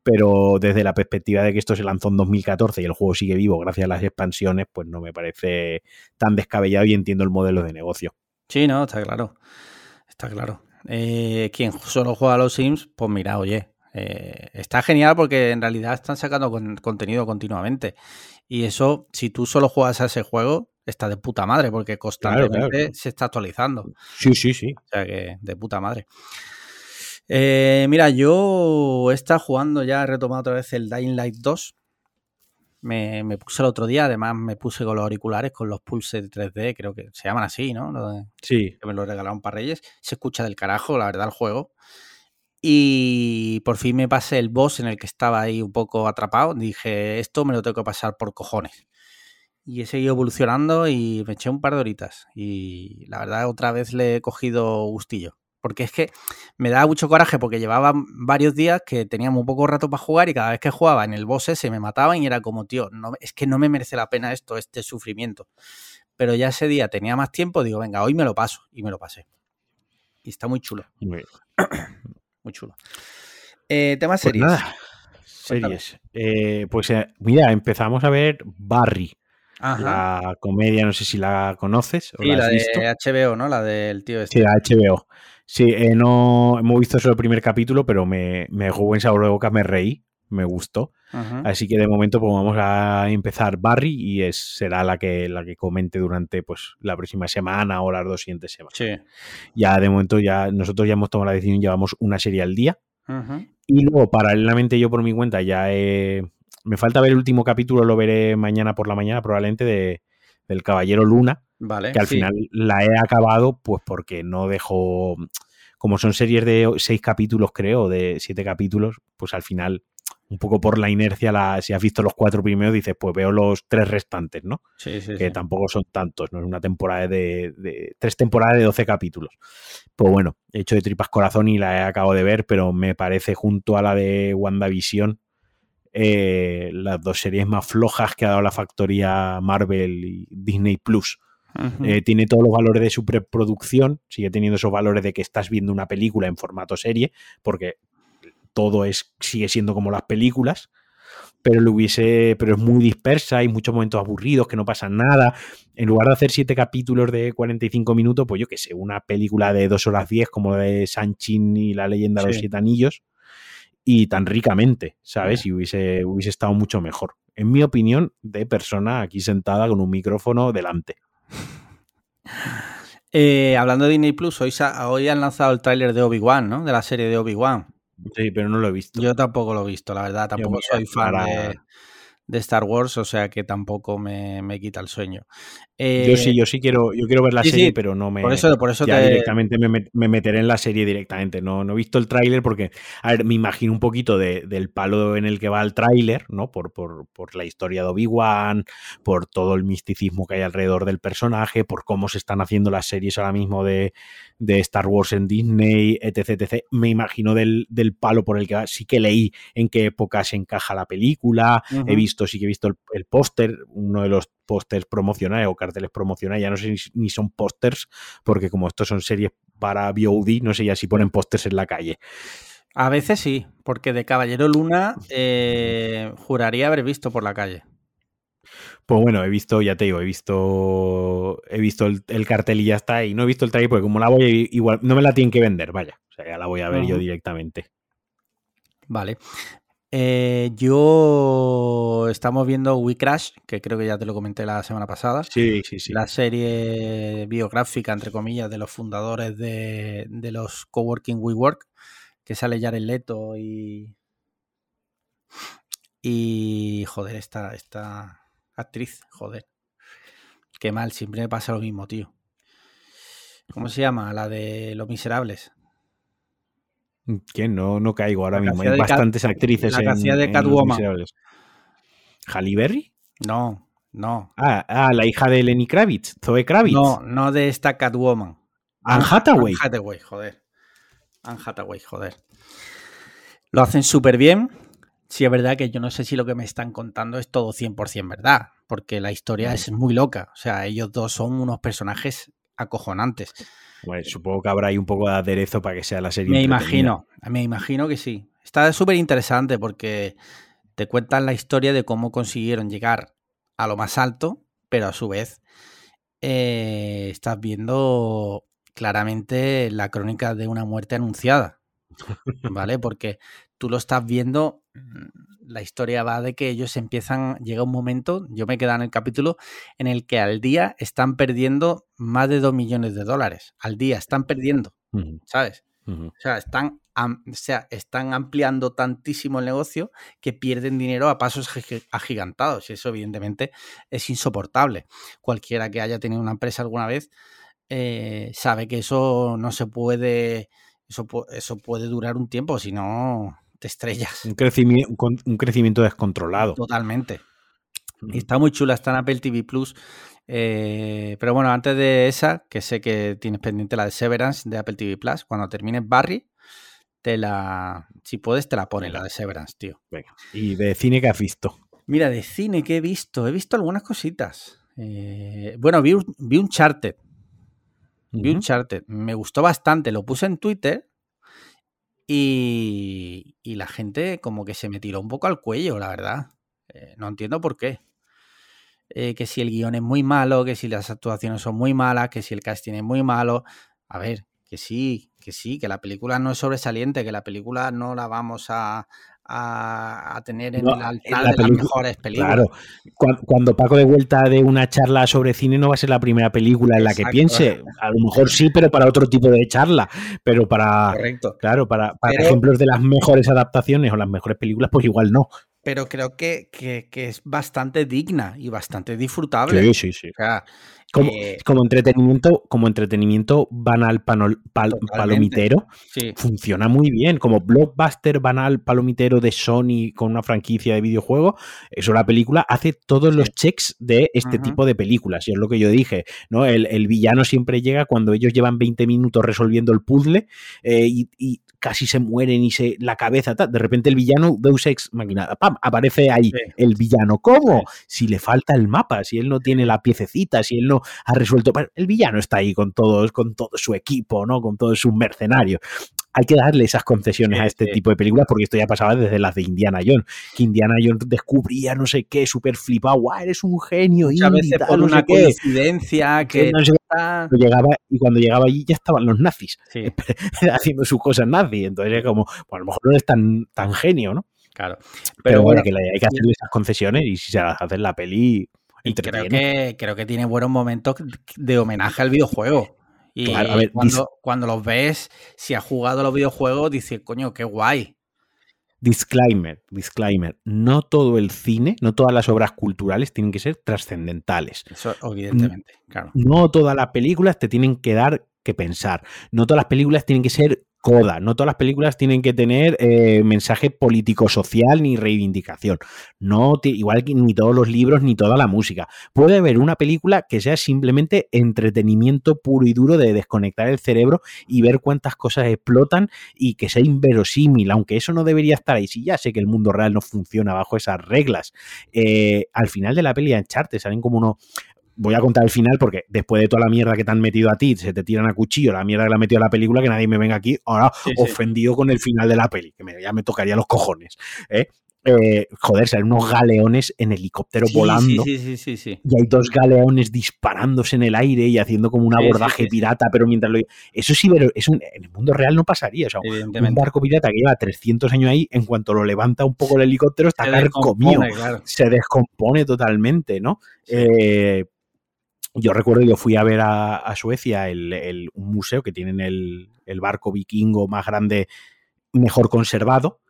Pero desde la perspectiva de que esto se lanzó en 2014 y el juego sigue vivo gracias a las expansiones, pues no me parece tan descabellado y entiendo el modelo de negocio.
Sí, no, está claro. Está claro. Eh, quien solo juega a los Sims, pues mira, oye, eh, está genial porque en realidad están sacando contenido continuamente. Y eso, si tú solo juegas a ese juego, está de puta madre porque constantemente se está actualizando.
Sí, sí, sí.
O sea que de puta madre. Eh, mira, yo he estado jugando ya, he retomado otra vez el Dying Light 2 me, puse el otro día, además me puse con los auriculares, con los Pulse 3D, creo que se llaman así, ¿no?
sí.
Que me lo regalaron para Reyes. Se escucha del carajo, la verdad, el juego. Y por fin me pasé el boss en el que estaba ahí un poco atrapado. Dije, esto me lo tengo que pasar por cojones. Y he seguido evolucionando y me eché un par de horitas. Y la verdad, otra vez le he cogido gustillo. Porque es que me daba mucho coraje porque llevaba varios días que tenía muy poco rato para jugar y cada vez que jugaba en el boss ese me mataban y era como, tío, no, es que no me merece la pena esto, este sufrimiento. Pero ya ese día tenía más tiempo, digo, venga, hoy me lo paso. Y me lo pasé. Y está muy chulo. Muy, chulo. Eh, tema pues series.
series. Eh, pues eh, mira, empezamos a ver Barry. La comedia, no sé si la conoces.
O sí, la, de HBO, ¿no? La del tío
este. Sí, la HBO. Sí, eh, no hemos visto solo el primer capítulo, pero me, me dejó buen sabor de boca, me reí, me gustó. Así que de momento pues vamos a empezar Barry y es, será la que, la que comente durante pues la próxima semana o las dos siguientes semanas.
Sí.
Ya de momento ya nosotros ya hemos tomado la decisión, llevamos una serie al día. Y luego paralelamente yo por mi cuenta ya he, me falta ver el último capítulo, lo veré mañana por la mañana probablemente de, del Caballero Luna
Vale,
que al final la he acabado, pues porque no dejo. Como son series de seis capítulos, creo, de siete capítulos, pues al final, un poco por la inercia, la, si has visto los cuatro primeros, dices, pues veo los tres restantes, ¿no?
Sí, sí.
Que tampoco son tantos, ¿no? Es una temporada de, de, tres temporadas de doce capítulos. Pues bueno, he hecho de tripas corazón y la he acabado de ver, pero me parece junto a la de WandaVision eh, las dos series más flojas que ha dado la factoría Marvel y Disney Plus. Eh, tiene todos los valores de su preproducción, sigue teniendo esos valores de que estás viendo una película en formato serie, porque todo es, sigue siendo como las películas, pero lo hubiese, pero es muy dispersa, hay muchos momentos aburridos que no pasa nada. En lugar de hacer siete capítulos de 45 minutos, pues yo que sé, una película de dos horas 10 como de Sanchin y la leyenda de los siete anillos, y tan ricamente, ¿sabes? Y hubiese, hubiese estado mucho mejor. En mi opinión, de persona aquí sentada con un micrófono delante.
Eh, hablando de Disney Plus, hoy, hoy han lanzado el tráiler de Obi-Wan, ¿no? De la serie de Obi-Wan.
Sí, pero no lo he visto.
Yo tampoco lo he visto, la verdad. Tampoco soy fan de, de Star Wars, o sea que tampoco me, quita el sueño.
Yo sí, eh, yo sí quiero, yo quiero ver la serie, pero no me.
Por eso, por eso
ya directamente me, meteré en la serie directamente. No, no he visto el tráiler porque, a ver, me imagino un poquito del palo en el que va el tráiler, ¿no? Por, por, por, la historia de Obi-Wan, por todo el misticismo que hay alrededor del personaje, por cómo se están haciendo las series ahora mismo de, de Star Wars en Disney, etc, etc. Me imagino del, del, palo por el que sí que leí en qué época se encaja la película, he visto, sí que he visto el, póster, uno de los pósters promocionales o carteles promocionales, ya no sé ni, son pósters, porque como estos son series para VOD, no sé ya si ponen pósters en la calle.
A veces sí, porque de Caballero Luna eh, juraría haber visto por la calle.
Pues bueno, he visto, ya te digo, he visto he visto el, cartel y ya está. Y no he visto el trailer porque como la voy igual, no me la tienen que vender, vaya. O sea, ya la voy a ver yo directamente.
Vale. Eh, yo estamos viendo We Crash, que creo que ya te lo comenté la semana pasada.
Sí, sí, sí.
La serie biográfica, entre comillas, de los fundadores de, de los coworking WeWork que sale Jared Leto y. Y. Joder, esta, esta actriz, joder. Qué mal, siempre me pasa lo mismo, tío. ¿Cómo se llama? La de Los Miserables.
Que no, no caigo ahora mismo. Hay bastantes actrices
la en, de Catwoman.
¿Halle Berry?
No, no.
Ah, ah, la hija de Lenny Kravitz, Zoe Kravitz.
No, no de esta Catwoman.
Anne Hathaway.
Anne Hathaway, joder. Anne Hathaway, joder. Lo hacen súper bien. Sí, es verdad que yo no sé si lo que me están contando es todo 100% verdad, porque la historia es muy loca. O sea, ellos dos son unos personajes acojonantes.
Bueno, supongo que habrá ahí un poco de aderezo para que sea la serie.
Me imagino, me imagino que sí. Está súper interesante porque te cuentan la historia de cómo consiguieron llegar a lo más alto, pero a su vez eh, estás viendo claramente la crónica de una muerte anunciada, ¿vale? Porque tú lo estás viendo, la historia va de que ellos empiezan, llega un momento, yo me quedé en el capítulo, en el que al día están perdiendo más de 2 millones de dólares, al día están perdiendo, ¿sabes? O sea, están, o sea, están ampliando tantísimo el negocio que pierden dinero a pasos agigantados y eso evidentemente es insoportable. Cualquiera que haya tenido una empresa alguna vez eh, sabe que eso no se puede, eso, eso puede durar un tiempo, si no te estrellas.
Un crecimiento, un crecimiento descontrolado.
Totalmente. está muy chula, está en Apple TV Plus. Eh, pero bueno, antes de esa, que sé que tienes pendiente la de Severance de Apple TV Plus, cuando termines Barry, te la. Si puedes, te la pones, la de Severance, tío.
Venga. ¿Y de cine que has visto?
Mira, de cine que he visto, he visto algunas cositas. Eh, bueno, vi, vi un charter. Vi un charter. Me gustó bastante. Lo puse en Twitter y, la gente como que se me tiró un poco al cuello, la verdad. Eh, no entiendo por qué. Eh, que si el guion es muy malo, que si las actuaciones son muy malas, que si el casting es muy malo. A ver, que sí, que sí, que la película no es sobresaliente, que la película no la vamos a, a, tener en el altar de las mejores películas. Claro,
cuando, Paco de vuelta de una charla sobre cine no va a ser la primera película en la que piense. A lo mejor sí, pero para otro tipo de charla. Pero para,
Correcto.
claro, para, ejemplos de las mejores adaptaciones o las mejores películas, pues igual no.
Pero creo que, que, que es bastante digna y bastante disfrutable.
Sí, sí, sí. O sea, como, eh, como, entretenimiento, como entretenimiento banal palomitero, funciona muy bien. Como blockbuster banal palomitero de Sony con una franquicia de videojuegos, eso la película hace todos los checks de este tipo de películas. Y es lo que yo dije, ¿no? El, villano siempre llega cuando ellos llevan 20 minutos resolviendo el puzzle eh, y, casi se mueren y se la cabeza, de repente el villano Deus Ex Machina, ¡pam! aparece ahí el villano. ¿Cómo? Si le falta el mapa, si él no tiene la piececita, si él no ha resuelto. El villano está ahí con todos, con todo su equipo, ¿no? Con todos sus mercenarios hay que darle esas concesiones a este tipo de películas porque esto ya pasaba desde las de Indiana Jones, que Indiana Jones descubría no sé qué, súper flipado, guau, eres un genio.
y a veces por una coincidencia que...
llegaba, y cuando llegaba allí ya estaban los nazis haciendo sus cosas nazis, entonces es como, pues a lo mejor no es tan, tan genio, ¿no?
Claro.
Pero, bueno, que hay que hacerle esas concesiones y si se las hace la peli,
creo que, creo que tiene buenos momentos de homenaje al videojuego. Y cuando, cuando, los ves, si has jugado los videojuegos, dices, coño, qué guay.
Disclaimer, disclaimer. No todo el cine, no todas las obras culturales tienen que ser trascendentales.
Eso, evidentemente, claro.
No todas las películas te tienen que dar que pensar. No todas las películas tienen que ser coda. No todas las películas tienen que tener eh, mensaje político-social ni reivindicación. No, igual que ni todos los libros ni toda la música. Puede haber una película que sea simplemente entretenimiento puro y duro de desconectar el cerebro y ver cuántas cosas explotan y que sea inverosímil, aunque eso no debería estar ahí. Si ya sé que el mundo real no funciona bajo esas reglas. Eh, al final de la peli de Uncharted salen como uno, voy a contar el final porque después de toda la mierda que te han metido a ti, se te tiran a cuchillo, la mierda que le ha metido a la película, que nadie me venga aquí ahora ofendido con el final de la peli, que me, ya me tocaría los cojones. ¿eh? Eh, joder, salen unos galeones en helicóptero volando.
Sí, sí, sí,
Y hay dos galeones disparándose en el aire y haciendo como un abordaje pirata, pero mientras lo. Eso sí, pero eso en el mundo real no pasaría. O sea, un barco pirata que lleva 300 años ahí, en cuanto lo levanta un poco el helicóptero, está carcomido. Se descompone totalmente, ¿no? Eh, yo recuerdo, yo fui a ver a, Suecia el, un museo que tienen el, barco vikingo más grande mejor conservado.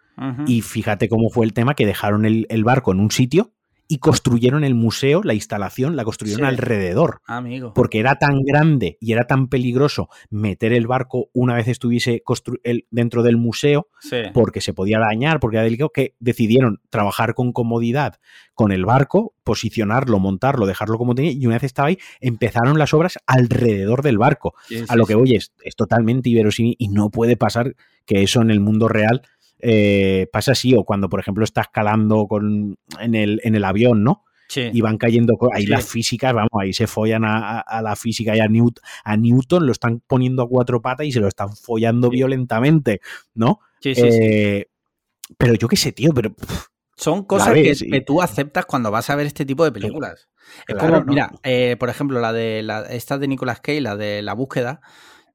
Y fíjate cómo fue el tema que dejaron el, el barco en un sitio y construyeron el museo, la instalación, la construyeron
Sí.
alrededor.
Amigo.
Porque era tan grande y era tan peligroso meter el barco una vez estuviese el- dentro del museo,
Sí.
porque se podía dañar, porque era delicado, que decidieron trabajar con comodidad con el barco, posicionarlo, montarlo, dejarlo como tenía, y una vez estaba ahí, empezaron las obras alrededor del barco.
Sí,
A lo que voy es, es totalmente inverosímil y no puede pasar que eso en el mundo real eh, pasa así, o cuando, por ejemplo, está escalando con, en, el, en el avión, ¿no?
Sí.
Y van cayendo, ahí
Sí.
las físicas, vamos, ahí se follan a, a- a la física y a, Newt- a Newton, lo están poniendo a cuatro patas y se lo están follando
Sí.
violentamente, ¿no?
Sí, sí, sí.
Eh, Pero yo qué sé, tío, pero pff,
Son cosas
ves,
que, tú aceptas cuando vas a ver este tipo de películas. Es como,
¿no?
mira, eh, por ejemplo, la de la, esta de Nicolas Cage, la de la búsqueda,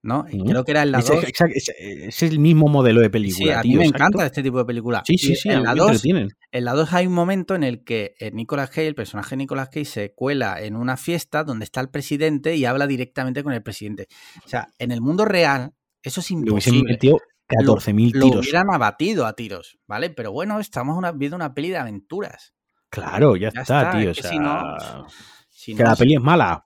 ¿no? Y. Creo que era en la
ese,
2.
ese- ese- ese es el mismo modelo de película.
Sí, a mí me
exacto.
encanta este tipo de películas.
Sí, sí, sí,
en la
me
2
entretienen.
En la 2 hay un momento en el que eh, Nicolas Cage, el personaje de Nicolas Cage, se cuela en una fiesta donde está el presidente y habla directamente con el presidente. O sea, en el mundo real, eso es imposible.
metido 14.000
Lo
tiros.
hubieran abatido a tiros, ¿vale? Pero bueno, estamos una- viendo una peli de aventuras.
Claro, ya,
Ya
está,
está,
tío.
es
o sea,
si no- Si
que
no,
la peli es mala.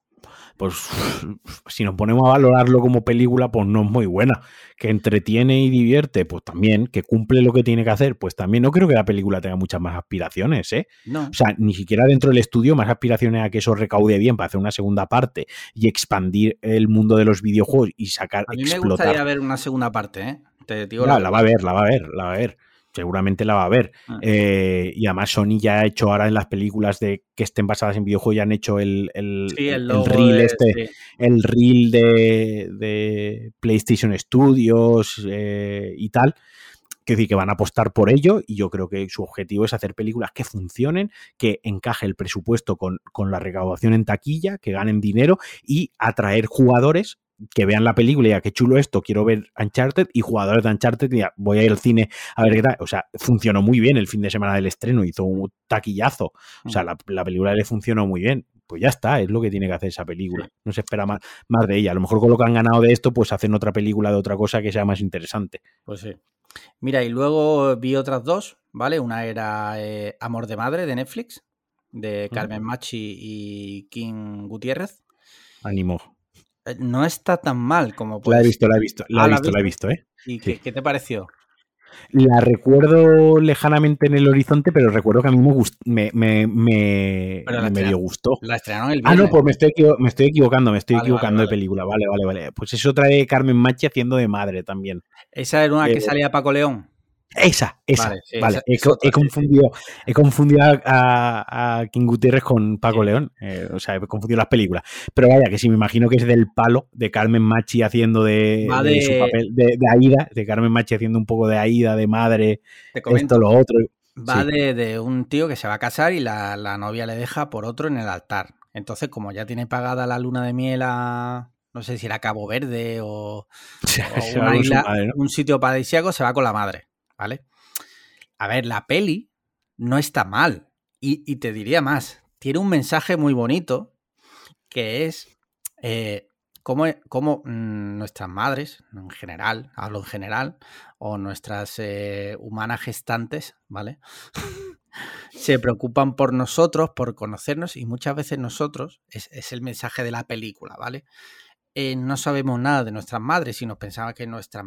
Pues si nos ponemos a valorarlo como película, pues no es muy buena. Que entretiene y divierte, pues también. Que cumple lo que tiene que hacer, pues también. No creo que la película tenga muchas más aspiraciones, ¿eh?
no.
O sea, ni siquiera dentro del estudio más aspiraciones a que eso recaude bien para hacer una segunda parte y expandir el mundo de los videojuegos y sacar,
A mí me
explotar.
gustaría ver una segunda parte, ¿eh? Te digo
La,
la
la va a ver, la va a ver, la va a ver. Seguramente la va a ver.
Ah.
Eh, y además Sony ya ha hecho ahora en las películas de que estén basadas en videojuegos, ya han hecho el, el,
Sí, el,
reel
de-
este,
sí.
el reel de, de PlayStation Studios eh, y tal. Que decir que van a apostar por ello y yo creo que su objetivo es hacer películas que funcionen, que encaje el presupuesto con, con la recaudación en taquilla, que ganen dinero y atraer jugadores que vean la película y digan qué chulo esto, quiero ver Uncharted y jugadores de Uncharted y voy a ir al cine a ver qué tal. O sea, funcionó muy bien el fin de semana del estreno, hizo un taquillazo. O sea, la, la película le funcionó muy bien. Pues ya está, es lo que tiene que hacer esa película. No se espera más, más de ella. A lo mejor con lo que han ganado de esto, pues hacen otra película de otra cosa que sea más interesante.
Pues sí. Mira, y luego vi otras dos, ¿vale? Una era eh, Amor de Madre de Netflix, de Carmen Machi y King Gutiérrez.
Ánimo.
Eh, No está tan mal como
La he visto, la he visto, la
Ah,
he
¿la has
visto, la he visto, ¿eh?
¿Y qué,
sí.
qué te pareció?
La recuerdo lejanamente en el horizonte, pero recuerdo que a mí me gust- me, me, me, me medio gustó.
La estrenaron el
Ah,
viernes.
no, pues me estoy, me estoy equivocando, me estoy
Vale,
equivocando
vale,
de película. Vale, vale, vale. Pues eso trae Carmen Machi haciendo de madre también.
Esa era una
Eh,
que salía Paco León.
Esa, esa.
Vale, sí,
vale,
esa-
he, confundido, he confundido a, a- King Gutiérrez con Paco
Sí.
León. eh, o sea, he confundido las películas. Pero vaya, que sí, me imagino que es del palo de Carmen Machi haciendo de,
Va
de su
de-
papel de, de Aida, de Carmen Machi haciendo un poco de Aida, de madre, esto, lo otro.
Va
sí.
de, de un tío que se va a casar y la, la novia le deja por otro en el altar. Entonces, como ya tiene pagada la luna de miel a. No sé si era Cabo Verde o, o una isla,
madre, ¿no?
un sitio paradisíaco, se va con la madre. ¿Vale? A ver, la peli no está mal. Y, y te diría más. Tiene un mensaje muy bonito que es eh, cómo, cómo, mm, nuestras madres, en general, hablo en general, o nuestras eh, humanas gestantes, ¿vale? se preocupan por nosotros, por conocernos, y muchas veces nosotros, es, es el mensaje de la película, ¿vale? Eh, no sabemos nada de nuestras madres y nos pensaba que nuestras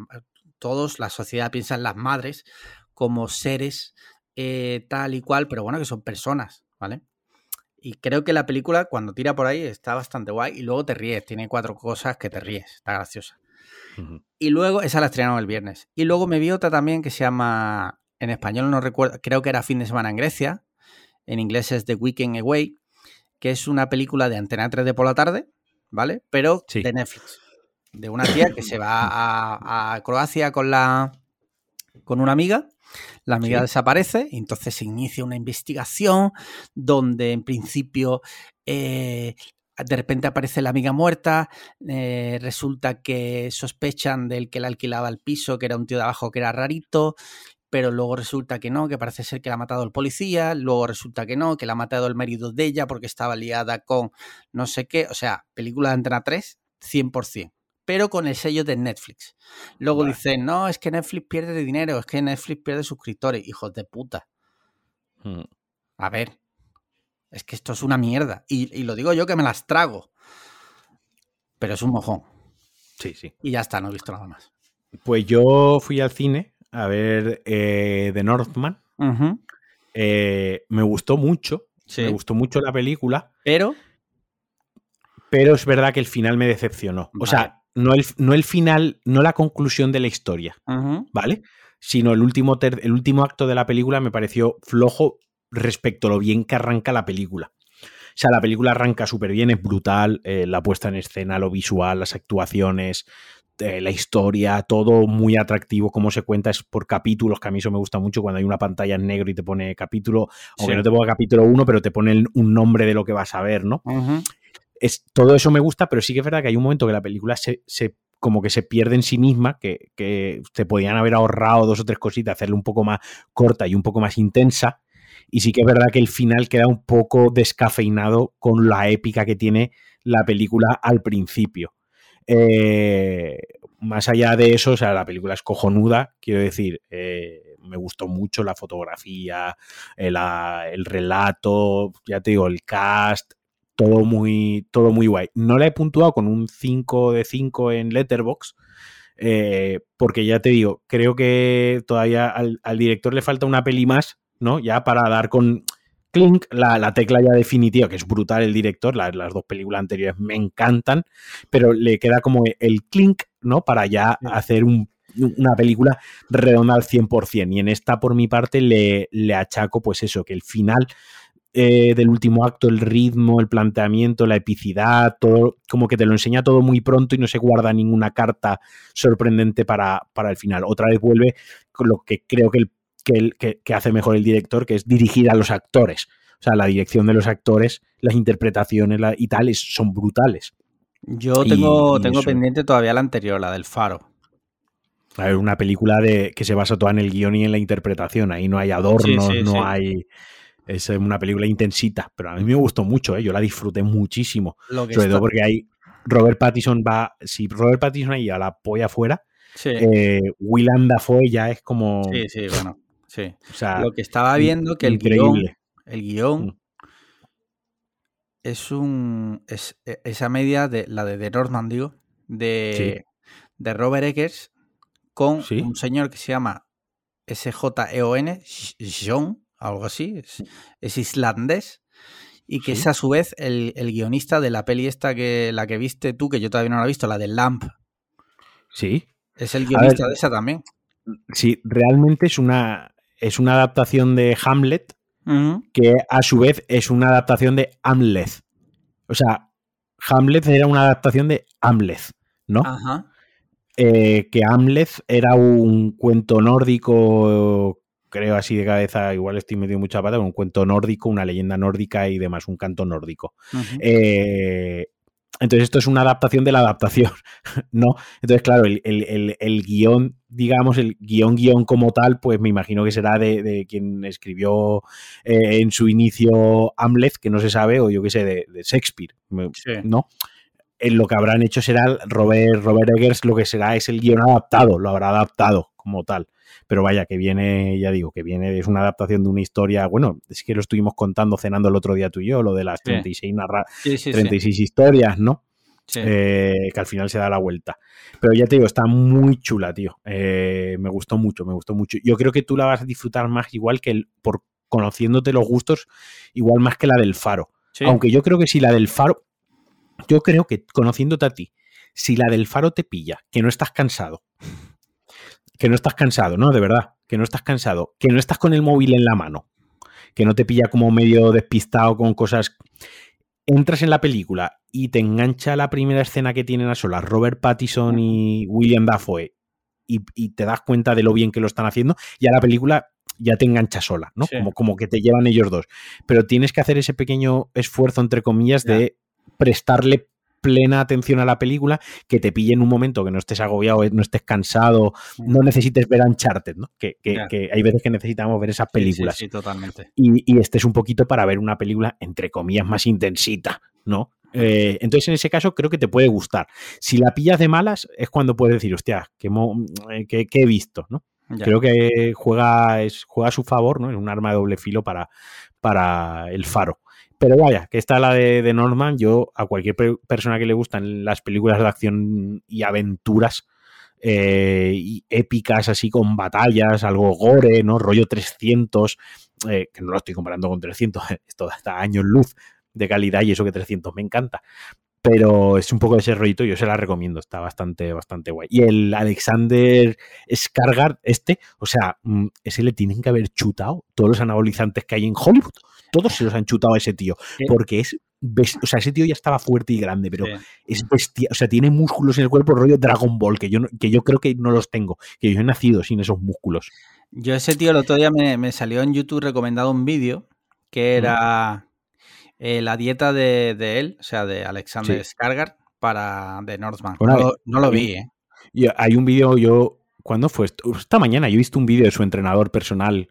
todos, la sociedad piensa en las madres como seres eh, tal y cual, pero bueno, que son personas, ¿vale? Y creo que la película, cuando tira por ahí, está bastante guay y luego te ríes. Tiene cuatro cosas que te ríes. Está graciosa. Y luego, esa la estrenaron el viernes. Y luego me vi otra también que se llama, en español no recuerdo, creo que era Fin de Semana en Grecia. En inglés es The Weekend Away, que es una película de Antena 3 de por la tarde, ¿vale? Pero
Sí.
de Netflix. De una tía que se va a, a Croacia con la con una amiga. La amiga
Sí.
desaparece y entonces se inicia una investigación donde en principio eh, de repente aparece la amiga muerta, eh, resulta que sospechan del que le alquilaba el piso, que era un tío de abajo que era rarito, pero luego resulta que no, que parece ser que la ha matado el policía, luego resulta que no, que la ha matado el marido de ella porque estaba liada con no sé qué, o sea, película de Antena 3, 100%. Pero con el sello de Netflix. Luego dicen, no, es que Netflix pierde dinero, es que Netflix pierde suscriptores. Hijos de puta.
Mm.
A ver, es que esto es una mierda. Y, y lo digo yo que me las trago. Pero es un mojón.
Sí, sí.
Y ya está, no he visto nada más.
Pues yo fui al cine a ver eh, The Northman. Eh, me gustó mucho.
Sí.
Me gustó mucho la película,
Pero,
pero es verdad que el final me decepcionó. O sea, no el, no el final, no la conclusión de la historia, ¿vale? Sino el último, ter- el último acto de la película me pareció flojo respecto a lo bien que arranca la película. O sea, la película arranca súper bien, es brutal, eh, la puesta en escena, lo visual, las actuaciones, eh, la historia, todo muy atractivo, cómo se cuenta es por capítulos, que a mí eso me gusta mucho cuando hay una pantalla en negro y te pone capítulo, aunque
Sí.
no te ponga capítulo 1, pero te pone un nombre de lo que vas a ver, ¿no? Es, todo eso me gusta, pero sí que es verdad que hay un momento que la película se, se- como que se pierde en sí misma, que, que se podían haber ahorrado dos o tres cositas, hacerle un poco más corta y un poco más intensa. Y sí que es verdad que el final queda un poco descafeinado con la épica que tiene la película al principio. Eh, más allá de eso, o sea, la película es cojonuda, quiero decir, eh, me gustó mucho la fotografía, el, ah, el relato, ya te digo, el cast, todo muy, todo muy guay. No la he puntuado con un 5 de 5 en Letterbox, porque ya te digo, creo que todavía al, al, director le falta una peli más, ¿no? Ya para dar con clink la, la tecla ya definitiva, que es brutal el director, la, las dos películas anteriores me encantan, pero le queda como el clink, ¿no? Para ya sí. hacer un, una película redonda al 100%. Y en esta, por mi parte, le, le achaco, pues eso, que el final eh, del último acto, el ritmo, el planteamiento, la epicidad, todo, como que te lo enseña todo muy pronto y no se guarda ninguna carta sorprendente para, para el final. Otra vez vuelve con lo que creo que, el, que, el, que, que hace mejor el director, que es dirigir a los actores. O sea, la dirección de los actores, las interpretaciones la, y tales son brutales.
Yo tengo, y, y tengo pendiente todavía la anterior, la del Faro.
A ver, una película de, que se basa toda en el guion y en la interpretación. Ahí no hay adornos, sí, sí, no sí. hay es una película intensita, pero a mí me gustó mucho, ¿eh? yo la disfruté muchísimo. Sobre está... todo porque hay Robert Pattinson va, si Robert Pattinson ahí a la polla afuera,
sí.
eh, Willem Dafoe ya es como...
Sí, sí, bueno, sí.
O sea,
Lo que estaba viendo que el
increíble.
guion, el guion mm. es un... Es, esa media de la de The Northman, digo, de, de Robert Eggers con un señor que se llama SJEON, John, algo así, es, es islandés, y que ¿Sí? es a su vez el, el, guionista de la peli esta que la que viste tú, que yo todavía no la he visto, la de Lamp.
Sí.
Es el guionista ver, de esa también.
Sí, realmente es una, es una adaptación de Hamlet,
uh -huh.
que a su vez es una adaptación de Hamlet. O sea, Hamlet era una adaptación de Hamlet, ¿no?
Ajá.
Eh, que Hamlet era un cuento nórdico creo así de cabeza, igual estoy metido mucha pata, un cuento nórdico, una leyenda nórdica y demás, un canto nórdico.
Uh -huh.
eh, entonces esto es una adaptación de la adaptación, ¿no? Entonces, claro, el, el, el, el guion, digamos, el guion guion como tal, pues me imagino que será de, de quien escribió eh, en su inicio Hamlet, que no se sabe, o yo qué sé, de, de Shakespeare,
sí.
¿no? En lo que habrán hecho será Robert, Robert Eggers, lo que será es el guion adaptado, lo habrá adaptado como tal pero vaya, que viene, ya digo, que viene, es una adaptación de una historia, bueno, es que lo estuvimos contando cenando el otro día tú y yo, lo de las 36, narra
sí, sí,
36 sí. historias, ¿no?
Sí.
Eh, que al final se da la vuelta. Pero ya te digo, está muy chula, tío. Eh, me gustó mucho, me gustó mucho. Yo creo que tú la vas a disfrutar más igual que el, por conociéndote los gustos, igual más que la del faro. Aunque yo creo que si la del faro, yo creo que conociéndote a ti, si la del faro te pilla, que no estás cansado, que no estás cansado, ¿no? De verdad, que no estás cansado, que no estás con el móvil en la mano, que no te pilla como medio despistado con cosas. Entras en la película y te engancha la primera escena que tienen a solas Robert Pattinson y William Dafoe y, y, te das cuenta de lo bien que lo están haciendo, ya la película ya te engancha sola, ¿no?
Sí.
Como, como que te llevan ellos dos. Pero tienes que hacer ese pequeño esfuerzo, entre comillas,
Ya.
de prestarle plena atención a la película, que te pille en un momento que no estés agobiado, no estés cansado, no necesites ver Uncharted, ¿no? Que, que, que hay veces que necesitamos ver esas películas.
Sí, sí, totalmente.
Y, y estés un poquito para ver una película, entre comillas, más intensita, ¿no? Eh, entonces, en ese caso, creo que te puede gustar. Si la pillas de malas, es cuando puedes decir, hostia, ¿qué, eh, he visto? ¿no? Creo que juega, es, juega a su favor, ¿no? Es un arma de doble filo para, para el faro. Pero vaya, que está la de, Norman, yo a cualquier persona que le gustan las películas de acción y aventuras eh, y épicas así con batallas, algo gore, ¿no? Rollo 300, que no lo estoy comparando con 300, esto está años luz, de calidad y eso que 300 me encanta. Pero es un poco de ese rollito, yo se la recomiendo, está bastante, bastante guay. Y el Alexander Skargard, este, o sea, mm, ese le tienen que haber chutado todos los anabolizantes que hay en Hollywood. Todos se los han chutado a ese tío. Porque es o sea, ese tío ya estaba fuerte y grande, pero es bestia, o sea, tiene músculos en el cuerpo rollo Dragon Ball, que yo, que yo creo que no los tengo, que yo he nacido sin esos músculos.
Yo ese tío el otro día me, salió en YouTube recomendado un vídeo que era eh, la dieta de, él, o sea, de Alexander sí. para de Northman. no, lo vi, ¿eh?
hay un vídeo, yo, ¿cuándo fue? Esta mañana yo he visto un vídeo de su entrenador personal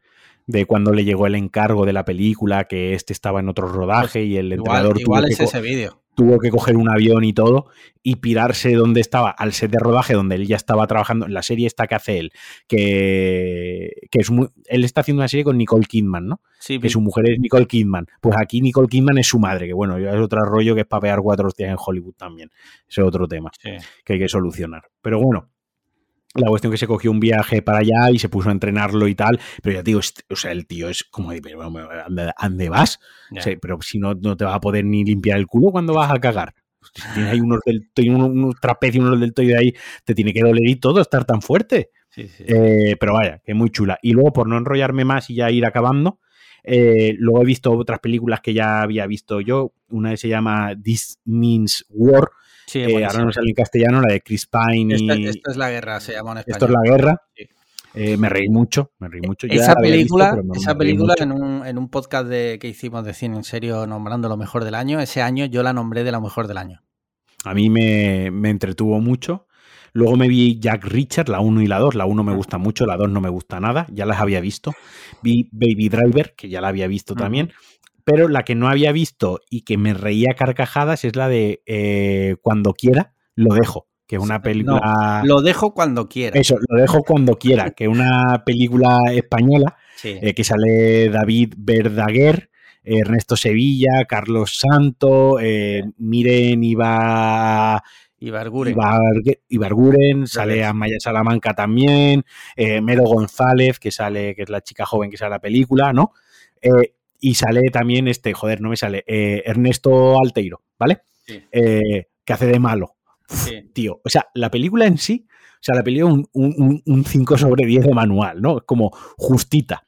de cuando le llegó el encargo de la película, que este estaba en otro rodaje y el entrenador
igual es ese vídeo
tuvo que coger un avión y todo y pirarse donde estaba, al set de rodaje donde él ya estaba trabajando, en la serie esta que hace él, que, es él está haciendo una serie con Nicole Kidman, ¿no? Sí, que su mujer es Nicole Kidman. Pues aquí Nicole Kidman es su madre, que bueno, es otro rollo que es papear cuatro hostias en Hollywood también. Ese es otro tema que hay que solucionar. Pero bueno, la cuestión que se cogió un viaje para allá y se puso a entrenarlo y tal, pero ya digo, o sea, el tío es como, ¿dónde vas? pero si no, no te vas a poder ni limpiar el culo cuando vas a cagar. Si tienes ahí unos, del, unos, unos trapecios, unos del de ahí, te tiene que doler y todo estar tan fuerte. Eh, pero vaya, que muy chula. Y luego, por no enrollarme más y ya ir acabando, eh, luego he visto otras películas que ya había visto yo. Una se llama This Means War, Sí, ahora no sale en castellano, la de Chris Pine.
Y... Esto, es la guerra, se llama en español.
Esto es la guerra. Eh, me reí mucho, me reí mucho.
esa película, esa película en, un, en un, podcast de, que hicimos de cine en serio nombrando lo mejor del año, ese año yo la nombré de lo mejor del año.
A mí me, me entretuvo mucho. Luego me vi Jack Richard, la 1 y la 2. La 1 me gusta mucho, la 2 no me gusta nada, ya las había visto. Vi Baby Driver, que ya la había visto también pero la que no había visto y que me reía carcajadas es la de eh, Cuando quiera, lo dejo, que es una película...
lo dejo cuando quiera.
Eso, lo dejo cuando quiera, que es una película española eh, que sale David Verdaguer, Ernesto Sevilla, Carlos Santo, eh, Miren Iba...
Ibarguren.
Ibarguren, sale Amaya Salamanca también, Mero González, que sale, que es la chica joven que sale en la película, ¿no? Y sale también este, joder, no me sale, eh, Ernesto Alteiro, ¿vale? Eh, que hace de malo. Tío, o sea, la película en sí, o sea, la película es un, 5 sobre 10 de manual, ¿no? Es como justita.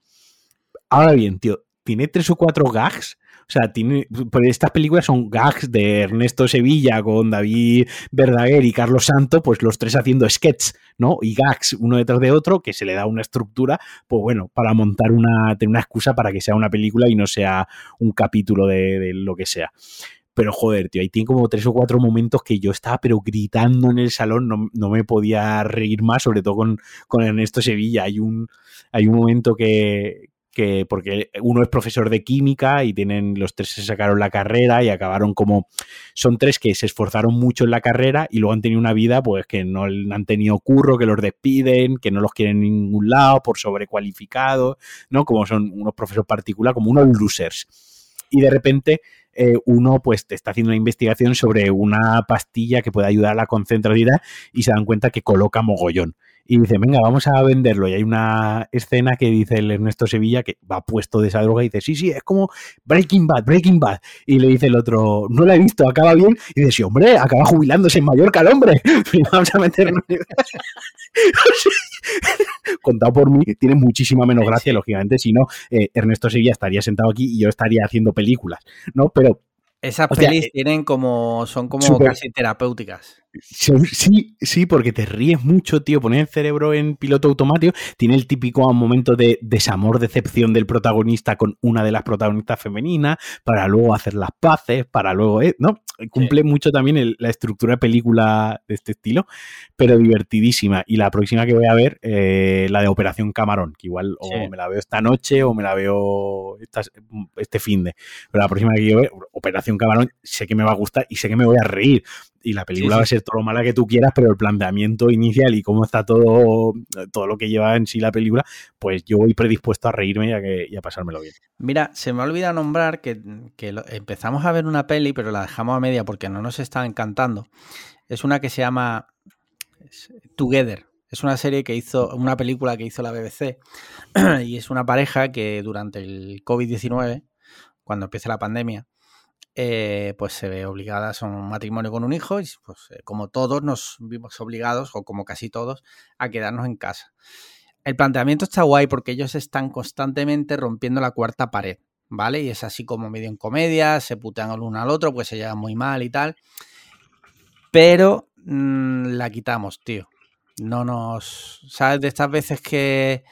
Ahora bien, tío, tiene tres o cuatro gags sea, tiene, pues estas películas son gags de Ernesto Sevilla con David Verdaguer y Carlos Santo, pues los tres haciendo sketches, ¿no? Y gags uno detrás de otro, que se le da una estructura, pues bueno, para montar una, tener una excusa para que sea una película y no sea un capítulo de, lo que sea. Pero joder, tío, ahí tiene como tres o cuatro momentos que yo estaba pero gritando en el salón, no, me podía reír más, sobre todo con, con Ernesto Sevilla. Hay un, hay un momento que, que porque uno es profesor de química y tienen los tres se sacaron la carrera y acabaron como son tres que se esforzaron mucho en la carrera y luego han tenido una vida pues que no han tenido curro, que los despiden, que no los quieren en ningún lado por sobrecualificado, ¿no? Como son unos profesores particulares, como unos losers. Y de repente eh, uno pues está haciendo una investigación sobre una pastilla que puede ayudar a la concentración y se dan cuenta que coloca mogollón y dice, venga, vamos a venderlo. Y hay una escena que dice el Ernesto Sevilla que va puesto de esa droga y dice, sí, sí, es como Breaking Bad, Breaking Bad. Y le dice el otro, no la he visto, acaba bien. Y dice, sí, hombre, acaba jubilándose en Mallorca el hombre. vamos a meternos. Contado por mí, tiene muchísima menos gracia, lógicamente, si no, eh, Ernesto Sevilla estaría sentado aquí y yo estaría haciendo películas, ¿no? Pero
esas pelis eh, tienen como, son como casi terapéuticas.
Sí, sí, porque te ríes mucho, tío. Poner el cerebro en piloto automático. Tiene el típico momento de desamor, decepción del protagonista con una de las protagonistas femeninas, para luego hacer las paces, para luego. Eh, ¿no? Cumple mucho también la estructura de película de este estilo, pero divertidísima. Y la próxima que voy a ver, eh, la de Operación Camarón, que igual o me la veo esta noche o me la veo este fin de. Pero la próxima que yo veo, Operación Camarón, sé que me va a gustar y sé que me voy a reír y la película va a ser todo lo mala que tú quieras, pero el planteamiento inicial y cómo está todo, todo lo que lleva en sí la película, pues yo voy predispuesto a reírme y a, que, y a pasármelo bien.
Mira, se me olvida nombrar que, empezamos a ver una peli, pero la dejamos a media porque no nos está encantando. Es una que se llama Together. Es una serie que hizo, una película que hizo la BBC y es una pareja que durante el COVID-19, cuando empieza la pandemia, eh, pues se ve obligada a un matrimonio con un hijo y pues eh, como todos nos vimos obligados, o como casi todos, a quedarnos en casa. El planteamiento está guay porque ellos están constantemente rompiendo la cuarta pared, ¿vale? Y es así como medio en comedia, se putean el uno al otro, pues se llevan muy mal y tal. Pero mm, la quitamos, tío. No nos... ¿Sabes? De estas veces que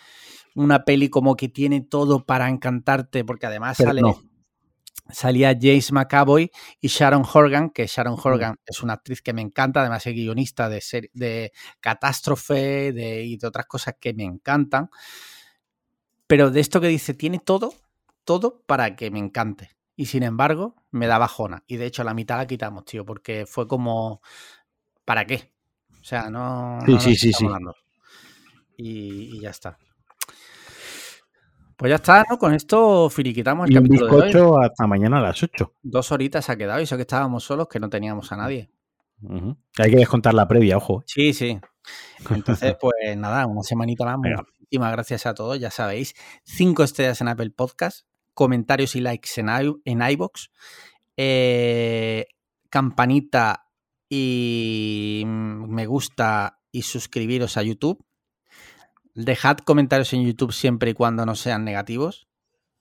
una peli como que tiene todo para encantarte, porque además sale salía James McAvoy y Sharon Horgan, que Sharon. Horgan es una actriz que me encanta, además es guionista de, de Catástrofe de, y de otras cosas que me encantan. Pero de esto que dice, tiene todo, todo para que me encante. Y sin embargo, me da bajona. Y de hecho, la mitad la quitamos, tío, porque fue como, ¿para qué? O sea, no.
Sí, sí, sí, sí.
y ya está. Pues ya está, ¿no? Con esto finiquitamos
el y un bizcocho hasta mañana a las 8.
Dos horitas ha quedado y eso que estábamos solos, que no teníamos a nadie.
Hay que descontar la previa, ojo.
Sí, sí. Entonces, pues nada, una semanita más. Muchísimas gracias a todos, ya sabéis. Cinco estrellas en Apple Podcast, comentarios y likes en, en iBox, eh, campanita y me gusta y suscribiros a YouTube Dejad comentarios en YouTube siempre y cuando no sean negativos.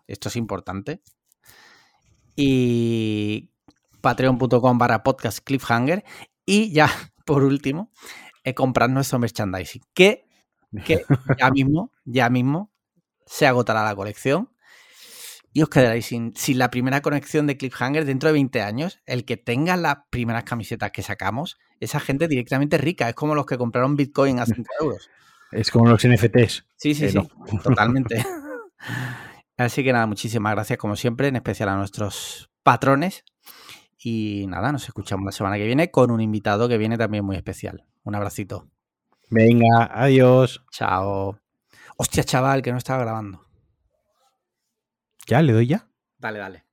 Esto es importante. Y patreon.com barra podcast cliffhanger. Y ya, por último, he comprado nuestro merchandising. Que, que ya mismo, ya mismo se agotará la colección. Y os quedaréis sin, sin la primera conexión de Cliffhanger dentro de 20 años. El que tenga las primeras camisetas que sacamos, esa gente directamente rica. Es como los que compraron Bitcoin a 5 euros.
Es como los NFTs.
Sí, sí, sí, totalmente. Así que nada, muchísimas gracias como siempre, en especial a nuestros patrones. Y nada, nos escuchamos la semana que viene con un invitado que viene también muy especial. Un abracito.
Venga, adiós.
Chao. Hostia, chaval, que no estaba grabando.
¿Ya? ¿Le doy ya?
Dale, dale.